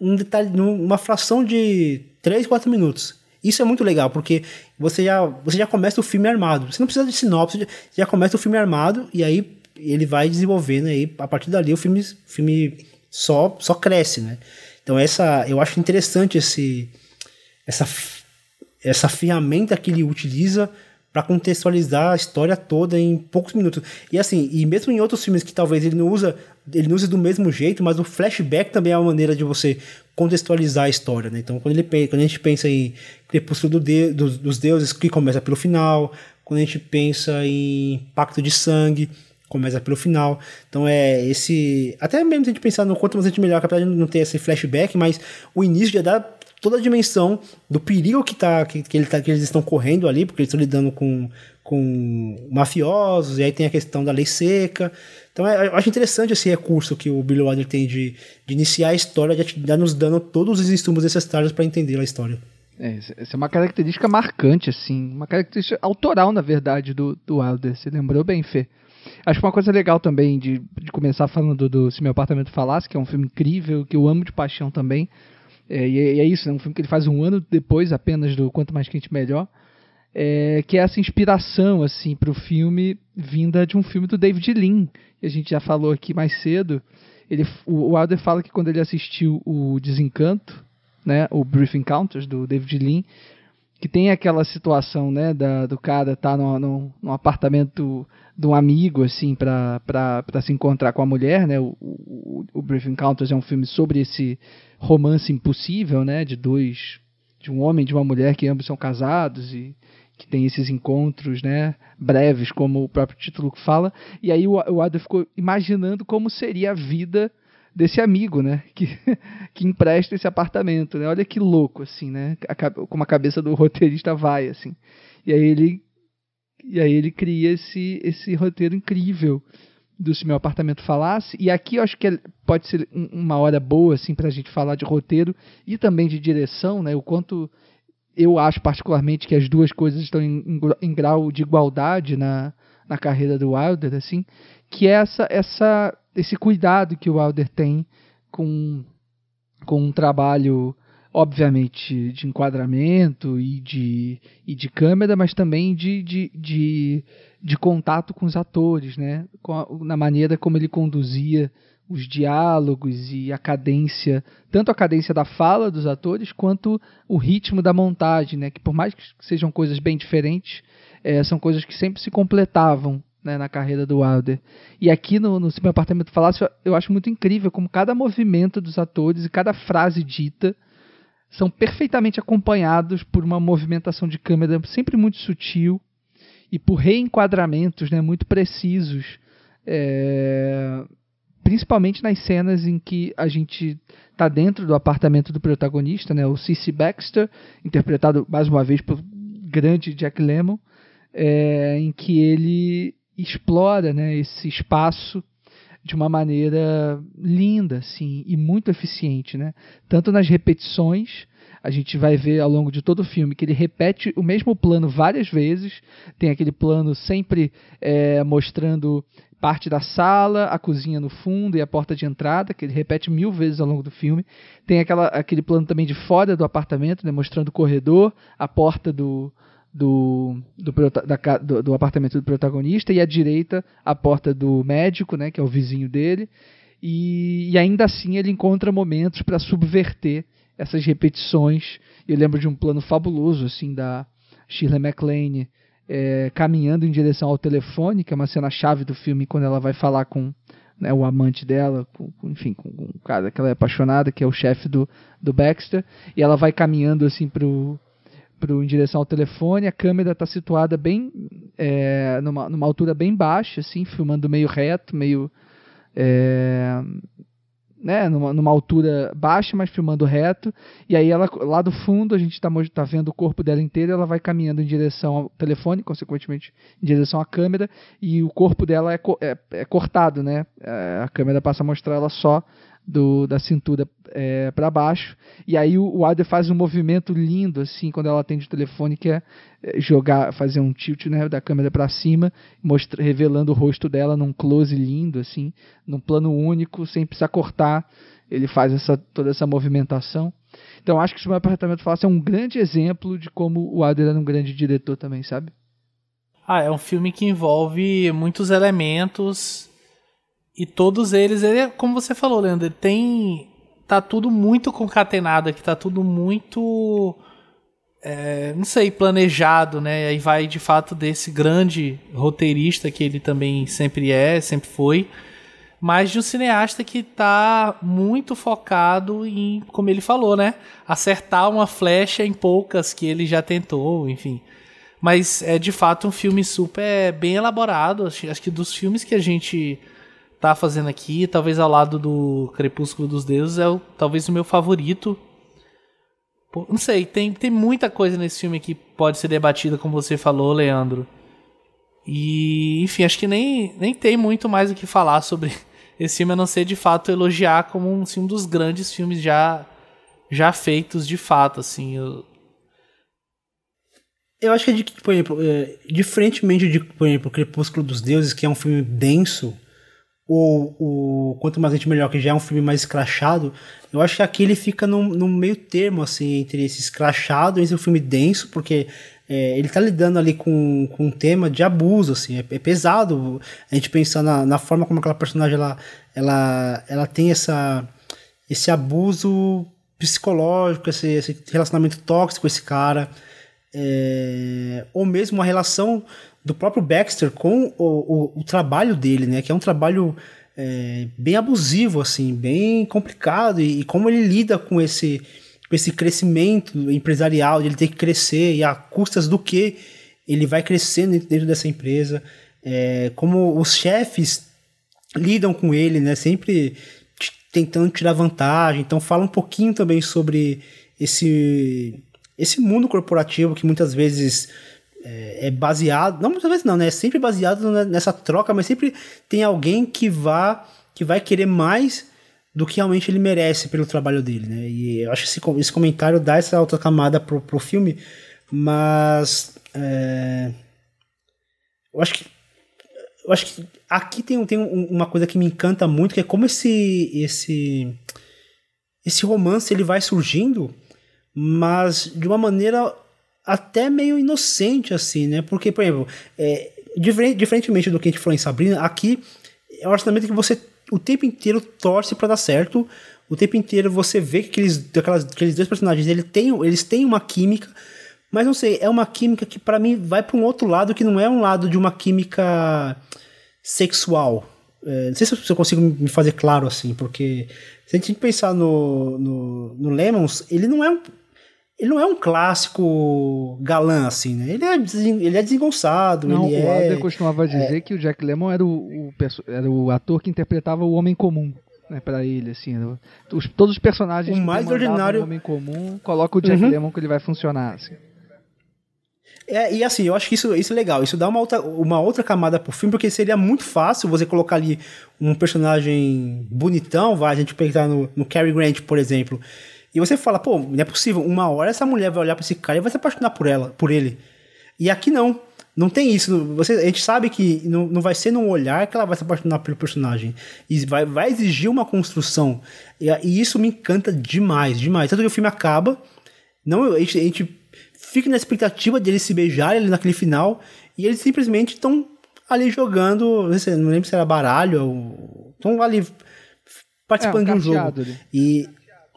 num detalhe, numa fração de 3, 4 minutos. Isso é muito legal, porque você já, você já começa o filme armado. Você não precisa de sinopse, já, já começa o filme armado e aí ele vai desenvolvendo aí, a partir dali o filme, o filme só, só cresce, né? Então essa, eu acho interessante esse, essa, essa ferramenta que ele utiliza para contextualizar a história toda em poucos minutos. E assim, e mesmo em outros filmes que talvez ele não usa, ele não use do mesmo jeito, mas o flashback também é uma maneira de você contextualizar a história, né? Então, quando, ele, quando a gente pensa em Crepúsculo do de, dos, dos Deuses, que começa pelo final, quando a gente pensa em Pacto de Sangue, começa pelo final. Então é esse. Até mesmo se a gente pensar no quanto a gente melhor, apesar de não ter esse flashback, mas o início já dá toda a dimensão do perigo que, tá, que, que, ele tá, que eles estão correndo ali, porque eles estão lidando com, com mafiosos, e aí tem a questão da lei seca. Então é, eu acho interessante esse recurso que o Billy Wilder tem de, de iniciar a história, de, de nos dando todos os insumos necessários para entender a história. É, essa é uma característica marcante, assim, uma característica autoral, na verdade, do, do Wilder. Você lembrou bem, Fê? Acho que uma coisa legal também de, de começar falando do Se Meu Apartamento Falasse, que é um filme incrível, que eu amo de paixão também. É, e, é, e é isso, é um filme que ele faz um ano depois apenas do Quanto Mais Quente Melhor. É, que é essa inspiração assim para o filme vinda de um filme do David Lean, a gente já falou aqui mais cedo. Ele, o Wilder fala que quando ele assistiu o Desencanto, né, o Brief Encounters do David Lean, que tem aquela situação, né, da, do cara tá no, no, apartamento de um amigo, assim, para se encontrar com a mulher, né, o, o, o Brief Encounters é um filme sobre esse romance impossível, né, de dois, de um homem e de uma mulher que ambos são casados e que tem esses encontros, né, breves, como o próprio título fala, e aí o, o Adam ficou imaginando como seria a vida desse amigo, né? Que, que empresta esse apartamento, né? Olha que louco, assim, né? A, como a cabeça do roteirista vai, assim. E aí ele, e aí ele cria esse, esse roteiro incrível do Se Meu Apartamento Falasse. E aqui eu acho que é, pode ser uma hora boa, assim, pra gente falar de roteiro e também de direção, né? O quanto eu acho particularmente que as duas coisas estão em, em, grau de igualdade na, na carreira do Wilder, assim, que é essa, essa esse cuidado que o Wilder tem com, com um trabalho, obviamente, de enquadramento e de, e de câmera, mas também de, de, de, de contato com os atores, né? A, na maneira como ele conduzia os diálogos e a cadência, tanto a cadência da fala dos atores quanto o ritmo da montagem, né? Que por mais que sejam coisas bem diferentes, é, são coisas que sempre se completavam né, na carreira do Wilder. E aqui no, no Meu Apartamento Falácio eu acho muito incrível como cada movimento dos atores e cada frase dita são perfeitamente acompanhados por uma movimentação de câmera sempre muito sutil e por reenquadramentos né, muito precisos. É, principalmente nas cenas em que a gente está dentro do apartamento do protagonista, né, o C.C. Baxter, interpretado mais uma vez pelo grande Jack Lemmon, é, em que ele explora né, esse espaço de uma maneira linda assim, e muito eficiente. Né? Tanto nas repetições, a gente vai ver ao longo de todo o filme que ele repete o mesmo plano várias vezes. Tem aquele plano sempre é, mostrando parte da sala, a cozinha no fundo e a porta de entrada, que ele repete mil vezes ao longo do filme. Tem aquela, aquele plano também de fora do apartamento, né, mostrando o corredor, a porta do, do, do, da, do, do, apartamento do protagonista e à direita a porta do médico, né, que é o vizinho dele. E, e ainda assim ele encontra momentos para subverter essas repetições. Eu lembro de um plano fabuloso assim da Shirley MacLaine é, caminhando em direção ao telefone, que é uma cena chave do filme quando ela vai falar com né, o amante dela, com, enfim, com, o cara que ela é apaixonada, que é o chefe do, do Baxter, e ela vai caminhando assim pro pro, em direção ao telefone, a câmera está situada bem é, numa, numa altura bem baixa, assim, filmando meio reto, meio é, né, numa, numa, altura baixa, mas filmando reto. E aí ela lá do fundo a gente está tá vendo o corpo dela inteiro, ela vai caminhando em direção ao telefone, consequentemente em direção à câmera, e o corpo dela é, é, é cortado, né? É, a câmera passa a mostrar ela só do, da cintura é, para baixo. E aí o, o Adler faz um movimento lindo, assim, quando ela atende o telefone, que é, é jogar, fazer um tilt né, da câmera para cima, mostra, revelando o rosto dela num close lindo, assim, num plano único, sem precisar cortar. Ele faz essa, toda essa movimentação. Então acho que o meu apartamento fácil é um grande exemplo de como o Adler era um grande diretor também, sabe? Ah, é um filme que envolve muitos elementos e todos eles, ele, é, como você falou, Leandro, ele tem. Tá tudo muito concatenado aqui, tá tudo muito. É, não sei, planejado, né? Aí vai de fato desse grande roteirista que ele também sempre é, sempre foi, mas de um cineasta que tá muito focado em, como ele falou, né? Acertar uma flecha em poucas que ele já tentou, enfim. Mas é de fato um filme super bem elaborado. Acho, acho que dos filmes que a gente tá fazendo aqui, talvez ao lado do Crepúsculo dos Deuses, é o, talvez o meu favorito. Pô, não sei, tem, tem muita coisa nesse filme que pode ser debatida, como você falou, Leandro. E, enfim, acho que nem, nem tem muito mais o que falar sobre esse filme, a não ser de fato elogiar como um, assim, um dos grandes filmes já, já feitos de fato, assim. Eu... Eu acho que, é por exemplo, é, diferentemente de, por exemplo, Crepúsculo dos Deuses, que é um filme denso, ou o Quanto Mais Gente Melhor, que já é um filme mais escrachado, eu acho que aqui ele fica no, no meio termo, assim, entre esse escrachado e um filme denso, porque é, ele tá lidando ali com, com um tema de abuso, assim, é, é pesado. A gente pensar na, na, forma como aquela personagem, ela, ela, ela tem essa, esse abuso psicológico, esse, esse relacionamento tóxico com esse cara, é, ou mesmo a relação do próprio Baxter com o, o, o trabalho dele, né, que é um trabalho é, bem abusivo, assim, bem complicado, e, e, como ele lida com esse, com esse crescimento empresarial, de ele ter que crescer, e a custas do que ele vai crescendo dentro dessa empresa, é, como os chefes lidam com ele, né, sempre tentando tirar vantagem, então fala um pouquinho também sobre esse, esse mundo corporativo que muitas vezes é, é, baseado, não muitas vezes não, né? É sempre baseado nessa troca, mas sempre tem alguém que vá que vai querer mais do que realmente ele merece pelo trabalho dele, né? E eu acho que esse, esse comentário dá essa outra camada pro, pro filme, mas é, eu acho que eu acho que aqui tem, tem uma coisa que me encanta muito, que é como esse esse esse romance ele vai surgindo, mas de uma maneira até meio inocente, assim, né? Porque, por exemplo, é, diferente, diferentemente do que a gente falou em Sabrina, aqui é um relacionamento que você o tempo inteiro torce para dar certo, o tempo inteiro você vê que aqueles, aquelas, aqueles dois personagens ele tem, eles têm uma química, mas não sei, é uma química que para mim vai para um outro lado que não é um lado de uma química sexual. É, não sei se eu consigo me fazer claro assim, porque se a gente pensar no, no, no Lemons, ele não é um ele não é um clássico galã, assim, né? Ele é, ele é desengonçado. Não, ele o é, Alder costumava dizer é... que o Jack Lemmon era o, o, era o ator que interpretava o homem comum. Né, para ele, assim, os, todos os personagens o mais ordinário o homem comum, coloca o Jack uhum. Lemmon que ele vai funcionar, assim. É, e assim, eu acho que isso, isso é legal. Isso dá uma outra, uma outra camada pro filme, porque seria muito fácil você colocar ali um personagem bonitão, vai, a gente pensar no, no Cary Grant, por exemplo, e você fala, pô, não é possível, uma hora essa mulher vai olhar para esse cara e vai se apaixonar por ela, por ele. E aqui não. Não tem isso. Você, a gente sabe que não, não vai ser num olhar que ela vai se apaixonar pelo personagem. E vai, vai exigir uma construção. E, e isso me encanta demais, demais. Tanto que o filme acaba, não, a, gente, a gente fica na expectativa deles se beijarem ali naquele final, e eles simplesmente estão ali jogando, não, lembro se era baralho, estão ali participando é, um de um jogo. Ali. E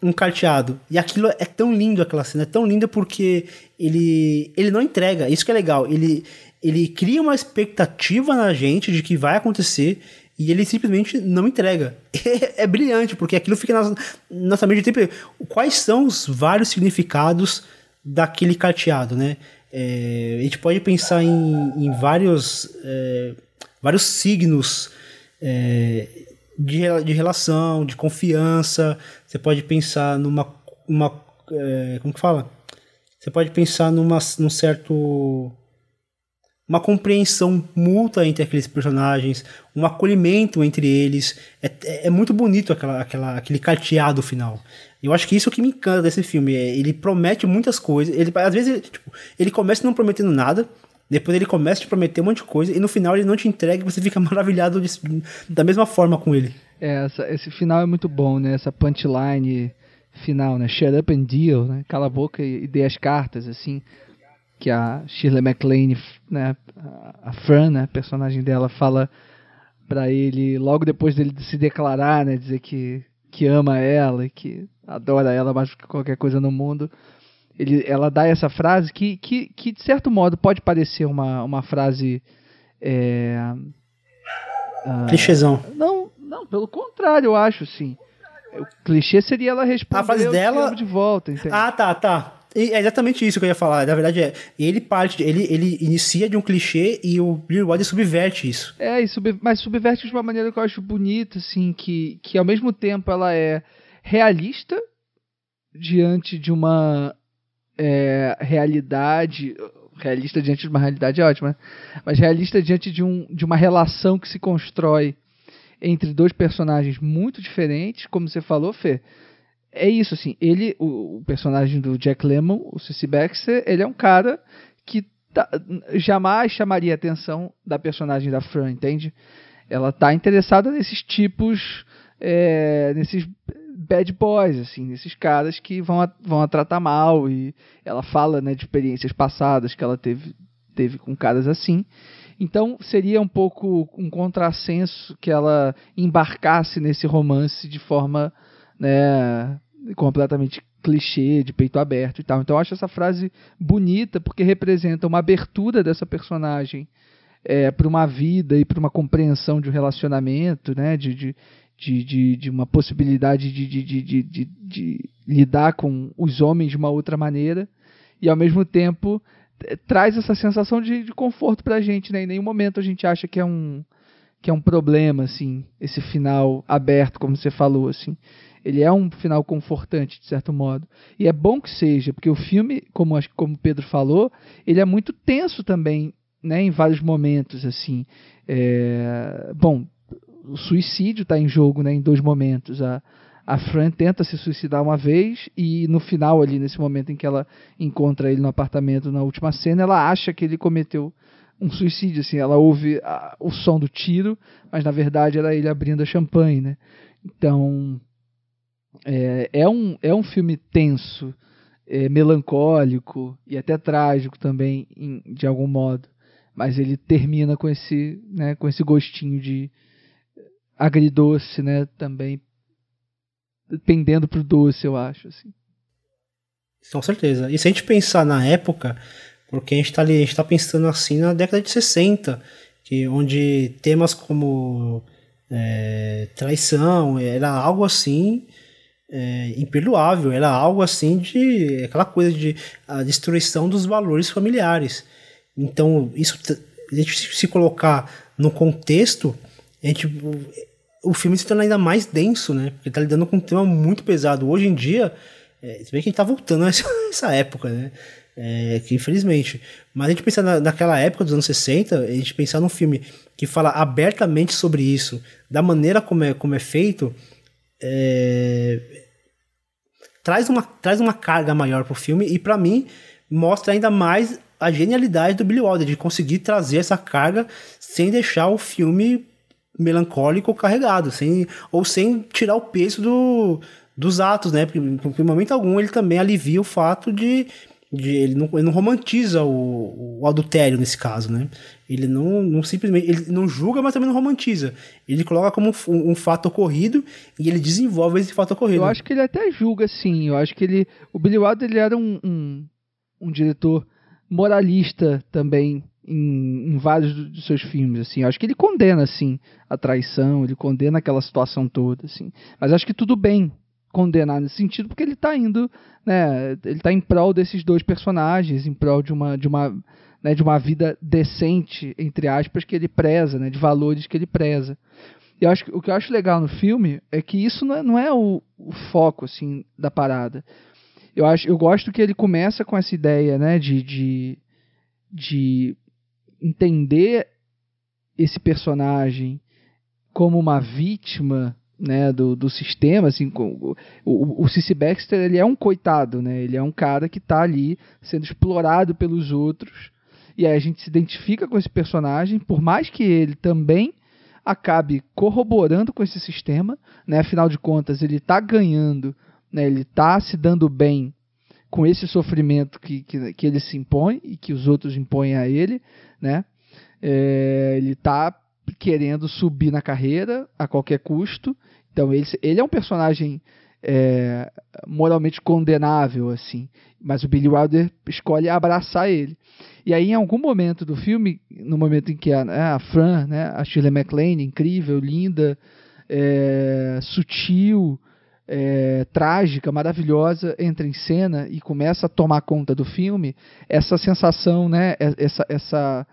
um carteado. E aquilo é tão lindo, aquela cena, é tão linda porque ele, ele não entrega. Isso que é legal. Ele, ele cria uma expectativa na gente de que vai acontecer e ele simplesmente não entrega. É, é brilhante, porque aquilo fica na nossa mente tempo. Quais são os vários significados daquele carteado, né? É, a gente pode pensar em, em vários, é, vários signos é, de, de relação, de confiança. Você pode pensar numa. Uma, é, como que fala? Você pode pensar numa, num certo. Uma compreensão mútua entre aqueles personagens, um acolhimento entre eles. É, é, muito bonito aquela, aquela, aquele carteado final. Eu acho que isso é o que me encanta desse filme. É, ele promete muitas coisas. Ele, às vezes, tipo, ele começa não prometendo nada, depois ele começa a te prometer um monte de coisa e no final ele não te entrega e você fica maravilhado de, da mesma forma com ele. É, essa, esse final é muito bom, né? Essa punchline final, né? Shut up and deal, né? Cala a boca e, e dê as cartas, assim. Que a Shirley MacLaine, né? A Fran, né? A personagem dela fala para ele logo depois dele se declarar, né? Dizer que, que ama ela e que adora ela mais do que qualquer coisa no mundo ele, ela dá essa frase que, que, que, de certo modo, pode parecer uma, uma frase. É, uh, Clichêzão. Não, não, pelo contrário, eu acho, sim. O clichê seria ela responder a frase dela de volta, entende? Ah, tá, tá. É exatamente isso que eu ia falar. Na verdade, é, ele parte, ele, ele inicia de um clichê e o Billy Wilder subverte isso. É, e sub, mas subverte de uma maneira que eu acho bonita, assim, que, que ao mesmo tempo ela é realista diante de uma é, realidade realista diante de uma realidade é ótima, né? mas realista diante de, um, de uma relação que se constrói entre dois personagens muito diferentes, como você falou, Fê. É isso, assim, ele, o, o personagem do Jack Lemmon, o C.C. Baxter, ele é um cara que tá, jamais chamaria a atenção da personagem da Fran, entende? Ela tá interessada nesses tipos, é, nesses bad boys, assim, esses caras que vão a, vão a tratar mal e ela fala, né, de experiências passadas que ela teve, teve com caras assim. Então seria um pouco um contrassenso que ela embarcasse nesse romance de forma, né, completamente clichê, de peito aberto e tal. Então eu acho essa frase bonita porque representa uma abertura dessa personagem é, para uma vida e para uma compreensão de um relacionamento, né, de, de de, de, de uma possibilidade de, de, de, de, lidar com os homens de uma outra maneira e ao mesmo tempo traz essa sensação de, conforto pra gente, né? Em nenhum momento a gente acha que é um que é um problema assim, esse final aberto, como você falou assim. Ele é um final confortante de certo modo. E é bom que seja, porque o filme, como como Pedro falou, ele é muito tenso também, né, em vários momentos assim. É... bom, o suicídio está em jogo né, em dois momentos. A, a Fran tenta se suicidar uma vez e no final ali, nesse momento em que ela encontra ele no apartamento na última cena, ela acha que ele cometeu um suicídio, assim, ela ouve a, o som do tiro, mas na verdade era ele abrindo a champanhe, né? Então, é, é, um, é um filme tenso, é, melancólico e até trágico também, em, de algum modo, mas ele termina com esse, né, com esse gostinho de, agridoce, né? Também pendendo pro doce, eu acho, assim. Com certeza. E se a gente pensar na época, porque a gente tá ali, a gente tá pensando assim na década de 60, que onde temas como é, traição era algo assim é, imperdoável, era algo assim de aquela coisa de a destruição dos valores familiares. Então, isso a gente se colocar no contexto a gente, o filme se torna ainda mais denso, né? Porque tá lidando com um tema muito pesado. Hoje em dia, é, você vê que a gente tá voltando a essa, essa época, né? É, que infelizmente. Mas a gente pensar na, naquela época dos anos 60, a gente pensar num filme que fala abertamente sobre isso, da maneira como é, como é feito, é, traz, uma, traz uma carga maior pro filme e para mim mostra ainda mais a genialidade do Billy Wilder de conseguir trazer essa carga sem deixar o filme melancólico carregado, sem, ou sem tirar o peso do, dos atos, né? Porque, em momento algum ele também alivia o fato de, de ele, não, ele não romantiza o, o adultério nesse caso, né? Ele não, não simplesmente ele não julga, mas também não romantiza. Ele coloca como um, um, fato ocorrido e ele desenvolve esse fato ocorrido. Eu acho que ele até julga, sim. Eu acho que ele, o Billy Wilder ele era um, um, um diretor moralista também em, em, vários dos seus filmes, assim. Acho que ele condena, assim, a traição, ele condena aquela situação toda, assim. Mas acho que tudo bem condenar nesse sentido, porque ele está indo, né, ele tá em prol desses dois personagens, em prol de uma, de uma, né, de uma vida decente, entre aspas, que ele preza, né, de valores que ele preza. E acho o que eu acho legal no filme é que isso não é, não é o, o foco, assim, da parada. Eu, acho, eu gosto que ele começa com essa ideia, né, de, de, de entender esse personagem como uma vítima né, do, do sistema, assim, o, o, o Baxter ele é um coitado, né, ele é um cara que está ali sendo explorado pelos outros, e aí a gente se identifica com esse personagem, por mais que ele também acabe corroborando com esse sistema, né, afinal de contas ele está ganhando, né, ele está se dando bem com esse sofrimento que, que, que, ele se impõe e que os outros impõem a ele, né? É, ele está querendo subir na carreira a qualquer custo. Então ele, ele é um personagem é, moralmente condenável, assim. Mas o Billy Wilder escolhe abraçar ele. E aí, em algum momento do filme, no momento em que a, né, a Fran, né, a Shirley MacLaine, incrível, linda, é, sutil, é, trágica, maravilhosa, entra em cena e começa a tomar conta do filme, essa sensação, né, essa, essa,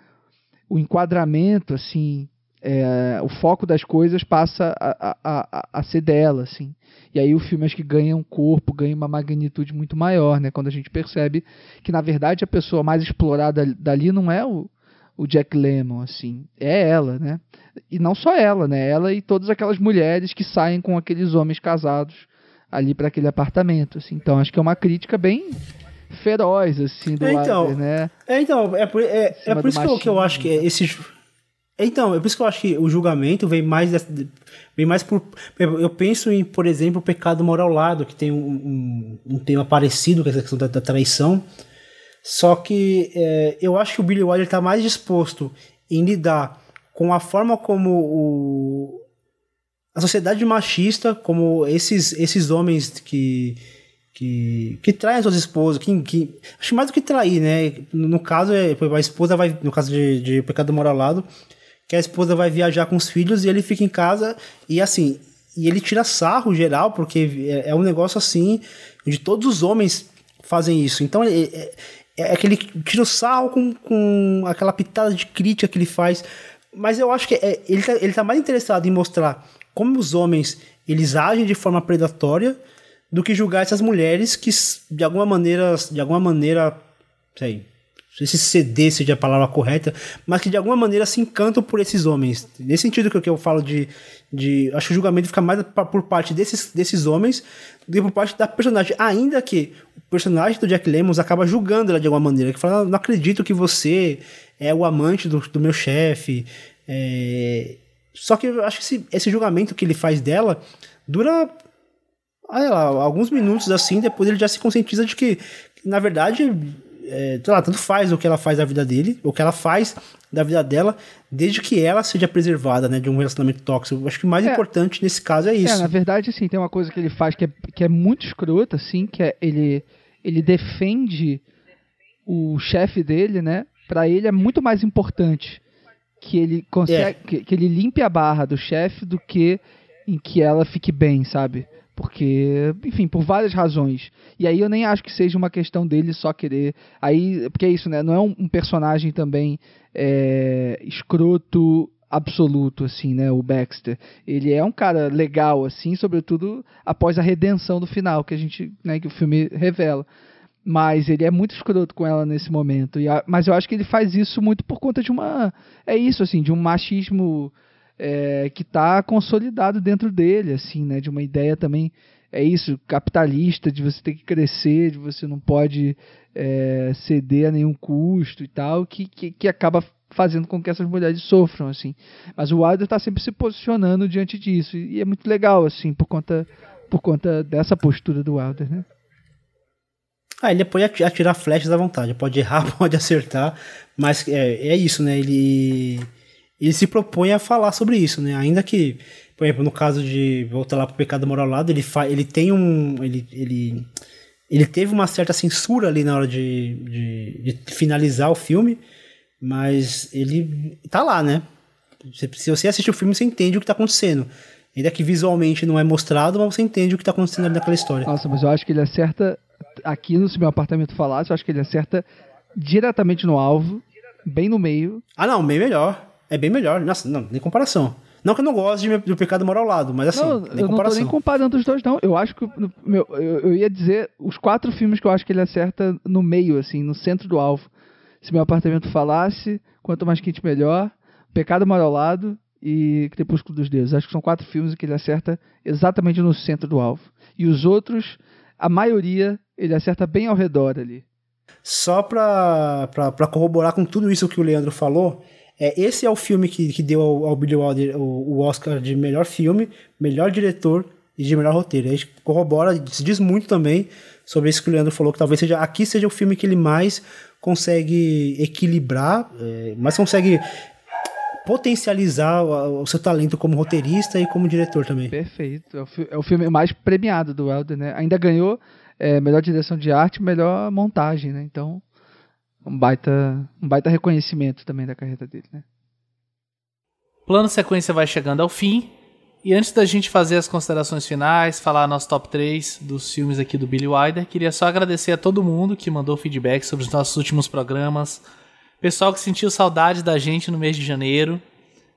o enquadramento, assim, é, o foco das coisas passa a, a, a, a, ser dela, assim. E aí o filme acho que ganha um corpo, ganha uma magnitude muito maior, né? Quando a gente percebe que, na verdade, a pessoa mais explorada dali não é o, o Jack Lemmon, assim, é ela, né? E não só ela, né? Ela e todas aquelas mulheres que saem com aqueles homens casados ali para aquele apartamento, assim. Então acho que é uma crítica bem feroz, assim, do é, então, né? É, então, é por, é, é por isso que eu, acho que esse então, é por isso que eu acho que o julgamento vem mais vem mais por eu penso em, por exemplo, o pecado moral lado, que tem um, um, um tema parecido com essa questão da, da traição. Só que é, eu acho que o Billy Wilder está mais disposto em lidar com a forma como o, a sociedade machista, como esses, esses homens que, que, que traem suas esposas, que, que, acho mais do que trair, né? No caso, é, a esposa vai, no caso de, de pecado moralado, que a esposa vai viajar com os filhos e ele fica em casa e assim, e ele tira sarro geral, porque é, é um negócio assim, de todos os homens fazem isso. Então é, é, é aquele tira o sarro com, com aquela pitada de crítica que ele faz. Mas eu acho que é, ele, tá, ele tá mais interessado em mostrar como os homens eles agem de forma predatória do que julgar essas mulheres que de alguma maneira, de alguma maneira, sei se ceder seja a palavra correta, mas que de alguma maneira se encantam por esses homens. Nesse sentido que eu falo de, de acho que o julgamento fica mais por parte desses, desses homens do que por parte da personagem, ainda que o personagem do Jack Lemmons acaba julgando ela de alguma maneira, que fala, não acredito que você é o amante do, do meu chefe, é... só que eu acho que esse, esse julgamento que ele faz dela dura lá, alguns minutos assim, depois ele já se conscientiza de que, na verdade, é, sei lá, tanto faz o que ela faz da vida dele, o que ela faz da vida dela, desde que ela seja preservada, né, de um relacionamento tóxico. Acho que o mais é, importante nesse caso é isso. É, na verdade, assim, tem uma coisa que ele faz que é, que é muito escrota, assim, que é ele, ele defende o chefe dele, né, para ele é muito mais importante que ele consegue, é. que, que ele limpe a barra do chefe do que em que ela fique bem, sabe? Porque, enfim, por várias razões. E aí eu nem acho que seja uma questão dele só querer. Aí, porque é isso, né? Não é um, um personagem também é, escroto absoluto, assim, né? O Baxter. Ele é um cara legal, assim, sobretudo após a redenção do final, que a gente, né, que o filme revela. Mas ele é muito escroto com ela nesse momento. A, mas eu acho que ele faz isso muito por conta de uma. É isso, assim, de um machismo é, que está consolidado dentro dele, assim, né? De uma ideia também é isso, capitalista, de você ter que crescer, de você não pode é, ceder a nenhum custo e tal, que, que, que, acaba fazendo com que essas mulheres sofram, assim. Mas o Wilder está sempre se posicionando diante disso, e é muito legal, assim, por conta, por conta dessa postura do Wilder, né? Ah, ele pode atirar flechas à vontade, pode errar, pode acertar, mas é, é isso, né? Ele ele se propõe a falar sobre isso, né? Ainda que, por exemplo, no caso de voltar lá pro pecado moral lado, ele fa ele tem um ele, ele ele teve uma certa censura ali na hora de, de, de finalizar o filme, mas ele tá lá, né? Se você assistir o filme, você entende o que tá acontecendo. Ainda que visualmente não é mostrado, mas você entende o que tá acontecendo ali naquela história. Nossa, mas eu acho que ele acerta. Aqui no Se Meu Apartamento Falasse, eu acho que ele acerta diretamente no alvo, bem no meio. Ah, não, bem melhor. É bem melhor. Nossa, não, nem comparação. Não que eu não goste de, do Pecado Moral ao lado, mas assim, não, nem eu comparação. não tô nem comparando os dois, não. Eu acho que, meu, eu, eu, ia dizer os quatro filmes que eu acho que ele acerta no meio, assim, no centro do alvo. Se meu apartamento falasse, quanto mais quente melhor, Pecado Moral ao lado e Crepúsculo dos Deuses. Acho que são quatro filmes que ele acerta exatamente no centro do alvo. E os outros, a maioria, ele acerta bem ao redor ali. Só pra, pra, pra corroborar com tudo isso que o Leandro falou, é, esse é o filme que, que deu ao, ao Billy Wilder o, o, Oscar de melhor filme, melhor diretor e de melhor roteiro. A gente corrobora, se diz muito também sobre isso que o Leandro falou, que talvez seja aqui seja o filme que ele mais consegue equilibrar, é, mais consegue potencializar o, o, seu talento como roteirista e como diretor também. Perfeito. É o, é o filme mais premiado do Wilder, né? Ainda ganhou é, melhor direção de arte, melhor montagem, né? Então um baita, um baita reconhecimento também da carreira dele, né? Plano sequência vai chegando ao fim. E antes da gente fazer as considerações finais, falar nosso top 3 dos filmes aqui do Billy Wilder, queria só agradecer a todo mundo que mandou feedback sobre os nossos últimos programas. Pessoal que sentiu saudade da gente no mês de janeiro.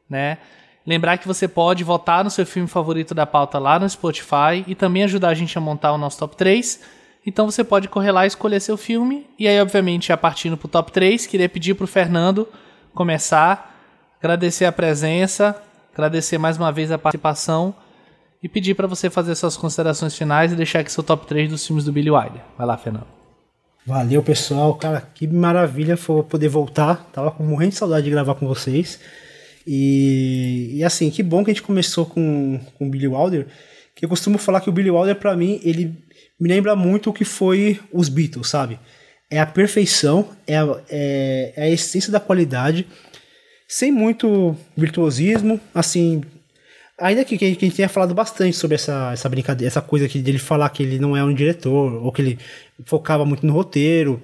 né? Lembrar que você pode votar no seu filme favorito da pauta lá no Spotify e também ajudar a gente a montar o nosso top 3. Então você pode correr lá e escolher seu filme. E aí, obviamente, a partindo pro top 3, queria pedir pro Fernando começar, agradecer a presença, agradecer mais uma vez a participação e pedir para você fazer suas considerações finais e deixar aqui seu top 3 dos filmes do Billy Wilder. Vai lá, Fernando. Valeu, pessoal. Cara, que maravilha foi poder voltar. Tava com morrendo de saudade de gravar com vocês. E, e assim, que bom que a gente começou com, com o Billy Wilder. Que eu costumo falar que o Billy Wilder, para mim, ele me lembra muito o que foi os Beatles, sabe? É a perfeição, é a, é, é a essência da qualidade, sem muito virtuosismo, assim, Ainda que, que, a gente tenha falado bastante sobre essa, essa brincadeira, essa coisa aqui dele falar que ele não é um diretor, ou que ele focava muito no roteiro,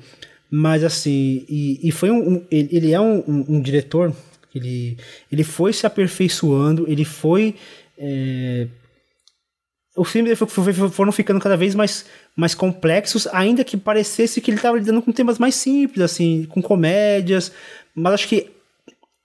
mas assim, e, e foi um, um ele, ele, é um, um, um, diretor, ele, ele foi se aperfeiçoando, ele foi. É, os filmes foram ficando cada vez mais, mais complexos, ainda que parecesse que ele estava lidando com temas mais simples, assim, com comédias, mas acho que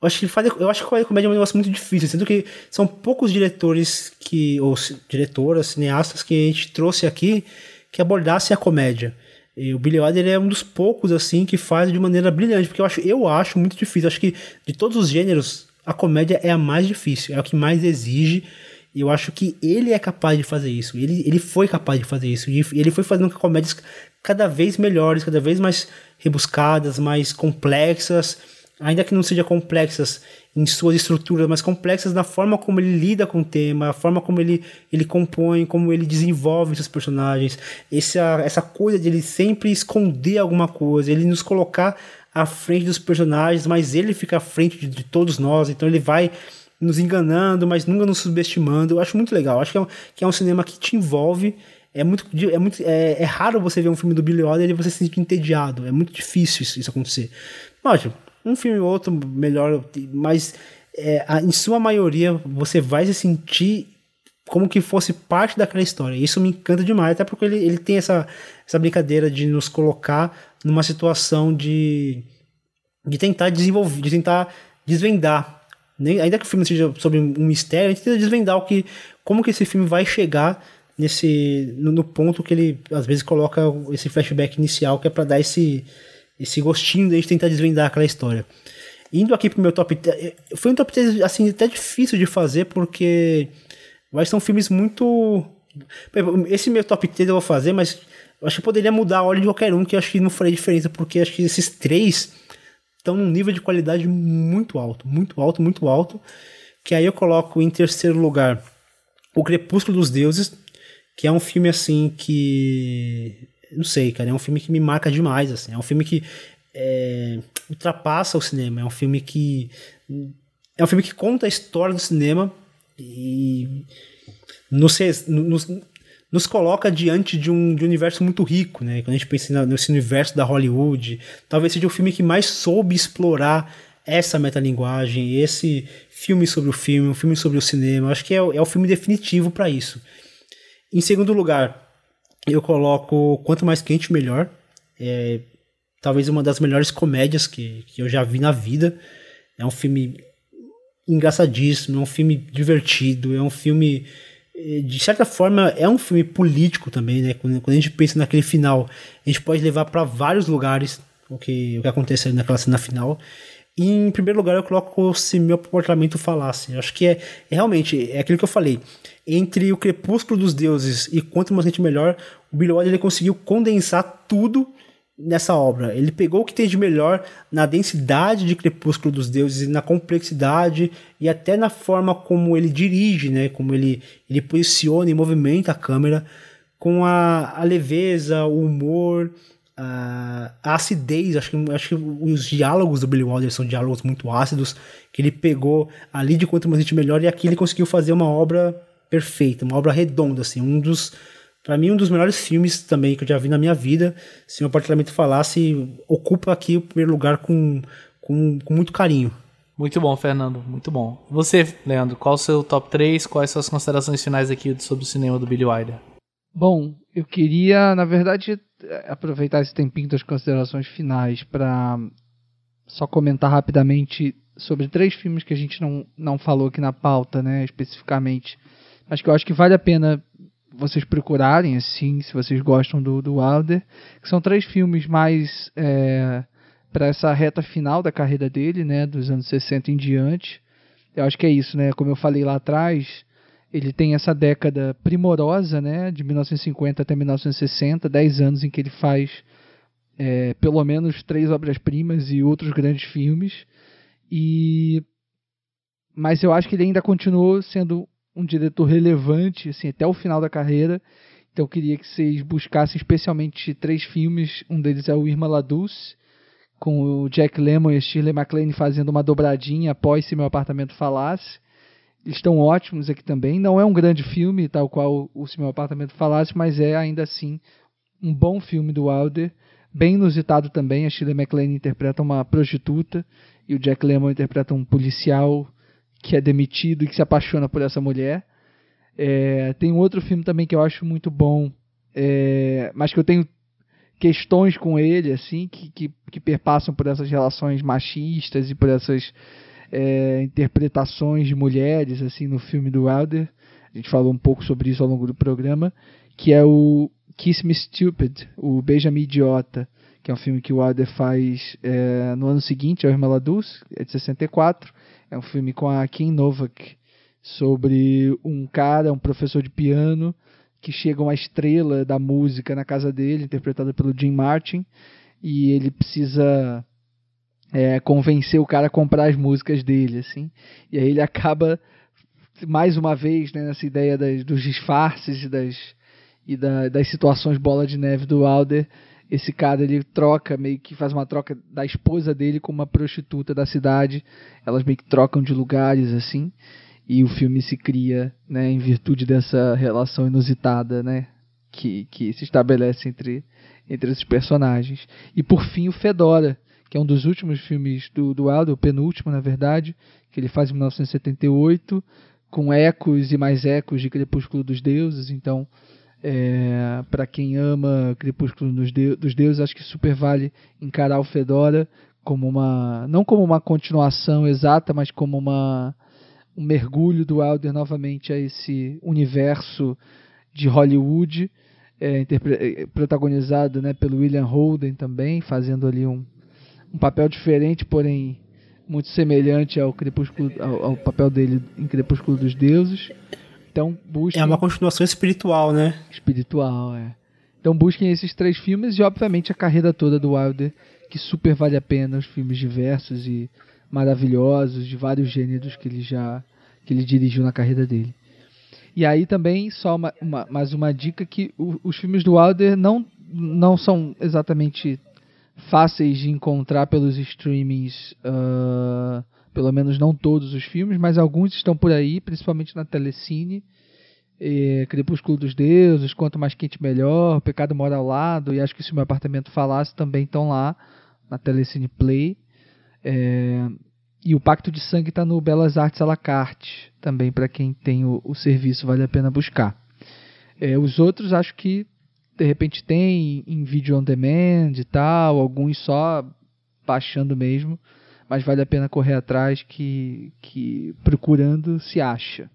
acho que faz, eu acho que a comédia é um negócio muito difícil, sendo que são poucos diretores que ou diretoras, cineastas que a gente trouxe aqui que abordassem a comédia. E o Billy Wilder é um dos poucos assim que faz de maneira brilhante, porque eu acho, eu acho muito difícil. Acho que de todos os gêneros, a comédia é a mais difícil, é o que mais exige. Eu acho que ele é capaz de fazer isso. Ele, ele foi capaz de fazer isso. E ele foi fazendo comédias cada vez melhores, cada vez mais rebuscadas, mais complexas ainda que não seja complexas em suas estruturas, mas complexas na forma como ele lida com o tema, a forma como ele, ele compõe, como ele desenvolve seus personagens, essa, essa coisa de ele sempre esconder alguma coisa, ele nos colocar à frente dos personagens, mas ele fica à frente de, de todos nós, então ele vai nos enganando, mas nunca nos subestimando. Eu acho muito legal. Eu acho que é um, que é um cinema que te envolve. É muito, é muito é, é raro você ver um filme do Billy Wilder e você se sentir entediado. É muito difícil isso, isso acontecer. Lógico, um filme ou outro melhor, mas é, em sua maioria você vai se sentir como que fosse parte daquela história. Isso me encanta demais, até porque ele, ele tem essa, essa brincadeira de nos colocar numa situação de, de tentar desenvolver, de tentar desvendar. Nem, ainda que o filme seja sobre um mistério, a gente tenta desvendar o que, como que esse filme vai chegar nesse no, no ponto que ele às vezes coloca esse flashback inicial que é para dar esse esse gostinho de a gente tentar desvendar aquela história. Indo aqui pro meu top 10, foi um top 10 assim até difícil de fazer porque vai são filmes muito esse meu top 10 eu vou fazer, mas acho que poderia mudar a ordem de qualquer um, que acho que não faria diferença, porque acho que esses três estão num nível de qualidade muito alto, muito alto, muito alto, que aí eu coloco em terceiro lugar O Crepúsculo dos Deuses, que é um filme assim que não sei, cara, é um filme que me marca demais, assim. É um filme que é, ultrapassa o cinema. É um filme que é um filme que conta a história do cinema e nos, nos, nos coloca diante de um, de um universo muito rico, né? Quando a gente pensa nesse universo da Hollywood, talvez seja o filme que mais soube explorar essa metalinguagem, esse filme sobre o filme, um filme sobre o cinema. Acho que é, é o filme definitivo para isso. Em segundo lugar, eu coloco Quanto Mais Quente, Melhor. É talvez uma das melhores comédias que, que eu já vi na vida. É um filme engraçadíssimo, é um filme divertido, é um filme. É, de certa forma, é um filme político também, né? Quando, quando a gente pensa naquele final, a gente pode levar para vários lugares o que, o que aconteceu naquela cena final. E, em primeiro lugar, eu coloco se meu comportamento falasse. Eu acho que é, é, realmente é aquilo que eu falei. Entre o Crepúsculo dos Deuses e Quanto Mais Gente Melhor, o Billy Wilder ele conseguiu condensar tudo nessa obra. Ele pegou o que tem de melhor na densidade de Crepúsculo dos Deuses na complexidade e até na forma como ele dirige, né? Como ele, ele posiciona e movimenta a câmera com a, a leveza, o humor a, a acidez, acho que, acho que os diálogos do Billy Wilder são diálogos muito ácidos, que ele pegou ali de quanto mais gente melhor e aqui ele conseguiu fazer uma obra perfeita, uma obra redonda, assim, um dos para mim um dos melhores filmes também que eu já vi na minha vida, se o apartamento falasse, ocupa aqui o primeiro lugar com, com, com muito carinho. Muito bom, Fernando, muito bom. Você, Leandro, qual o seu top 3? Quais são as considerações finais aqui sobre o cinema do Billy Wilder? Bom, eu queria, na verdade, aproveitar esse tempinho das considerações finais para só comentar rapidamente sobre três filmes que a gente não, não falou aqui na pauta, né, especificamente, mas que eu acho que vale a pena vocês procurarem, assim, se vocês gostam do, do Wilder, que são três filmes mais é, para essa reta final da carreira dele, né, dos anos 60 em diante. Eu acho que é isso, né, como eu falei lá atrás, ele tem essa década primorosa, né, de 1950 até 1960, 10 anos em que ele faz é, pelo menos três obras-primas e outros grandes filmes. E mas eu acho que ele ainda continuou sendo um diretor relevante assim até o final da carreira. Então eu queria que vocês buscassem especialmente três filmes. Um deles é o Irma La Dulce, com o Jack Lemmon e a Shirley MacLaine fazendo uma dobradinha após Se Meu Apartamento Falasse. Estão ótimos aqui também. Não é um grande filme, tal qual o Se Meu Apartamento Falasse, mas é ainda assim um bom filme do Wilder bem inusitado também. A Shirley MacLaine interpreta uma prostituta e o Jack Lemmon interpreta um policial que é demitido e que se apaixona por essa mulher. É, tem um outro filme também que eu acho muito bom, é, mas que eu tenho questões com ele, assim, que, que, que, perpassam por essas relações machistas e por essas é, interpretações de mulheres, assim, no filme do Wilder. A gente falou um pouco sobre isso ao longo do programa, que é o Kiss Me Stupid, o Beija-me Idiota, que é um filme que o Wilder faz é, no ano seguinte, é o Irmã Laduz, é de 64. É um filme com a Kim Novak, sobre um cara, um professor de piano, que chega uma estrela da música na casa dele, interpretada pelo Jim Martin, e ele precisa é, convencer o cara a comprar as músicas dele, assim. E aí ele acaba, mais uma vez, né, nessa ideia das, dos disfarces e das e da, das situações bola de neve do Alder, esse cara ele troca, meio que faz uma troca da esposa dele com uma prostituta da cidade. Elas meio que trocam de lugares assim. E o filme se cria, né, em virtude dessa relação inusitada, né, que, que se estabelece entre, entre esses personagens. E por fim o Fedora, que é um dos últimos filmes do, do Alder, o penúltimo na verdade, que ele faz em 1978, com ecos e mais ecos de Crepúsculo dos Deuses, então é, para quem ama Crepúsculo dos, de dos Deuses, acho que super vale encarar o Fedora como uma. não como uma continuação exata, mas como uma, um mergulho do Wilder novamente a esse universo de Hollywood, é, é, protagonizado né, pelo William Holden também, fazendo ali um, um papel diferente, porém muito semelhante ao, Crepúsculo, ao, ao papel dele em Crepúsculo dos Deuses. Então busquem. É uma continuação espiritual, né? Espiritual, é. Então busquem esses três filmes e, obviamente, a carreira toda do Wilder, que super vale a pena, os filmes diversos e maravilhosos, de vários gêneros que ele já que ele dirigiu na carreira dele. E aí também, só uma, uma mais uma dica, que o, os filmes do Wilder não, não são exatamente fáceis de encontrar pelos streamings uh, pelo menos não todos os filmes, mas alguns estão por aí, principalmente na Telecine. É, Crepúsculo dos Deuses, Quanto Mais Quente Melhor, Pecado Mora ao Lado, e acho que se o meu apartamento falasse também estão lá na Telecine Play. É, e o Pacto de Sangue está no Belas Artes à la carte, também para quem tem o, o, serviço vale a pena buscar. É, os outros acho que de repente tem em vídeo on demand e tal, alguns só baixando mesmo mas vale a pena correr atrás que, que procurando se acha.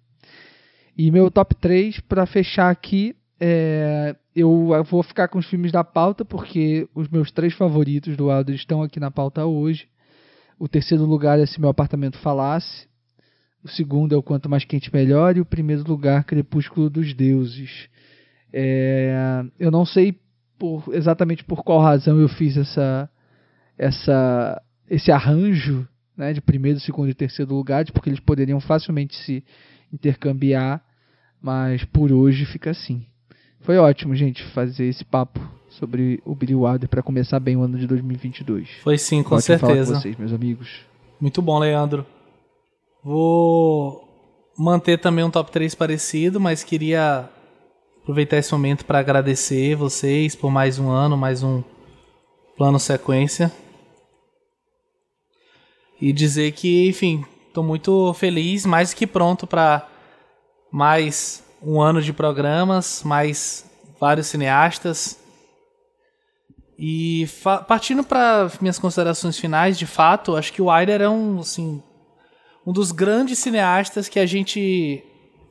E meu top 3 para fechar aqui, é, eu vou ficar com os filmes da pauta porque os meus três favoritos do Wilder estão aqui na pauta hoje. O terceiro lugar é Se Meu Apartamento Falasse. O segundo é O Quanto Mais Quente Melhor. E o primeiro lugar, Crepúsculo dos Deuses. É, eu não sei por, exatamente por qual razão eu fiz essa, essa esse arranjo né, de primeiro, segundo e terceiro lugar, porque eles poderiam facilmente se intercambiar, mas por hoje fica assim. Foi ótimo, gente, fazer esse papo sobre o Billy Wilder para começar bem o ano de 2022. Foi sim, com ótimo certeza. Com vocês, meus amigos. Muito bom, Leandro. Vou manter também um top 3 parecido, mas queria aproveitar esse momento para agradecer vocês por mais um ano, mais um plano sequência e dizer que, enfim, estou muito feliz, mais que pronto para mais um ano de programas, mais vários cineastas. E partindo para minhas considerações finais, de fato, acho que o Aider é um, assim, um dos grandes cineastas que a gente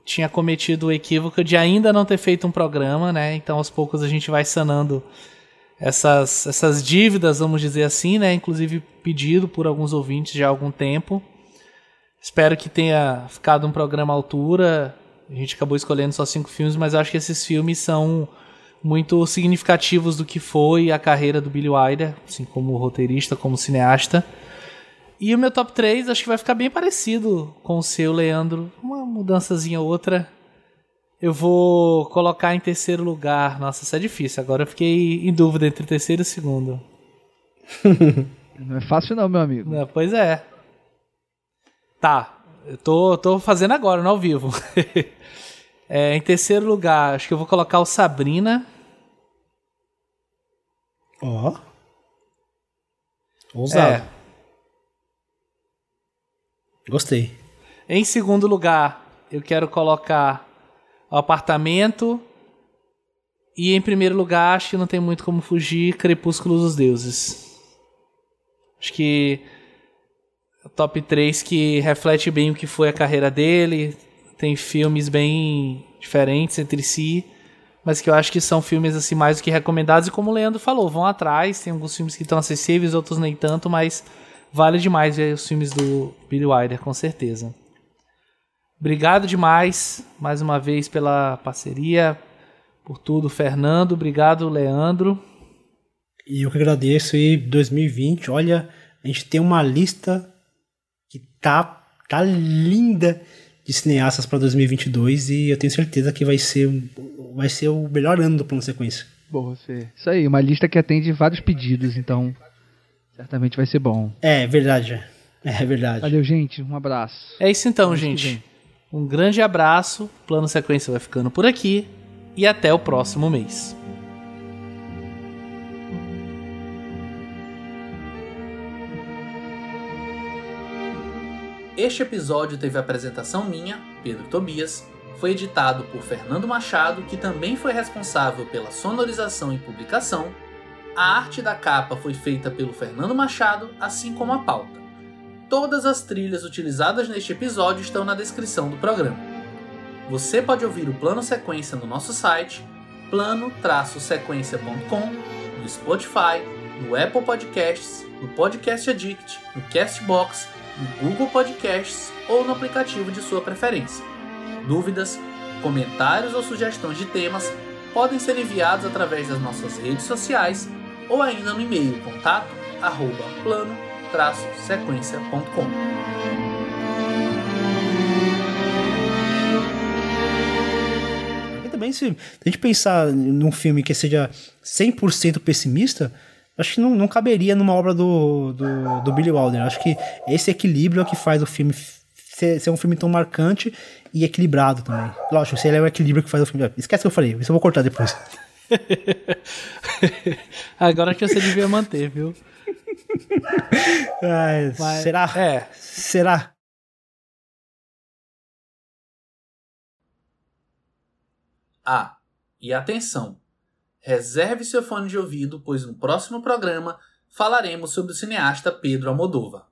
tinha cometido o equívoco de ainda não ter feito um programa, né? Então aos poucos a gente vai sanando essas, essas dívidas, vamos dizer assim, né? Inclusive pedido por alguns ouvintes já há algum tempo. Espero que tenha ficado um programa à altura. A gente acabou escolhendo só cinco filmes, mas acho que esses filmes são muito significativos do que foi a carreira do Billy Wilder, assim como roteirista, como cineasta. E o meu top 3 acho que vai ficar bem parecido com o seu, Leandro. Uma mudançazinha ou outra. Eu vou colocar em terceiro lugar. Nossa, isso é difícil. Agora eu fiquei em dúvida entre o terceiro e o segundo. Não é fácil não, meu amigo. Não, pois é. Tá. Eu tô, tô fazendo agora, no ao vivo. é, em terceiro lugar, acho que eu vou colocar o Sabrina. Ó. Ousado. É. Gostei. Em segundo lugar, eu quero colocar apartamento. E em primeiro lugar, acho que não tem muito como fugir, Crepúsculo dos Deuses. Acho que top 3 que reflete bem o que foi a carreira dele. Tem filmes bem diferentes entre si, mas que eu acho que são filmes assim mais do que recomendados. E como o Leandro falou, vão atrás. Tem alguns filmes que estão acessíveis, outros nem tanto, mas vale demais ver os filmes do Billy Wilder, com certeza. Obrigado demais mais uma vez pela parceria, por tudo, Fernando. Obrigado, Leandro. E eu que agradeço. E 2020, olha, a gente tem uma lista que tá, tá linda de cineastas para 2022 e eu tenho certeza que vai ser, vai ser o melhor ano do plano sequência. Boa, Fê. Isso aí, uma lista que atende vários pedidos, então certamente vai ser bom. É verdade. É verdade. Valeu, gente. Um abraço. É isso então, gente. Um grande abraço. Plano Sequência vai ficando por aqui. E até o próximo mês. Este episódio teve apresentação minha, Pedro Tobias, foi editado por Fernando Machado, que também foi responsável pela sonorização e publicação. A arte da capa foi feita pelo Fernando Machado, assim como a pauta. Todas as trilhas utilizadas neste episódio estão na descrição do programa. Você pode ouvir o Plano Sequência no nosso site, plano-sequência.com, no Spotify, no Apple Podcasts, no Podcast Addict, no Castbox, no Google Podcasts ou no aplicativo de sua preferência. Dúvidas, comentários ou sugestões de temas podem ser enviados através das nossas redes sociais ou ainda no e-mail contato arroba plano-sequência.com. E também, se a gente pensar num filme que seja 100% pessimista, acho que não, não caberia numa obra do, do, do Billy Wilder. Acho que esse equilíbrio é o que faz o filme ser, ser um filme tão marcante e equilibrado também. Lógico, se ele é o equilíbrio que faz o filme. Esquece o que eu falei, isso eu vou cortar depois. Agora que você devia manter, viu? Ai, Mas- será? É. Será? Ah, e atenção! Reserve seu fone de ouvido, pois no próximo programa falaremos sobre o cineasta Pedro Almodóvar.